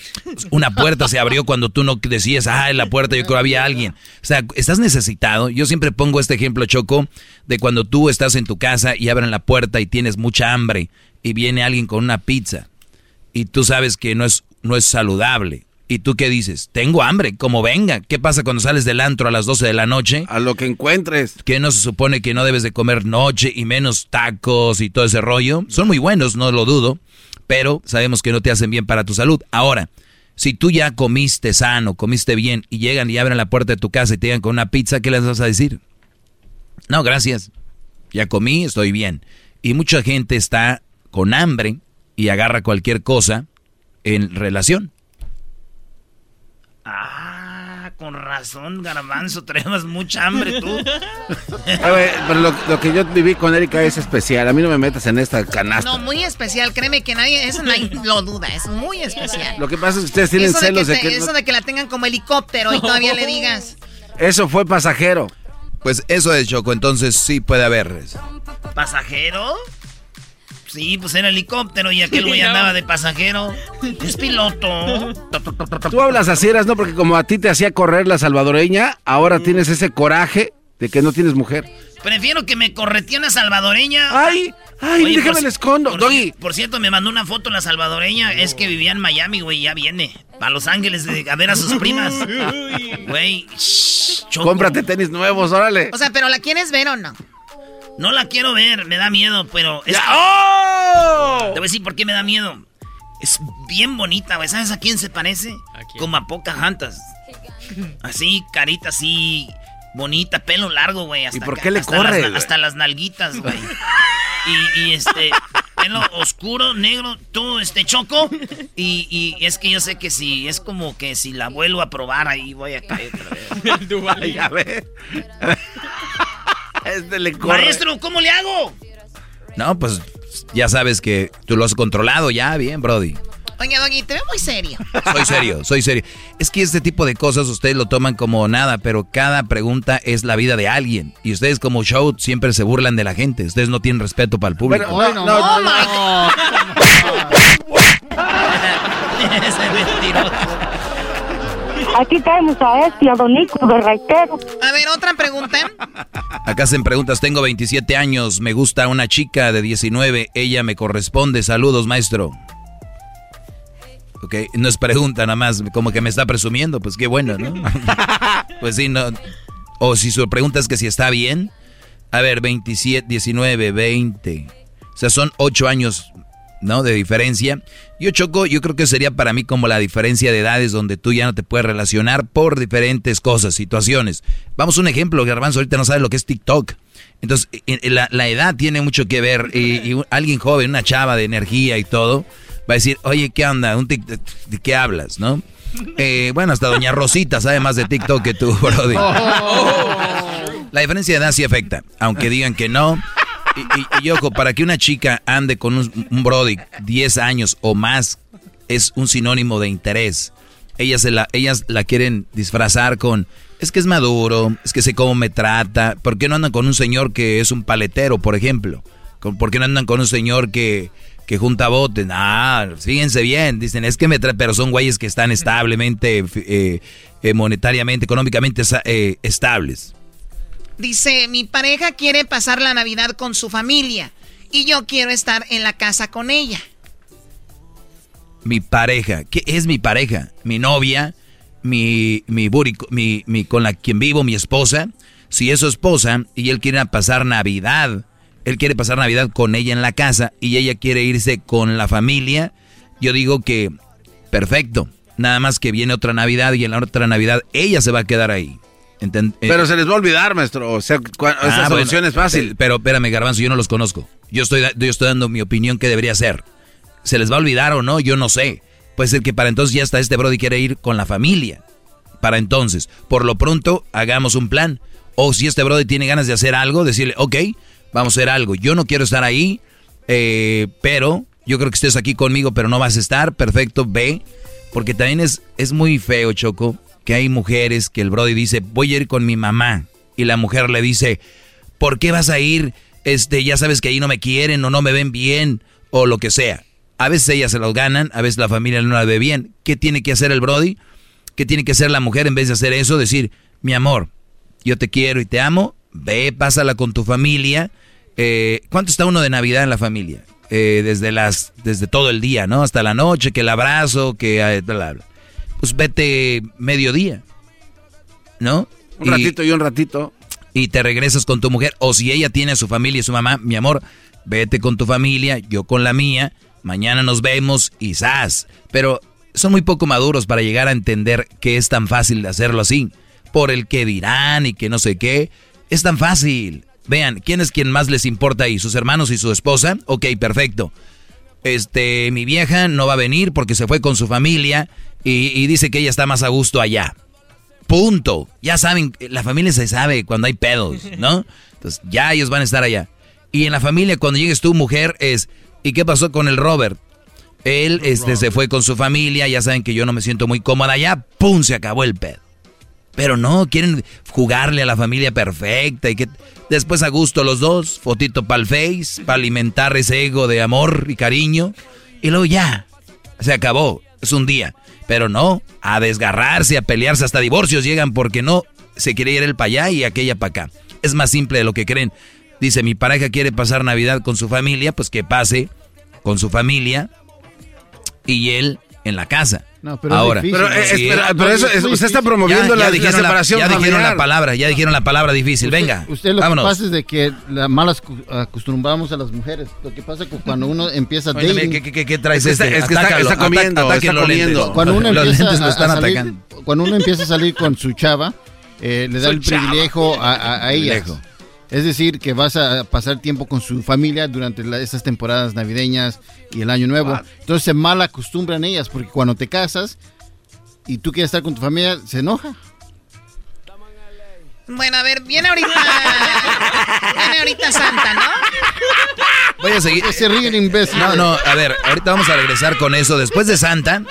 Una puerta se abrió cuando tú no decías, ah, en la puerta yo creo había alguien. O sea, estás necesitado. Yo siempre pongo este ejemplo, Choco, de cuando tú estás en tu casa y abren la puerta y tienes mucha hambre y viene alguien con una pizza y tú sabes que no es, no es saludable ¿Y tú qué dices? Tengo hambre, como venga. ¿Qué pasa cuando sales del antro a las 12 de la noche? A lo que encuentres. ¿Qué no se supone que no debes de comer noche y menos tacos y todo ese rollo? Son muy buenos, no lo dudo, pero sabemos que no te hacen bien para tu salud. Ahora, si tú ya comiste sano, comiste bien y llegan y abren la puerta de tu casa y te llegan con una pizza, ¿qué les vas a decir? No, gracias. Ya comí, estoy bien. Y mucha gente está con hambre y agarra cualquier cosa en relación. Ah, con razón, garbanzo, traemos mucha hambre tú. A ver, pero lo, que yo viví con Erika es especial. A mí no me metas en esta canasta. No, muy especial. Créeme que nadie, eso nadie lo duda. Es muy especial. Lo que pasa es que ustedes tienen celos de que... eso de que la tengan como helicóptero y todavía le digas. Eso fue pasajero. Pues eso es, Choco. Entonces sí puede haber. ¿Pasajero? Sí, pues era helicóptero y aquel güey andaba de pasajero. Es piloto. Tú hablas así, eras, ¿no? Porque como a ti te hacía correr la salvadoreña, ahora tienes ese coraje de que no tienes mujer. Prefiero que me corretee una salvadoreña. ¡Ay! ¡Ay, déjame el escondo! Por, Doggy. por cierto, me mandó una foto la salvadoreña. Es que vivía en Miami, güey, ya viene. Para Los Ángeles a ver a sus primas. Güey, Cómprate tenis nuevos, órale. O sea, ¿pero la quieres ver o no? No la quiero ver, me da miedo, pero... Es ¡Oh! Te voy a decir por qué me da miedo. Es bien bonita, güey. ¿Sabes a quién se parece? Como a Pocahontas. Así, carita así, bonita, pelo largo, güey. ¿Y por qué le corre? hasta las nalguitas, güey. y, este, pelo oscuro, negro, todo este choco. Y, y, es que yo sé que si, es como que si la vuelvo a probar ahí voy a caer otra vez. a ver. Este le Maestro, ¿cómo le hago? No, pues ya sabes que tú lo has controlado ya, bien, Brody. Oye, Doggy, te veo muy serio. Soy serio, soy serio. Es que este tipo de cosas ustedes lo toman como nada, pero cada pregunta es la vida de alguien. Y ustedes como show siempre se burlan de la gente. Ustedes no tienen respeto para el público. Pero, no, no, no, Ese mentiroso. Aquí caemos a este, a Don Nico de Reitero. A ver, otra pregunta. Acá hacen preguntas. Tengo 27 años. Me gusta una chica de 19. Ella me corresponde. Saludos, maestro. ¿ok? No es pregunta nada más, como que me está presumiendo, pues qué bueno, ¿no? pues sí, no. O si su pregunta es que si está bien, a ver, 27, 19, 20. O sea, son 8 años, ¿no? De diferencia. Yo choco, yo creo que sería para mí como la diferencia de edades donde tú ya no te puedes relacionar por diferentes cosas, situaciones. Vamos a un ejemplo, Garbanzo ahorita no sabe lo que es TikTok. Entonces, la, la edad tiene mucho que ver. Y, y, alguien joven, una chava de energía y todo, va a decir, oye, ¿qué onda? ¿Un ¿De qué hablas, no? Eh, bueno, hasta Doña Rosita sabe más de TikTok que tú, Brody. La diferencia de edad sí afecta, aunque digan que no. Y, ojo, para que una chica ande con un, Brody 10 años o más, es un sinónimo de interés. Ellas, se la, ellas la quieren disfrazar con, es que es maduro, es que sé cómo me trata. ¿Por qué no andan con un señor que es un paletero, por ejemplo? ¿Por qué no andan con un señor que, que junta botes. Ah, fíjense bien, dicen, es que me trae, pero son güeyes que están establemente, eh, eh, monetariamente, económicamente eh, estables. Dice, mi pareja quiere pasar la Navidad con su familia y yo quiero estar en la casa con ella. Mi pareja, ¿qué es mi pareja? Mi novia, mi, mi, mi, mi con la quien vivo, mi esposa. Si es su esposa y él quiere pasar Navidad él quiere pasar Navidad con ella en la casa y ella quiere irse con la familia, yo digo que perfecto. Nada más que viene otra Navidad y en la otra Navidad ella se va a quedar ahí. Eh, pero se les va a olvidar, maestro. O sea, esa ah, solución es fácil. Pero espérame, Garbanzo, yo no los conozco. Yo estoy, yo estoy dando mi opinión que debería ser. ¿Se les va a olvidar o no? Yo no sé. Puede ser que para entonces ya está este Brody quiere ir con la familia. Para entonces, por lo pronto, hagamos un plan. O si este Brody tiene ganas de hacer algo, decirle, ok, vamos a hacer algo. Yo no quiero estar ahí, eh, pero yo creo que estés aquí conmigo, pero no vas a estar. Perfecto, ve. Porque también es, es muy feo, Choco, que hay mujeres que el Brody dice, voy a ir con mi mamá. Y la mujer le dice, ¿por qué vas a ir? Este, ya sabes que ahí no me quieren o no me ven bien o lo que sea. A veces ellas se los ganan, a veces la familia no la ve bien. ¿Qué tiene que hacer el Brody? ¿Qué tiene que hacer la mujer en vez de hacer eso? Decir, mi amor, yo te quiero y te amo, ve, pásala con tu familia eh, ¿Cuánto está uno de Navidad en la familia? Eh, desde las, desde todo el día, ¿no? Hasta la noche, que el abrazo, que eh, pues vete mediodía, ¿no? Un ratito y un ratito. Y te regresas con tu mujer, o si ella tiene a su familia y su mamá, mi amor, vete con tu familia, yo con la mía, mañana nos vemos y ¡zas! Pero son muy poco maduros para llegar a entender que es tan fácil de hacerlo así. Por el que dirán y que no sé qué. Es tan fácil. Vean, ¿quién es quien más les importa ahí? ¿Sus hermanos y su esposa? Ok, perfecto. Este, mi vieja no va a venir porque se fue con su familia y, dice que ella está más a gusto allá. Punto. Ya saben, la familia se sabe cuando hay pedos, ¿no? Entonces, ya ellos van a estar allá. Y en la familia, cuando llegues tu mujer, es, ¿y qué pasó con el Robert? Él este, se fue con su familia, ya saben que yo no me siento muy cómoda allá, ¡pum! Se acabó el pedo. Pero no, quieren jugarle a la familia perfecta y que después a gusto los dos, fotito para el face, para alimentar ese ego de amor y cariño. Y luego ya, se acabó, es un día. Pero no, a desgarrarse, a pelearse, hasta divorcios llegan porque no se quiere ir el para allá y aquella para acá. Es más simple de lo que creen. Dice, mi pareja quiere pasar Navidad con su familia, pues que pase con su familia y él en la casa. No, pero Ahora, pero, eso, usted está promoviendo la, separación Ya dijeron la palabra, ya dijeron la palabra difícil. Venga, usted lo que pasa es de que la malas acostumbramos a las mujeres. Lo que pasa es que cuando uno empieza a ¿qué, qué, qué, traes este? Es que está, está, comiendo, está comiendo. Cuando uno empieza a, salir, cuando uno empieza a salir con su chava, eh, le da el privilegio a, a, ella. Es decir, que vas a pasar tiempo con su familia durante esas temporadas navideñas y el año nuevo. Entonces se mal acostumbran ellas, porque cuando te casas y tú quieres estar con tu familia, se enoja. Bueno, a ver, viene ahorita. viene ahorita Santa, ¿no? Voy a seguir. Se ríe el imbécil. No, no, a ver, ahorita vamos a regresar con eso. Después de Santa.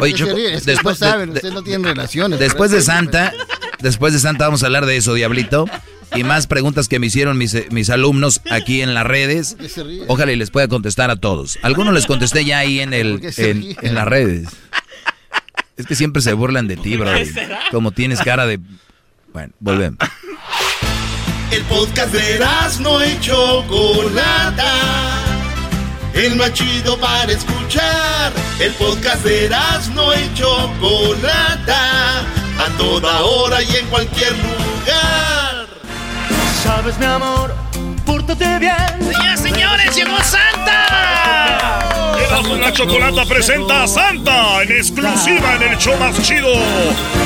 Oye, después saben, ustedes no tienen relaciones. Después de Santa, después de Santa vamos a hablar de eso, Diablito y más preguntas que me hicieron mis, mis alumnos aquí en las redes. Ojalá y les pueda contestar a todos. Algunos les contesté ya ahí en, el, en, las redes. Es que siempre se burlan de ti, bro. Como tienes cara de... Bueno, volvemos. El podcast de no hecho Chocolata el más chido para escuchar. El podcast de Erasmo y Chocolata, a toda hora y en cualquier lugar. Sabes, mi amor, pórtate bien. Señoras, señores, llegó Santa. La Chocolata presenta a Santa en exclusiva en el show más chido.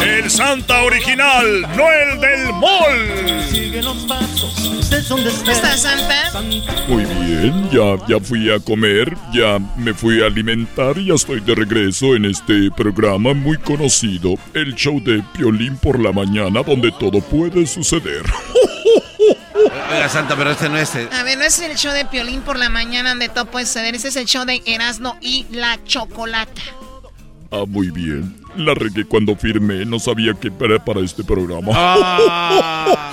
El Santa original, no el del mall. ¿Cómo estás, Santa? Muy bien, ya, ya fui a comer, ya me fui a alimentar y ya estoy de regreso en este programa muy conocido, el show de Piolín por la mañana, donde todo puede suceder. Oiga, Santa, pero este no es. A ver, no es el show de Piolín por la mañana donde todo puede suceder. Ese es el show de Erasmo y la Chocolata. Ah, muy bien. La regué cuando firmé, no sabía que era para este programa. Ah.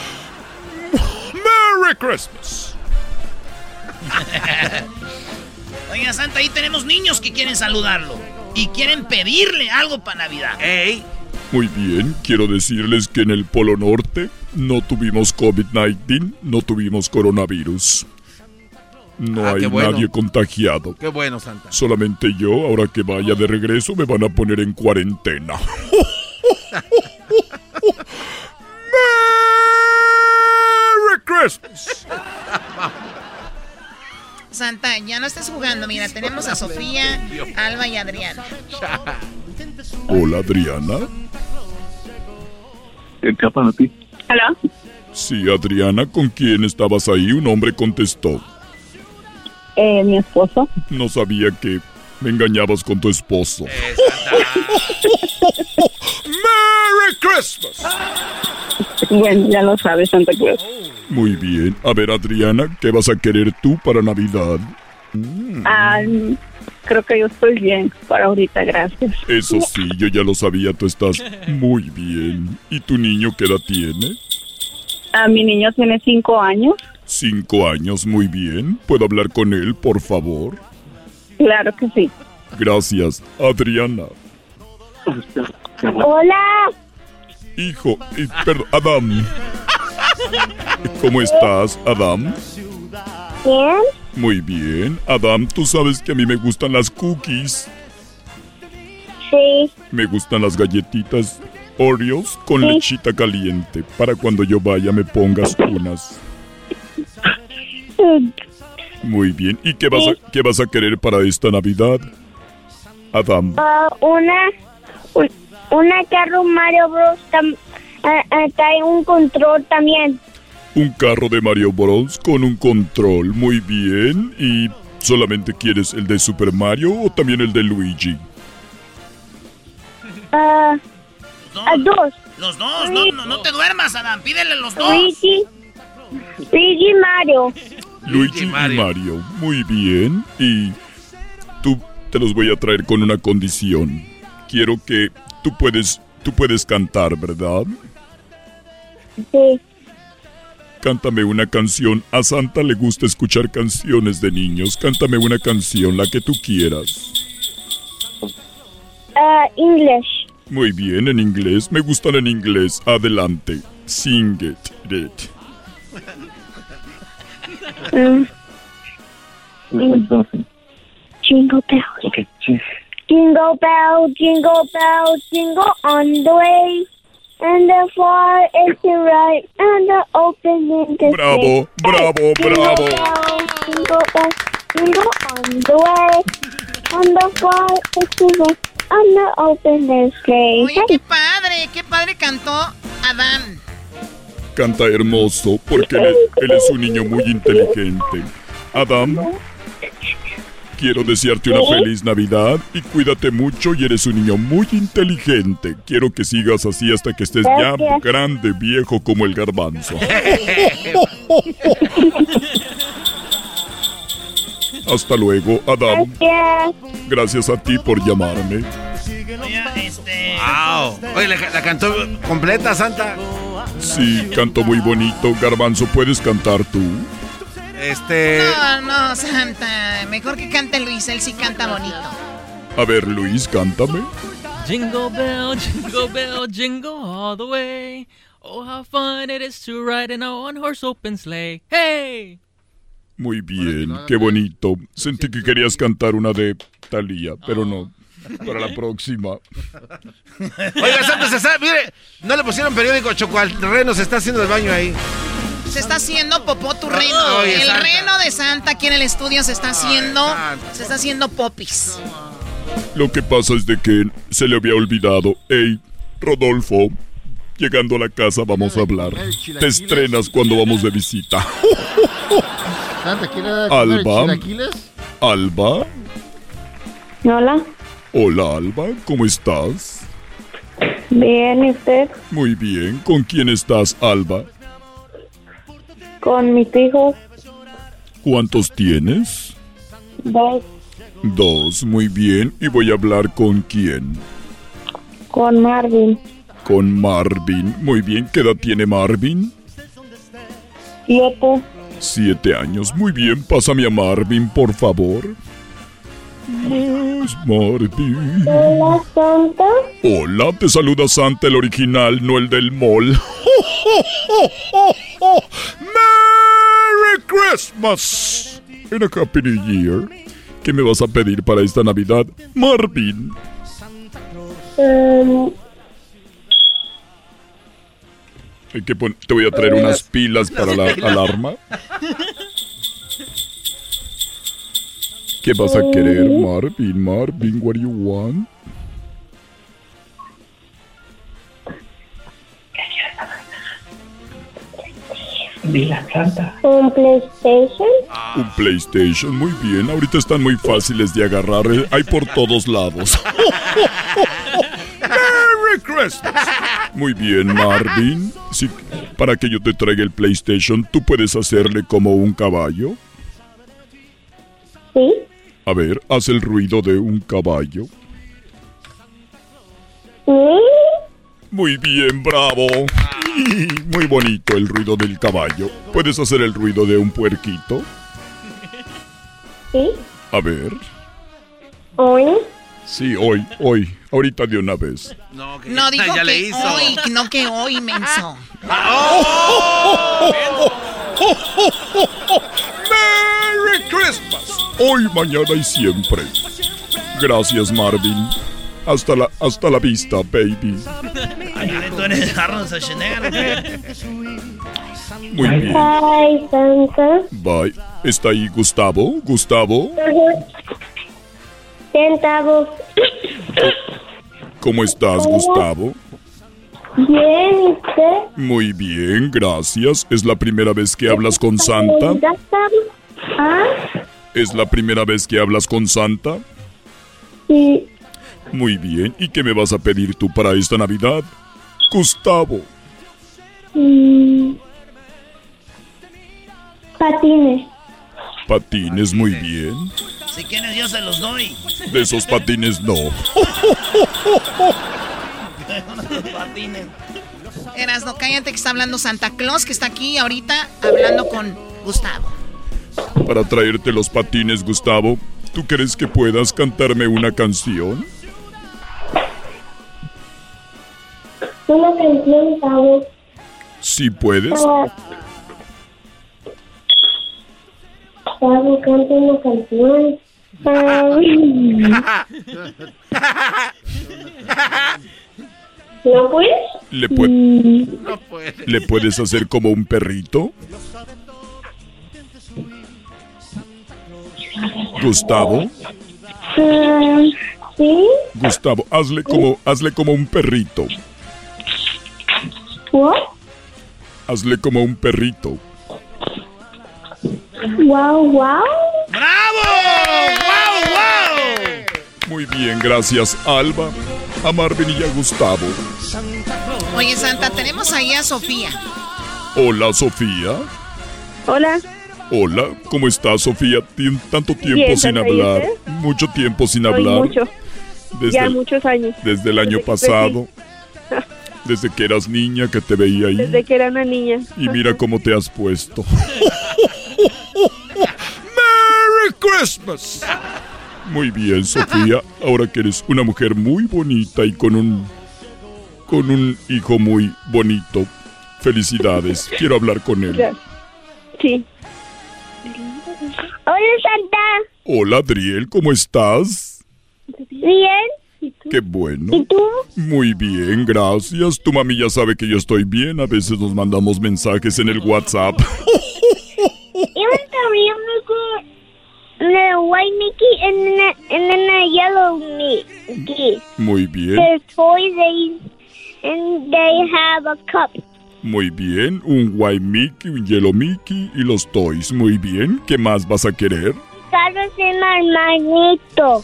¡Merry Christmas! Oiga, Santa, ahí tenemos niños que quieren saludarlo. Y quieren pedirle algo para Navidad. ¡Ey! Muy bien, quiero decirles que en el Polo Norte no tuvimos COVID-19, no tuvimos coronavirus. No Ah, hay bueno. nadie contagiado. Qué bueno, Santa. Solamente yo, ahora que vaya de regreso, me van a poner en cuarentena. ¡Merry Christmas! Santa, ya no estés jugando. Mira, tenemos a Sofía, Alba y Adriana. Hola, Adriana. ¿Qué para ti? ¿Hola? Sí, Adriana, ¿con quién estabas ahí? Un hombre contestó. Eh, mi esposo. No sabía que me engañabas con tu esposo. ¡Merry Christmas! Bueno, ya lo sabes, Santa Cruz. Muy bien. A ver, Adriana, ¿qué vas a querer tú para Navidad? Ah, creo que yo estoy bien para ahorita, gracias. Eso sí, yo ya lo sabía, tú estás muy bien. ¿Y tu niño qué edad tiene? Ah, mi niño tiene cinco años. Cinco años, muy bien. ¿Puedo hablar con él, por favor? Claro que sí. Gracias, Adriana. Hola. Hijo, eh, perdón, Adam. ¿Cómo estás, Adam? ¿Bien? Muy bien. Adam, tú sabes que a mí me gustan las cookies. Sí. Me gustan las galletitas Oreos con Sí. lechita caliente. Para cuando yo vaya me pongas unas. Muy bien. ¿Y qué vas, a, qué vas a querer para esta Navidad? Adam, Ah, una, un- una carro Mario Bros. tam- ah, trae un control también. Un carro de Mario Bros. con un control. Muy bien. ¿Y solamente quieres el de Super Mario o también el de Luigi? Ah, ah, dos. Los dos, no, no, no te duermas, Adam. Pídele los dos. Luigi, Luigi Mario. Luigi y Mario. Muy bien. Y tú te los voy a traer con una condición. Quiero que tú puedes, tú puedes cantar, ¿verdad? Sí. Cántame una canción. A Santa le gusta escuchar canciones de niños. Cántame una canción, la que tú quieras. Ah, English. Muy bien, en inglés. Me gustan en inglés. Adelante. Sing it. it. Mm. Mm. Jingle bells. Ok, sí. Jingle bell, jingle bell, jingle on the way. And the far is the right, and the open in the Bravo, bravo, bravo. Jingle bell, jingle on the way. And the far is the right, and the open is sleigh. Oye, qué padre, qué padre cantó Adán. Canta hermoso porque él, él es un niño muy inteligente. Adam, quiero desearte una feliz Navidad y cuídate mucho y eres un niño muy inteligente. Quiero que sigas así hasta que estés ya grande, viejo como el garbanzo. Hasta luego, Adam. Gracias. A ti por llamarme. este, ¡Wow! Oye, la, la cantó completa, Santa. Sí, canto muy bonito. Garbanzo, ¿puedes cantar tú? Este. No, no, Santa. Mejor que cante Luis, él sí canta bonito. A ver, Luis, cántame. Jingle bell, jingle bell, jingle all the way. Oh, how fun it is to ride in a one horse open sleigh. Hey! Muy bien, qué bonito. Sentí que querías cantar una de Thalía, pero no. Para la próxima. Oiga, Santa, se está, mire, no le pusieron periódico Choco al reno, se está haciendo el baño ahí. Se está haciendo popó tu reno. el reno de Santa aquí en el estudio se está haciendo. se está haciendo popis. Lo que pasa es de que se le había olvidado. Ey, Rodolfo, llegando a la casa vamos a hablar. Te estrenas cuando vamos de visita. Santa, ¿quieres Alba. Alba. Hola. Hola, Alba. ¿Cómo estás? Bien, ¿y usted? Muy bien. ¿Con quién estás, Alba? Con mis hijos. ¿Cuántos tienes? Dos. Dos, muy bien. ¿Y voy a hablar con quién? Con Marvin. Con Marvin. Muy bien. ¿Qué edad tiene Marvin? Siete. Siete años. Muy bien. Pásame a Marvin, por favor. Marvin. Hola, Santa. Hola, te saluda Santa, el original, no el del mall. ¡Merry Christmas! And a Happy New Year. ¿Qué me vas a pedir para esta Navidad, Marvin? Um, Hay que te voy a traer unas pilas para la alarma. ¿Qué vas a querer, Marvin? Marvin, what do you want? Un PlayStation. Un PlayStation, muy bien. Ahorita están muy fáciles de agarrar. eh, Hay por todos lados. Merry Christmas. Muy bien, Marvin. Sí, para que yo te traiga el PlayStation, ¿tú puedes hacerle como un caballo? Sí. A ver, haz el ruido de un caballo. Muy bien, bravo. Muy bonito el ruido del caballo. ¿Puedes hacer el ruido de un puerquito? Sí. A ver. Hoy. Sí, hoy, hoy. Ahorita de una vez. No, dijo ya que le hizo. hoy, no que hoy, menso. ¡Merry Christmas! Hoy, mañana y siempre. Gracias, Marvin. Hasta la, hasta la vista, baby. Ay, tú eres Arnold Schwarzenegger. Muy bien. Hi, Santa. Bye. ¿Está ahí Gustavo? ¿Gustavo? Centavos. ¿Cómo estás, Gustavo? Bien, ¿y usted? Muy bien, gracias. ¿Es la primera vez que hablas con Santa? ¿Ya está? Ah, ¿Es la primera vez que hablas con Santa? sí. Muy bien. ¿Y qué me vas a pedir tú para esta Navidad? Gustavo. Mm. Patines. Patines, muy bien. Si quieres, yo se los doy. De esos patines no. Patines. Erasno, cállate que está hablando Santa Claus, que está aquí ahorita hablando con Gustavo. Para traerte los patines, Gustavo, ¿tú crees que puedas cantarme una canción? Una canción, Tavo. Sí puedes. Ah. Tavo, canta una canción. ¿No puedes? ¿Le, Mm. ¿Le puedes hacer como un perrito? Gustavo, Ah, ¿Sí? Gustavo, hazle como, hazle como un perrito. ¿What? Hazle como un perrito. Wow, wow. ¡Bravo! ¡Wow, wow! Muy bien, gracias, Alba, a Marvin y a Gustavo. Oye, Santa, tenemos ahí a Sofía. Hola, Sofía. Hola. Hola, ¿cómo estás, Sofía? Tien- tanto tiempo Bien, sin Santa, ¿y hablar. usted? Mucho tiempo sin Soy hablar. mucho. Desde ya el- muchos años. Desde el año Desde pasado. Desde que eras niña que te veía ahí. Desde que era una niña. Y mira cómo te has puesto. ¡Merry Christmas! Muy bien, Sofía. Ahora que eres una mujer muy bonita y con un. con un hijo muy bonito. Felicidades. Quiero hablar con él. Sí. Hola, Santa. Hola, Adriel, ¿cómo estás? Bien. Qué bueno. ¿Y tú? Muy bien, gracias. Tu mami ya sabe que yo estoy bien. A veces nos mandamos mensajes en el WhatsApp. Even también Mickey, the white Mickey and the, and then the yellow Mickey. Muy bien. They're toys they, and they have a cup. Muy bien. Un white Mickey, un yellow Mickey y los toys. Muy bien. ¿Qué más vas a querer? Carlos mi hermanito.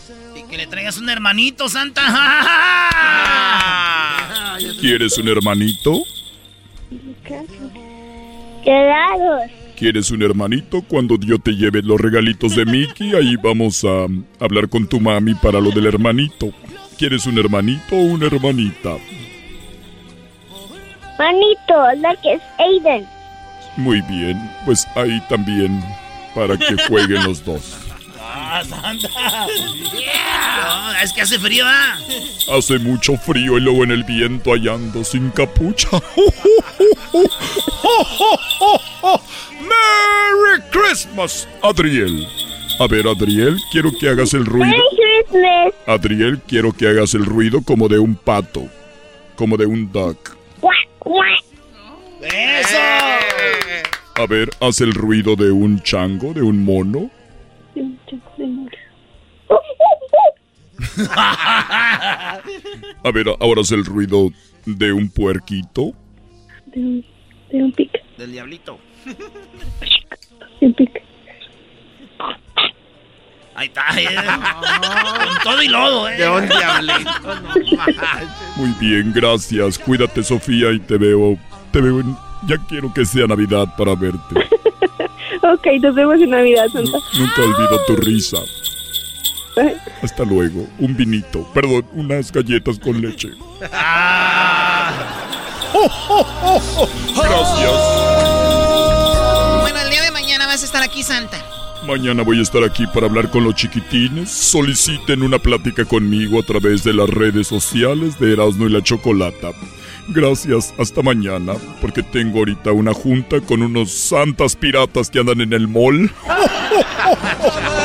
Que le traigas un hermanito, Santa. ¿Quieres un hermanito? Claro. ¿Quieres un hermanito? Cuando yo te lleve los regalitos de Mickey, ahí vamos a hablar con tu mami para lo del hermanito. ¿Quieres un hermanito o una hermanita? Manito, like es Aiden. Muy bien, pues ahí también para que jueguen los dos. Ah, Santa. No, es que hace frío, ¿ah? Hace mucho frío y luego en el viento hallando sin capucha. ¡Merry Christmas, Adriel! A ver, Adriel, quiero que hagas el ruido. Merry Christmas. Adriel, quiero que hagas el ruido como de un pato. Como de un duck. ¡Eso! A ver, haz el ruido de un chango, de un mono. A ver, ahora haz el ruido de un puerquito. De un, de un pic, Del diablito. de un pic. Ahí está, eh. Con todo y lodo, eh. De un diablito. Muy bien, gracias. Cuídate, Sofía, y te veo. Te veo en. Ya quiero que sea Navidad para verte. Ok, nos vemos en Navidad, Santa. Nunca olvido tu risa. Hasta luego. Un vinito. Perdón, unas galletas con leche. Gracias. Bueno, el día de mañana vas a estar aquí, Santa. Mañana voy a estar aquí para hablar con los chiquitines. Soliciten una plática conmigo a través de las redes sociales de Erasmo y la Chocolata. Gracias, hasta mañana, porque tengo ahorita una junta con unos santas piratas que andan en el mall.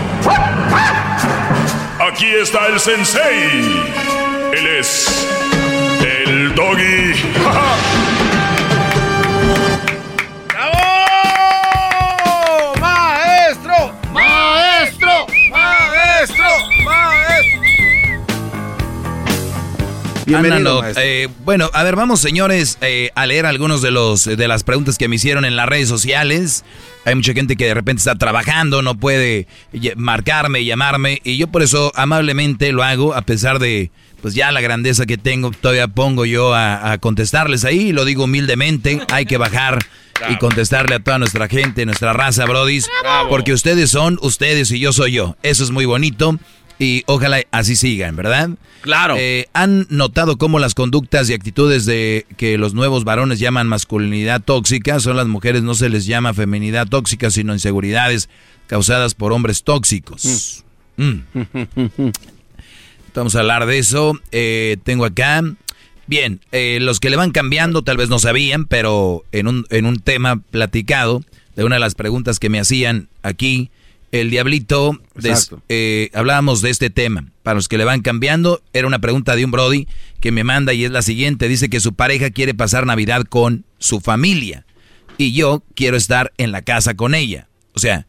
Aquí está el sensei. Él es el doggy. ¡Bravo! ¡Maestro! ¡Maestro! ¡Maestro! ¡Maestro! Bienvenido, maestro. eh, bueno, a ver, vamos señores eh, a leer algunos de los de las preguntas que me hicieron en las redes sociales. Hay mucha gente que de repente está trabajando, no puede marcarme, llamarme, y yo por eso amablemente lo hago, a pesar de pues ya la grandeza que tengo, todavía pongo yo a, a contestarles ahí, lo digo humildemente, hay que bajar y contestarle a toda nuestra gente, nuestra raza, brodis, porque ustedes son ustedes y yo soy yo. Eso es muy bonito. Y ojalá así sigan, ¿verdad? Claro. Eh, ¿Han notado cómo las conductas y actitudes de que los nuevos varones llaman masculinidad tóxica son las mujeres no se les llama feminidad tóxica, sino inseguridades causadas por hombres tóxicos? Mm. Vamos a hablar de eso. Eh, tengo acá. Bien, eh, los que le van cambiando tal vez no sabían, pero en un, en un tema platicado de una de las preguntas que me hacían aquí el diablito, eh, hablábamos de este tema. Para los que le van cambiando, era una pregunta de un Brody que me manda y es la siguiente. Dice que su pareja quiere pasar Navidad con su familia y yo quiero estar en la casa con ella. O sea,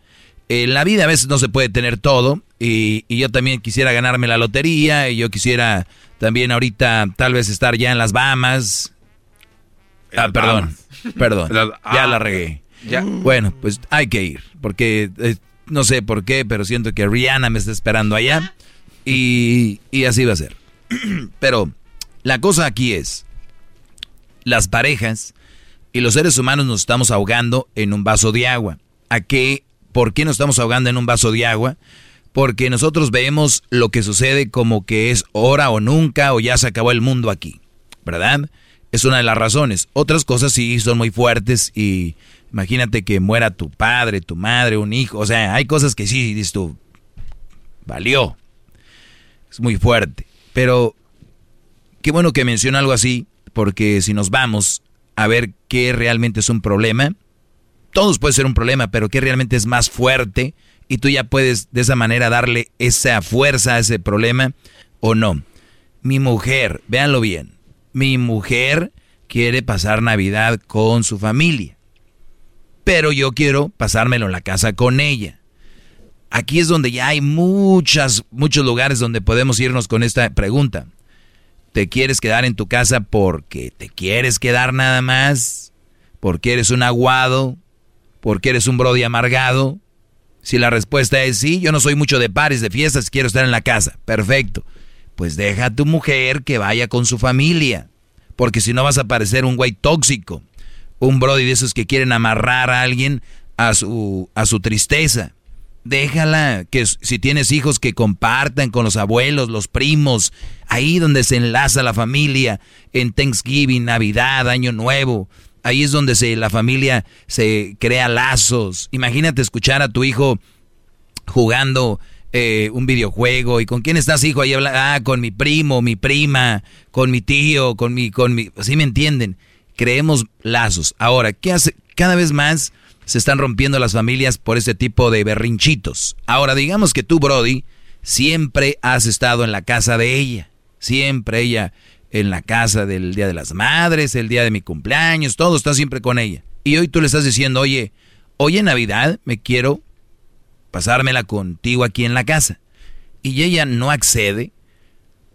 en la vida a veces no se puede tener todo y, yo también quisiera ganarme la lotería y yo quisiera también ahorita tal vez estar ya en las Bahamas. Ah, perdón, perdón, ya la ah, regué. Bueno, pues hay que ir porque... No sé por qué, pero siento que Rihanna me está esperando allá. Y, y así va a ser. Pero la cosa aquí es, las parejas y los seres humanos nos estamos ahogando en un vaso de agua. ¿A qué? ¿Por qué nos estamos ahogando en un vaso de agua? Porque nosotros vemos lo que sucede como que es hora o nunca o ya se acabó el mundo aquí, ¿verdad? Es una de las razones. Otras cosas sí son muy fuertes y Imagínate que muera tu padre, tu madre, un hijo. O sea, hay cosas que sí, dices tú, valió. Es muy fuerte. Pero qué bueno que menciona algo así, porque si nos vamos a ver qué realmente es un problema, todos puede ser un problema, pero qué realmente es más fuerte y tú ya puedes de esa manera darle esa fuerza a ese problema o no. Mi mujer, véanlo bien, mi mujer quiere pasar Navidad con su familia pero yo quiero pasármelo en la casa con ella. Aquí es donde ya hay muchas, muchos lugares donde podemos irnos con esta pregunta. ¿Te quieres quedar en tu casa porque te quieres quedar nada más? ¿Porque eres un aguado? ¿Porque eres un brody amargado? Si la respuesta es sí, yo no soy mucho de pares, de fiestas, quiero estar en la casa. Perfecto. Pues deja a tu mujer que vaya con su familia. Porque si no vas a parecer un güey tóxico un brody de esos que quieren amarrar a alguien a su, a su tristeza. Déjala, que si tienes hijos que compartan con los abuelos, los primos, ahí donde se enlaza la familia, en Thanksgiving, Navidad, Año Nuevo, ahí es donde se, la familia se crea lazos. Imagínate escuchar a tu hijo jugando eh, un videojuego y con quién estás hijo ahí habla, ah, con mi primo, mi prima, con mi tío, con mi, con mi, así me entienden creemos lazos. Ahora, ¿qué hace? Cada vez más se están rompiendo las familias por este tipo de berrinchitos. Ahora, digamos que tú, Brody, siempre has estado en la casa de ella. Siempre ella en la casa del Día de las Madres, el día de mi cumpleaños, todo está siempre con ella. Y hoy tú le estás diciendo, oye, hoy en Navidad me quiero pasármela contigo aquí en la casa. Y ella no accede.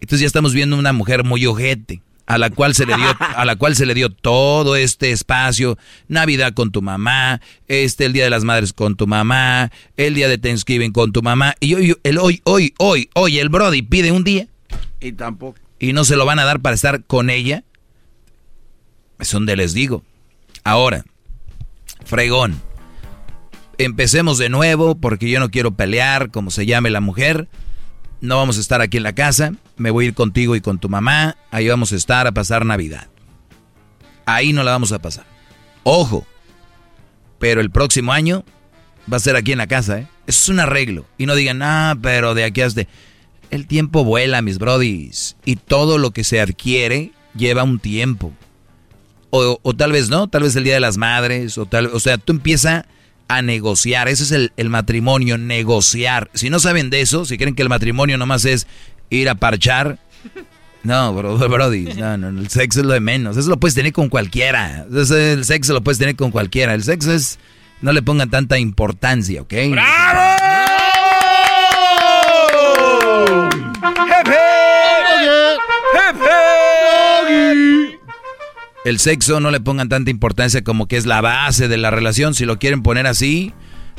Entonces ya estamos viendo una mujer muy ojete a la cual se le dio a la cual se le dio todo este espacio, Navidad con tu mamá, este el Día de las Madres con tu mamá, el día de Thanksgiving con tu mamá y hoy el hoy hoy hoy hoy el Brody pide un día y tampoco y no se lo van a dar para estar con ella. Es donde les digo. Ahora, fregón. Empecemos de nuevo porque yo no quiero pelear, como se llame la mujer no vamos a estar aquí en la casa, me voy a ir contigo y con tu mamá, ahí vamos a estar a pasar Navidad. Ahí no la vamos a pasar. Ojo, pero el próximo año va a ser aquí en la casa, ¿eh? Eso es un arreglo. Y no digan, ah, pero de aquí hasta... El tiempo vuela, mis brodis. Y todo lo que se adquiere lleva un tiempo. O, o, tal vez no, tal vez el Día de las Madres, o tal, o sea, tú empieza a negociar. Ese es el, matrimonio, negociar. Si no saben de eso, si creen que el matrimonio nomás es ir a parchar, no, bro, brody, no, no, el sexo es lo de menos. Eso lo puedes tener con cualquiera. el sexo lo puedes tener con cualquiera. El sexo es, no le pongan tanta importancia, ¿ok? ¡Bravo! el sexo no le pongan tanta importancia como que es la base de la relación. Si lo quieren poner así,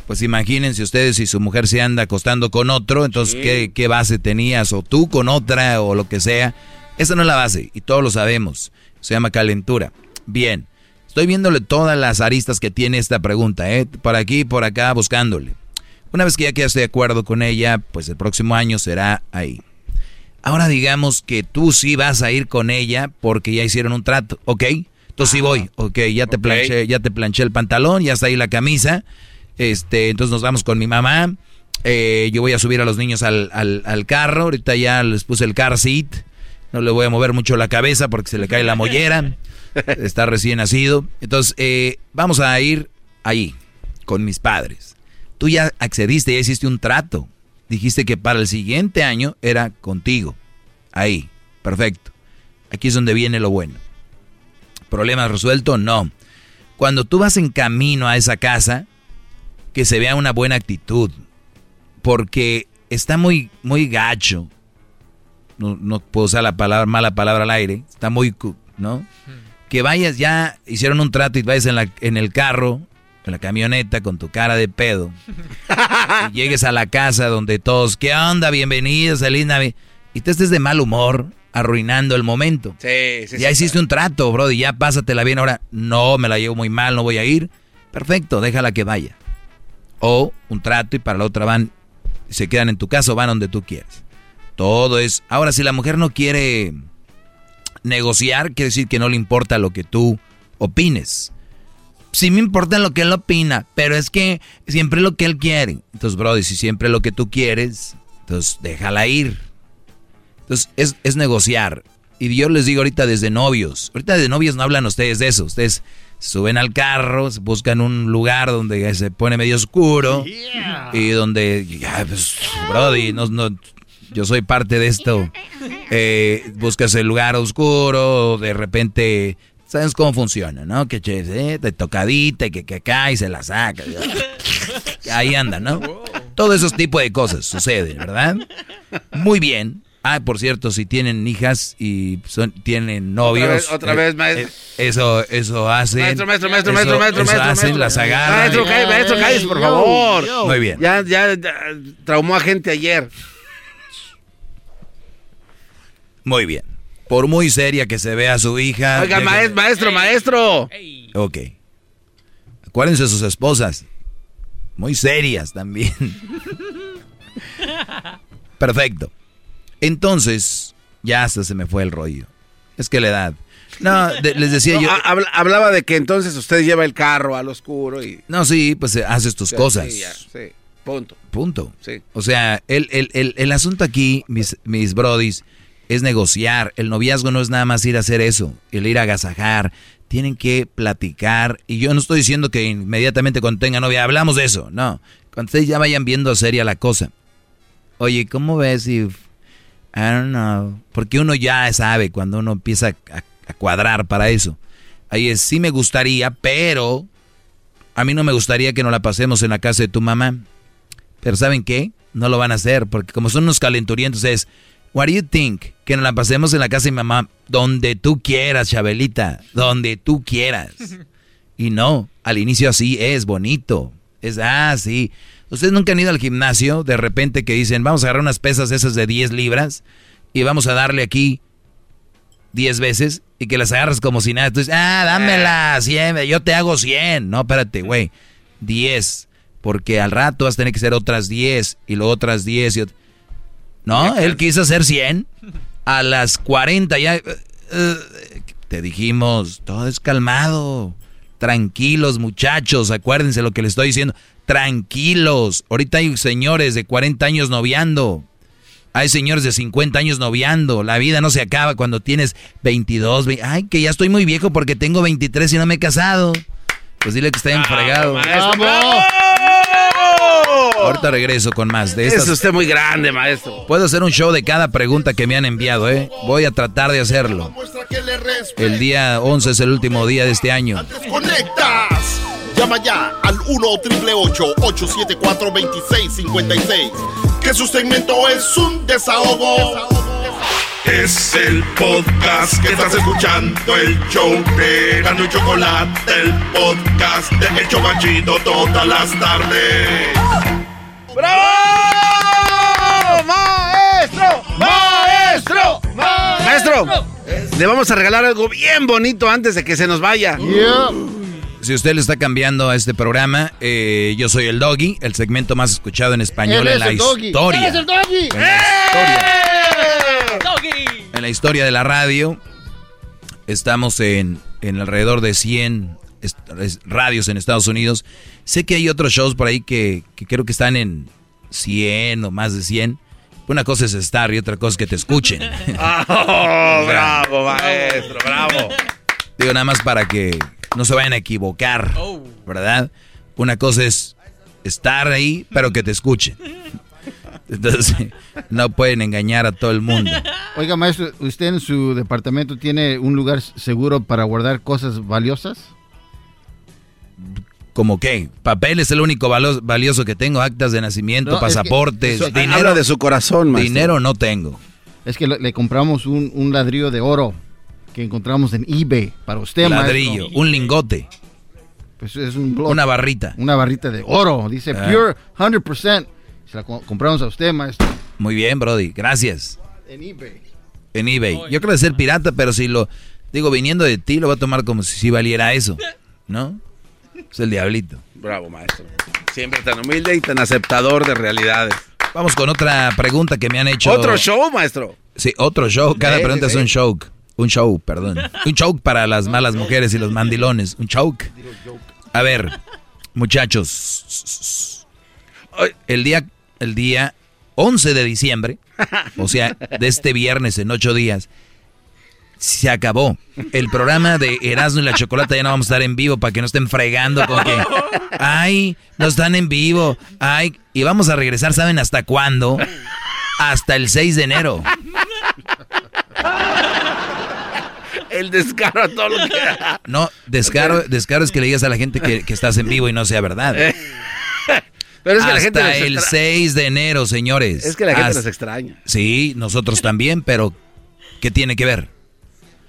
pues imagínense ustedes si su mujer se anda acostando con otro, entonces ¿qué, base tenías? O tú con otra o lo que sea. Esa no es la base y todos lo sabemos. Se llama calentura. Bien, estoy viéndole todas las aristas que tiene esta pregunta, ¿eh? Por aquí, por acá, buscándole. Una vez que ya quedaste de acuerdo con ella, pues el próximo año será ahí. Ahora digamos que tú sí vas a ir con ella porque ya hicieron un trato, ¿ok? Entonces sí voy, ok, ya te planché, ya te planché el pantalón, ya está ahí la camisa. Este, entonces nos vamos con mi mamá. Eh, yo voy a subir a los niños al, al, carro. Ahorita ya les puse el car seat. No le voy a mover mucho la cabeza porque se le cae la mollera. Está recién nacido. Entonces, eh, vamos a ir ahí con mis padres. Tú ya accediste, ya hiciste un trato. Dijiste que para el siguiente año era contigo. Ahí, perfecto. Aquí es donde viene lo bueno. ¿Problema resuelto? No. Cuando tú vas en camino a esa casa, que se vea una buena actitud. Porque está muy, muy gacho. No, no puedo usar la palabra, mala palabra al aire. Está muy, ¿no? Que vayas ya, hicieron un trato y vayas en, la, en el carro, en la camioneta, con tu cara de pedo. y llegues a la casa donde todos, ¿qué onda? Bienvenidos, feliz Navidad. Y te estés de mal humor, arruinando el momento. Sí, sí, ya hiciste un trato, bro, y ya pásatela bien. Ahora, no, me la llevo muy mal, no voy a ir. Perfecto, déjala que vaya. O un trato y para la otra van, se quedan en tu casa o van donde tú quieras. Todo es... Ahora, si la mujer no quiere negociar, quiere decir que no le importa lo que tú opines. Sí me importa lo que él opina, pero es que siempre lo que él quiere. Entonces, bro, si siempre lo que tú quieres, entonces déjala ir. Entonces, es, es negociar. Y yo les digo ahorita desde novios. Ahorita de novios no hablan ustedes de eso. Ustedes suben al carro, buscan un lugar donde se pone medio oscuro y donde, ya, pues, brody, no, no, yo soy parte de esto. Eh, buscas el lugar oscuro, de repente, ¿sabes cómo funciona, no? Que eh, de tocadita, que, que acá y se la saca. Ahí anda, ¿no? Todo esos tipos de cosas suceden, ¿verdad? Muy bien. Ah, por cierto, si tienen hijas y son, tienen novios. Otra vez, eh, maestro. Eh, eso, eso hacen. Maestro, maestro, maestro, maestro, maestro, eso maestro, hacen, las agarran. Maestro, cállate, maestro, cállate, por favor. Muy bien. Ya, ya, ya, traumó a gente ayer. Muy bien. Por muy seria que se vea su hija. Oiga, maestro, maestro, maestro. Ok. Acuérdense de sus esposas. Muy serias también. Perfecto. Entonces, ya hasta se me fue el rollo. Es que la edad. No, les decía yo. Hablaba de que entonces usted lleva el carro al oscuro y. No, sí, pues eh, haces tus cosas. Sí, ya, sí. Punto. Punto. Sí. O sea, el, el, el, el asunto aquí, mis, mis brodis, es negociar. El noviazgo no es nada más ir a hacer eso, el ir a agasajar. Tienen que platicar. Y yo no estoy diciendo que inmediatamente cuando tenga novia hablamos de eso. No. Cuando ustedes ya vayan viendo seria la cosa. Oye, ¿cómo ves si I don't know. Porque uno ya sabe cuando uno empieza a, a, cuadrar para eso. Ahí es, sí me gustaría, pero a mí no me gustaría que nos la pasemos en la casa de tu mamá. Pero ¿saben qué? No lo van a hacer, porque como son unos calenturientos es, what do you think? Que nos la pasemos en la casa de mi mamá, donde tú quieras, Chabelita, donde tú quieras. Y no, al inicio así es bonito. Es, ah, sí. Ustedes nunca han ido al gimnasio, de repente que dicen, vamos a agarrar unas pesas esas de 10 libras y vamos a darle aquí 10 veces y que las agarras como si nada. Tú dices, ah, dámela, 100, yo te hago 100. No, espérate, güey, 10. Porque al rato vas a tener que hacer otras 10 y luego otras 10 y No, él quiso hacer 100. A las 40 ya... Uh, uh, te dijimos, todo es calmado. Tranquilos, muchachos, acuérdense lo que les estoy diciendo. Tranquilos. Ahorita hay señores de 40 años noviando. Hay señores de 50 años noviando. La vida no se acaba cuando tienes 22. Ay, que ya estoy muy viejo porque tengo 23 y no me he casado. Pues dile que está enfregado. ¡Bravo! Ahorita regreso con más de estas. Es usted muy grande, maestro. Puedo hacer un show de cada pregunta que me han enviado, ¿eh? Voy a tratar de hacerlo. El día 11 es el último día de este año. ¡Conectas! Llama ya al 1-888-874-2656. Que su segmento es un desahogo. Es el podcast que estás escuchando, el show de Gano y Chocolate, el podcast de El Chocachito todas las tardes. ¡Bravo! ¡Maestro! ¡Maestro! ¡Maestro! Le vamos a regalar algo bien bonito antes de que se nos vaya. Si usted le está cambiando a este programa, eh, yo soy el Doggy, el segmento más escuchado en español en la historia. es el doggy! En la historia. En la historia de la radio, estamos en, en alrededor de 100 radios en Estados Unidos. Sé que hay otros shows por ahí que, que creo que están en 100 o más de 100. Una cosa es estar y otra cosa es que te escuchen. Oh, bravo, maestro, bravo. Digo, nada más para que no se vayan a equivocar, ¿verdad? Una cosa es estar ahí, pero que te escuchen. Entonces, no pueden engañar a todo el mundo. Oiga, maestro, ¿usted en su departamento tiene un lugar seguro para guardar cosas valiosas? ¿Como qué? Papel es el único valioso que tengo, actas de nacimiento, pasaportes, dinero. de su corazón, maestro. Dinero no tengo. Es que le, compramos un, ladrillo de oro que encontramos en eBay para usted, Ladrillo, un lingote. Pues es un Una barrita. Una barrita de oro, dice ah. pure 100%. Se la compramos a usted, maestro. Muy bien, Brody, gracias. En eBay. En eBay. Yo creo que ser pirata, pero si lo digo viniendo de ti, lo va a tomar como si valiera eso, ¿no? Es el diablito. Bravo, maestro. Siempre tan humilde y tan aceptador de realidades. Vamos con otra pregunta que me han hecho. ¿Otro show, maestro? Sí, otro show. Cada pregunta es un show. Un show, perdón. Un show para las malas mujeres y los mandilones. Un show. A ver, muchachos. El día, el día 11 de diciembre, o sea, de este viernes en ocho días, se acabó. El programa de Erasmo y la Chocolata ya no vamos a estar en vivo para que no estén fregando con que, ay, no están en vivo, ay, y vamos a regresar, ¿saben hasta cuándo? Hasta el 6 de enero. El descaro a todo lo que... No, descaro, descaro es que le digas a la gente que, estás en vivo y no sea verdad. Pero es que la gente Hasta el 6 de enero, señores. Es que la gente nos extraña. Sí, nosotros también, pero ¿qué tiene que ver?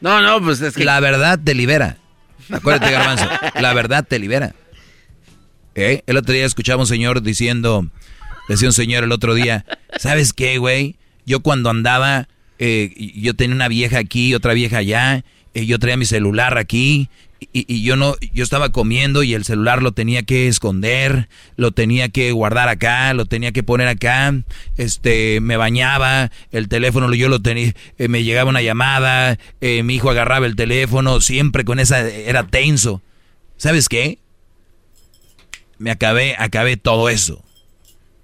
No, no, pues es que... La verdad te libera. Acuérdate, Garbanzo. La verdad te libera. ¿Eh? El otro día escuchaba un señor diciendo, decía un señor el otro día, ¿sabes qué, güey? Yo cuando andaba, eh, yo tenía una vieja aquí, otra vieja allá, eh, yo traía mi celular aquí, y, yo no, yo estaba comiendo y el celular lo tenía que esconder, lo tenía que guardar acá, lo tenía que poner acá, este, me bañaba, el teléfono yo lo tenía, eh, me llegaba una llamada, eh, mi hijo agarraba el teléfono, siempre con esa, era tenso. ¿Sabes qué? Me acabé, acabé todo eso.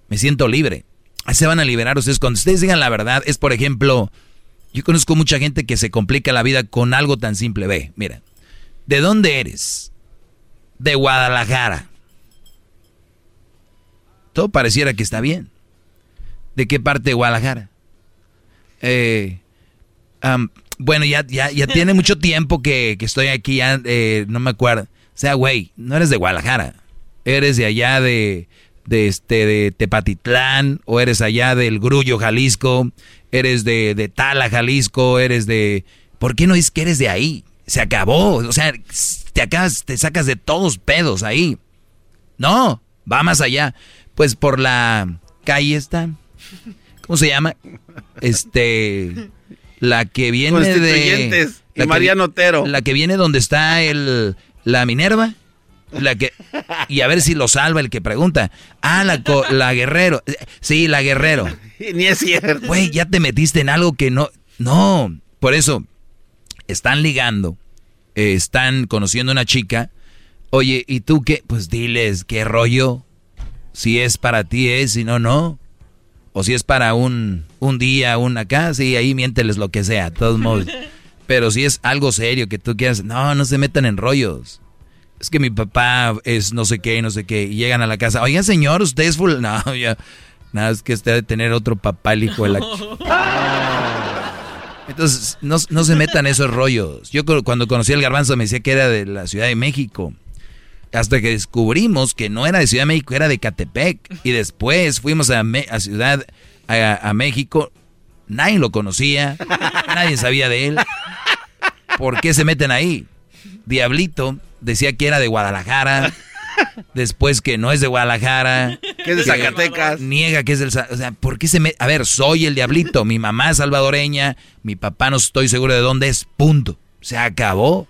Me siento libre. Se van a liberar ustedes. Cuando ustedes digan la verdad, es por ejemplo, yo conozco mucha gente que se complica la vida con algo tan simple. Ve, mira, ¿De dónde eres? De Guadalajara. Todo pareciera que está bien. ¿De qué parte de Guadalajara? Eh, bueno, ya, ya, ya tiene mucho tiempo que, estoy aquí, ya, eh, no me acuerdo. O sea, güey, no eres de Guadalajara. Eres de allá de, de, este, de Tepatitlán, o eres allá del Grullo, Jalisco, eres de, de Tala, Jalisco, eres de... ¿Por qué no es que eres de ahí? se acabó. O sea, te acabas, te sacas de todos pedos ahí. No, va más allá. Pues por la calle está. ¿Cómo se llama? Este. La que viene de. La Mariano Otero. La que viene donde está el. La Minerva. La que, y a ver si lo salva el que pregunta. Ah, la, la Guerrero. Sí, la Guerrero. Ni es cierto. Güey, ya te metiste en algo que no. No, por eso están ligando, eh, están conociendo a una chica. Oye, ¿y tú qué? Pues diles, ¿qué rollo? Si es para ti es, si no, no. O si es para un, un día, un acá, sí, ahí miénteles lo que sea, todos modos. Pero si es algo serio que tú quieras, no, no se metan en rollos. Es que mi papá es no sé qué, no sé qué. Y llegan a la casa, oiga señor, usted es full. No, ya. Nada, es que usted debe tener otro papá, el hijo de la. Entonces, no, se metan esos rollos. Yo cuando conocí al garbanzo me decía que era de la Ciudad de México. Hasta que descubrimos que no era de Ciudad de México, era de Catepec. Y después fuimos a, a Ciudad, a, México. Nadie lo conocía, nadie sabía de él. ¿Por qué se meten ahí? Diablito decía que era de Guadalajara. Después que no es de Guadalajara. Que es de Zacatecas. Niega que es del... O sea, ¿por qué se me... A ver, soy el diablito. Mi mamá es salvadoreña. Mi papá no estoy seguro de dónde es. Punto. Se acabó.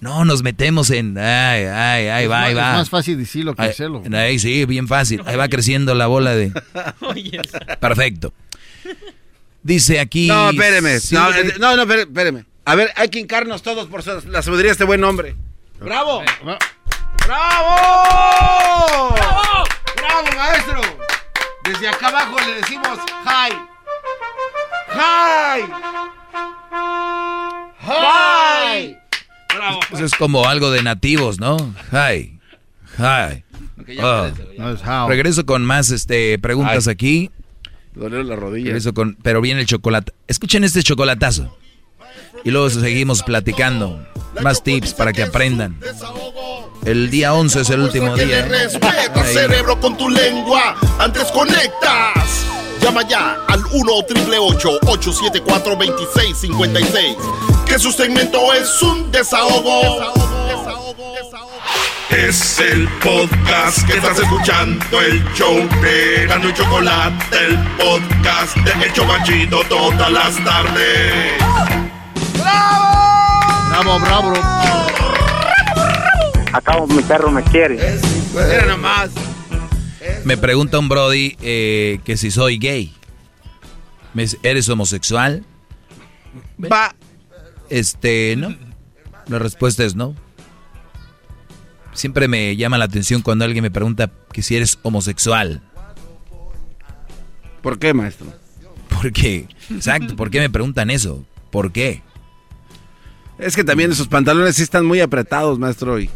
No, nos metemos en... Ay, ay, ay, va, ahí va. Es más fácil decirlo que hacerlo. Ahí sí, bien fácil. Ahí va creciendo la bola de... Perfecto. Dice aquí... No, espéreme. no, no, espéreme. A ver, hay que hincarnos todos por la sabiduría de este buen hombre. ¡Bravo! ¡Bravo! ¡Bravo! ¡Bravo, maestro! Desde acá abajo le decimos hi. ¡Hi! ¡Hi! Bravo. Eso es como algo de nativos, ¿no? Hi. Hi. Oh. Regreso con más este, preguntas aquí. la rodilla. Regreso con, pero viene el chocolate. Escuchen este chocolatazo. Y luego seguimos platicando. Más tips para que aprendan. El día 11 es el último día. Respeta cerebro con tu lengua. Antes conectas. Llama ya al 1-888-874-2656. Que su segmento es un desahogo. Es el podcast que estás escuchando, el show de Gano y Chocolate, el podcast de El Chocachito todas las tardes. Bravo, bravo. Acabo, mi perro me quiere. Mira nomás. Me pregunta un Brody eh, que si soy gay. Me dice, ¿Eres homosexual? Va. Este, no. La respuesta es no. Siempre me llama la atención cuando alguien me pregunta que si eres homosexual. ¿Por qué, maestro? ¿Por qué? Exacto, ¿por qué me preguntan eso? ¿Por qué? Es que también esos pantalones sí están muy apretados, maestro. Hoy.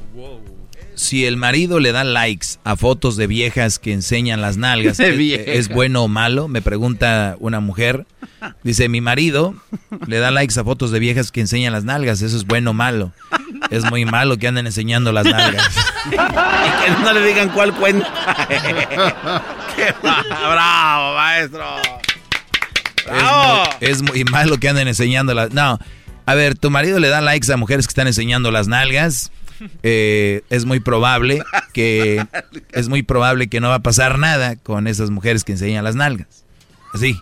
Si el marido le da likes a fotos de viejas que enseñan las nalgas, ¿es, bueno o malo? Me pregunta una mujer. Dice, mi marido le da likes a fotos de viejas que enseñan las nalgas, ¿eso es bueno o malo? Es muy malo que anden enseñando las nalgas. y que no le digan cuál cuenta. ¡Bravo, maestro! ¡Bravo! Es muy, es muy malo que anden enseñando las... No, a ver, tu marido le da likes a mujeres que están enseñando las nalgas. Eh, es muy probable que es muy probable que no va a pasar nada con esas mujeres que enseñan las nalgas. Así.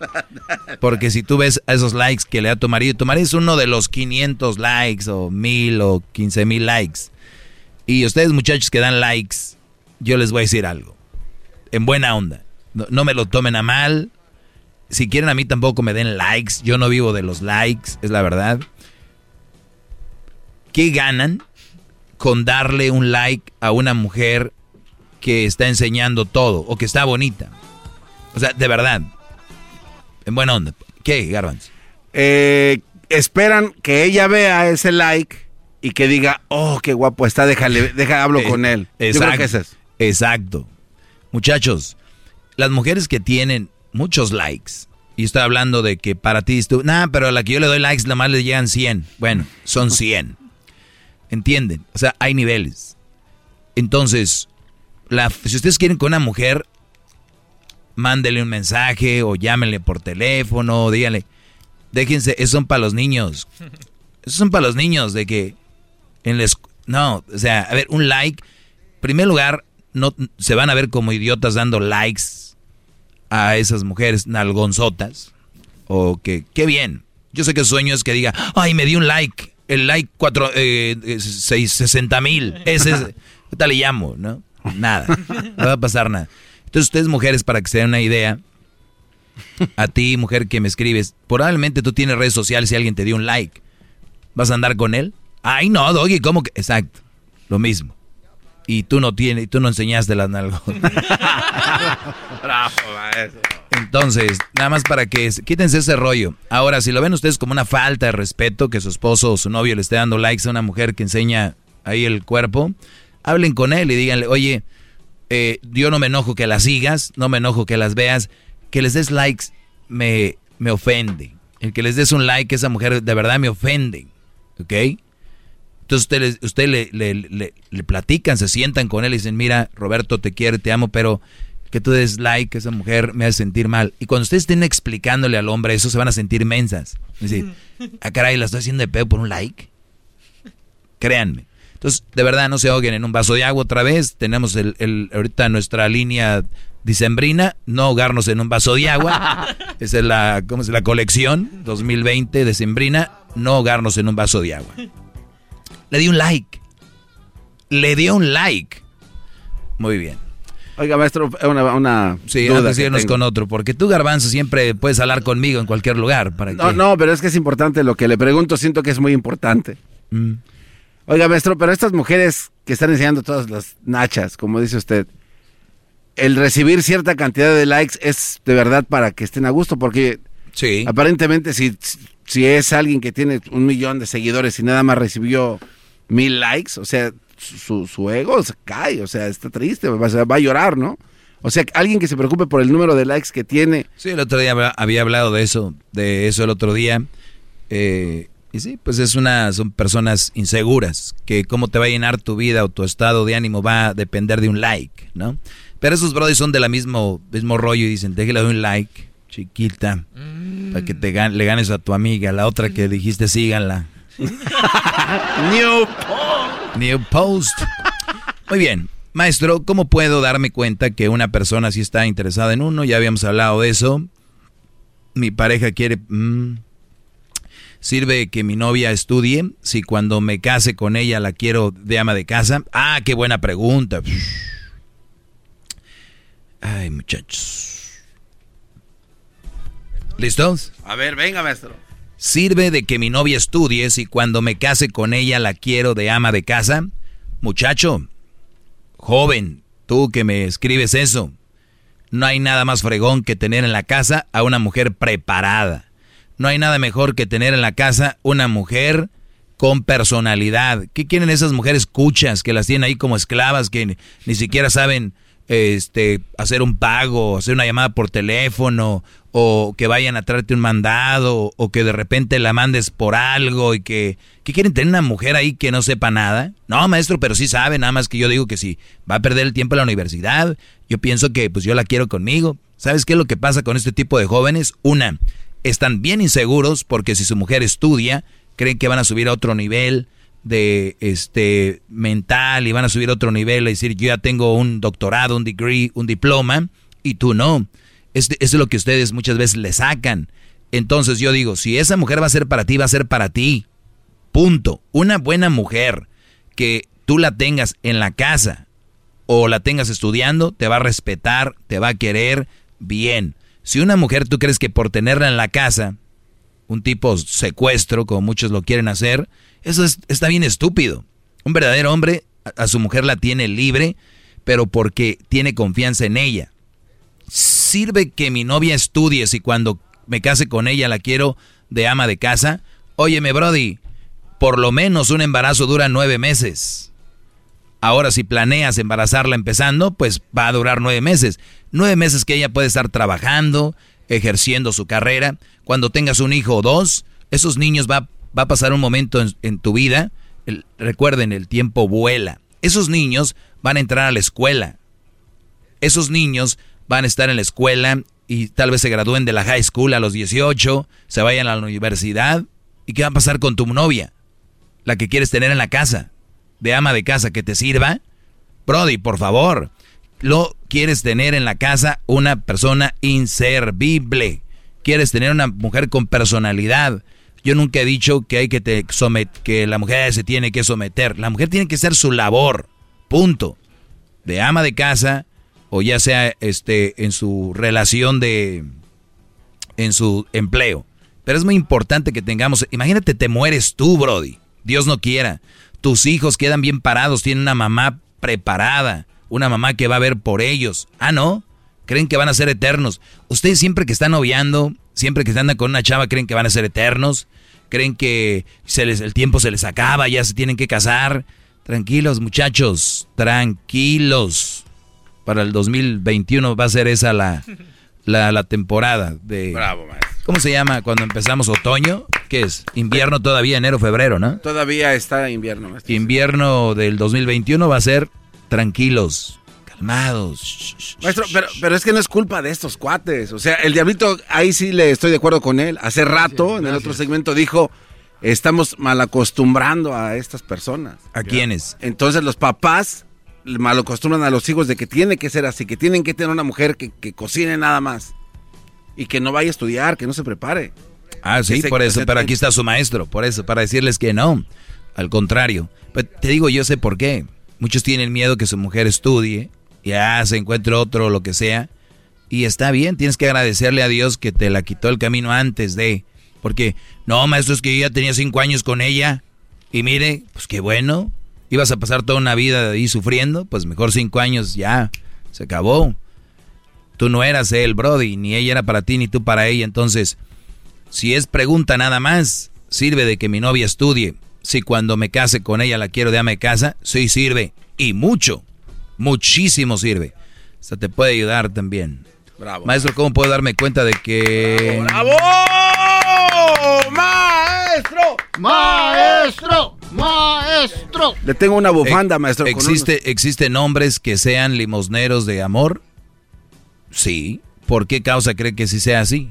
Porque si tú ves esos likes que le da tu marido, tu marido es uno de los 500 likes o 1000 o 15 mil likes. Y ustedes muchachos que dan likes, yo les voy a decir algo. En buena onda. no me lo tomen a mal. Si quieren a mí tampoco me den likes. Yo no vivo de los likes, es la verdad. ¿Qué ganan con darle un like a una mujer que está enseñando todo o que está bonita? O sea, de verdad. En buena onda. ¿Qué, Garbanz? Eh, esperan que ella vea ese like y que diga, oh, qué guapo está, déjale, deja, hablo con él. Exacto, es Exacto. Muchachos, las mujeres que tienen muchos likes, y estoy hablando de que para ti, tú, nah, pero a la que yo le doy likes, nada más le llegan 100. Bueno, son 100. ¿Entienden? O sea, hay niveles. Entonces, la, si ustedes quieren con una mujer, mándele un mensaje o llámenle por teléfono, díganle, déjense, esos son para los niños. Esos son para los niños de que en les no, o sea, a ver, un like, en primer lugar, no se van a ver como idiotas dando likes a esas mujeres nalgonzotas o que qué bien. Yo sé que su sueño es que diga, "Ay, me di un like." El like cuatro, eh, 60 mil. Ese es, ¿qué tal le llamo? ¿No? Nada. No va a pasar nada. Entonces, ustedes mujeres, para que se den una idea, a ti, mujer que me escribes, probablemente tú tienes redes sociales y alguien te dio un like. ¿Vas a andar con él? Ay, no, Doggy, ¿cómo que? Exacto. Lo mismo. Y tú no tienes, tú no enseñaste las nalgas. Bravo, maestro. Entonces, nada más para que quítense ese rollo. Ahora, si lo ven ustedes como una falta de respeto que su esposo o su novio le esté dando likes a una mujer que enseña ahí el cuerpo, hablen con él y díganle, oye, eh, yo no me enojo que las sigas, no me enojo que las veas, que les des likes me, me ofende. El que les des un like a esa mujer de verdad me ofende, ¿ok? Entonces ustedes usted le, le, le, platican, se sientan con él y dicen, mira, Roberto, te quiero, te amo, pero que tú des like a esa mujer me hace sentir mal. Y cuando ustedes estén explicándole al hombre eso, se van a sentir mensas. Es decir, ah, caray, la estoy haciendo de pedo por un like. Créanme. Entonces, de verdad, no se ahoguen en un vaso de agua otra vez. Tenemos el, el, ahorita nuestra línea dicembrina, no ahogarnos en un vaso de agua. Esa es la, ¿cómo es? la colección 2020 decembrina, no ahogarnos en un vaso de agua. Le di un like. Le dio un like. Muy bien. Oiga, maestro, una, una sí, duda antes con otro, porque tú, Garbanzo, siempre puedes hablar conmigo en cualquier lugar. ¿para no, no, pero es que es importante lo que le pregunto, siento que es muy importante. Mm. Oiga, maestro, pero estas mujeres que están enseñando todas las nachas, como dice usted, el recibir cierta cantidad de likes es de verdad para que estén a gusto, porque sí. aparentemente si, si es alguien que tiene un millón de seguidores y nada más recibió mil likes, o sea, su, ego se cae, o sea, está triste, va, va a llorar, ¿no? O sea, alguien que se preocupe por el número de likes que tiene. Sí, el otro día había hablado de eso, de eso el otro día. Eh, y sí, pues es una, son personas inseguras, que cómo te va a llenar tu vida o tu estado de ánimo va a depender de un like, ¿no? Pero esos brothers son de la mismo, mismo rollo y dicen, déjale un like, chiquita, para que te le ganes a tu amiga, la otra que dijiste síganla. New post. New post. Muy bien. Maestro, ¿cómo puedo darme cuenta que una persona sí está interesada en uno? Ya habíamos hablado de eso. Mi pareja quiere... Mm, ¿Sirve que mi novia estudie? Si cuando me case con ella la quiero de ama de casa. Ah, qué buena pregunta. Ay, muchachos. ¿Listos? A ver, venga, maestro. ¿Sirve de que mi novia estudie si cuando me case con ella la quiero de ama de casa? Muchacho, joven, tú que me escribes eso, no hay nada más fregón que tener en la casa a una mujer preparada. No hay nada mejor que tener en la casa una mujer con personalidad. ¿Qué quieren esas mujeres cuchas que las tienen ahí como esclavas que ni siquiera saben este, hacer un pago, hacer una llamada por teléfono, o que vayan a traerte un mandado, o que de repente la mandes por algo y que, que quieren tener una mujer ahí que no sepa nada. No, maestro, pero sí sabe, nada más que yo digo que si va a perder el tiempo en la universidad, yo pienso que pues yo la quiero conmigo. ¿Sabes qué es lo que pasa con este tipo de jóvenes? Una, están bien inseguros porque si su mujer estudia, creen que van a subir a otro nivel, de este mental y van a subir a otro nivel, es decir, yo ya tengo un doctorado, un degree, un diploma y tú no. Es lo que ustedes muchas veces le sacan. Entonces yo digo, si esa mujer va a ser para ti, va a ser para ti. Punto. Una buena mujer que tú la tengas en la casa o la tengas estudiando, te va a respetar, te va a querer bien. Si una mujer tú crees que por tenerla en la casa, un tipo secuestro, como muchos lo quieren hacer, eso está bien estúpido. Un verdadero hombre a, su mujer la tiene libre, pero porque tiene confianza en ella. ¿Sirve que mi novia estudie si cuando me case con ella la quiero de ama de casa? Óyeme, Brody, por lo menos un embarazo dura nueve meses. Ahora, si planeas embarazarla empezando, pues va a durar nueve meses. Nueve meses que ella puede estar trabajando, ejerciendo su carrera. Cuando tengas un hijo o dos, esos niños va, va a pasar un momento en, tu vida. recuerden, el tiempo vuela. Esos niños van a entrar a la escuela. Esos niños van a estar en la escuela y tal vez se gradúen de la high school a los 18, se vayan a la universidad. ¿Y qué va a pasar con tu novia? La que quieres tener en la casa, de ama de casa, que te sirva. Brody, por favor, lo quieres tener en la casa una persona inservible. Quieres tener una mujer con personalidad. Yo nunca he dicho que hay que somet que la mujer se tiene que someter. La mujer tiene que ser su labor. Punto. De ama de casa o ya sea este en su relación de en su empleo. Pero es muy importante que tengamos, imagínate te mueres tú, brody. Dios no quiera. Tus hijos quedan bien parados, tienen una mamá preparada una mamá que va a ver por ellos. Ah, no, creen que van a ser eternos. Ustedes siempre que están noviando, siempre que están con una chava, creen que van a ser eternos. Creen que se les, el tiempo se les acaba, ya se tienen que casar. Tranquilos, muchachos, tranquilos. Para el 2021 va a ser esa la, la, temporada de... Bravo, maestro. ¿Cómo se llama cuando empezamos otoño? ¿Qué es? Invierno todavía, enero, febrero, ¿no? Todavía está invierno. Maestro. Invierno del 2021 va a ser tranquilos, calmados. Maestro, pero, pero es que no es culpa de estos cuates. O sea, el diablito, ahí sí le estoy de acuerdo con él. Hace rato, en el otro segmento, dijo, estamos mal acostumbrando a estas personas. ¿A quiénes? Entonces los papás mal acostumbran a los hijos de que tiene que ser así, que tienen que tener una mujer que, que cocine nada más. Y que no vaya a estudiar, que no se prepare. Ah, sí, por eso, pero aquí está su maestro, por eso, para decirles que no. Al contrario. Pero te digo, yo sé por qué. Muchos tienen miedo que su mujer estudie, ya se encuentre otro lo que sea. Y está bien, tienes que agradecerle a Dios que te la quitó el camino antes de. Porque, no, maestro, es que yo ya tenía cinco años con ella. Y mire, pues qué bueno. Ibas a pasar toda una vida ahí sufriendo. Pues mejor cinco años ya. Se acabó. Tú no eras él, Brody. Ni ella era para ti, ni tú para ella. Entonces, si es pregunta nada más, sirve de que mi novia estudie si cuando me case con ella la quiero de ama de casa, sí sirve. Y mucho, muchísimo sirve. O sea, te puede ayudar también. Bravo. Maestro, ¿cómo puedo darme cuenta de que... ¡Bravo! ¡Maestro! ¡Maestro! ¡Maestro! Le tengo una bufanda, maestro. ¿Existe, ¿Existen hombres que sean limosneros de amor? Sí. ¿Por qué causa cree que sí sea así?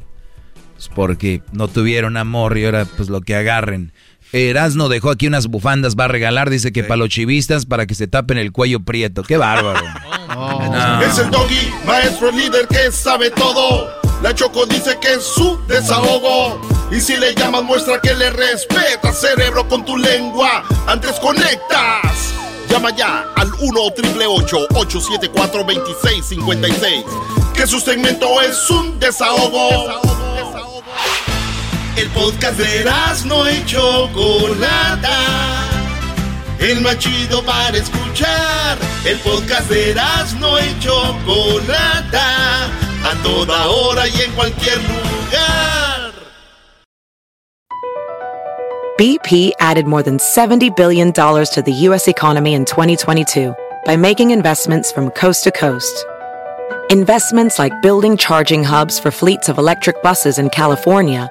Pues porque no tuvieron amor y ahora pues lo que agarren. Erasno dejó aquí unas bufandas, va a regalar, dice que para los chivistas, para que se tapen el cuello prieto. ¡Qué bárbaro! Oh. Es el doggy, maestro líder que sabe todo. La Choco dice que es su desahogo. Y si le llamas, muestra que le respeta, cerebro, con tu lengua. Antes conectas. Llama ya al 1-888-874-2656. Que su segmento es un desahogo. desahogo. El podcast de no y Chocolata. El más chido para escuchar. El podcast de no y Chocolata. A toda hora y en cualquier lugar. BP added more than $70 billion to the U.S. economy in 2022 by making investments from coast to coast. Investments like building charging hubs for fleets of electric buses in California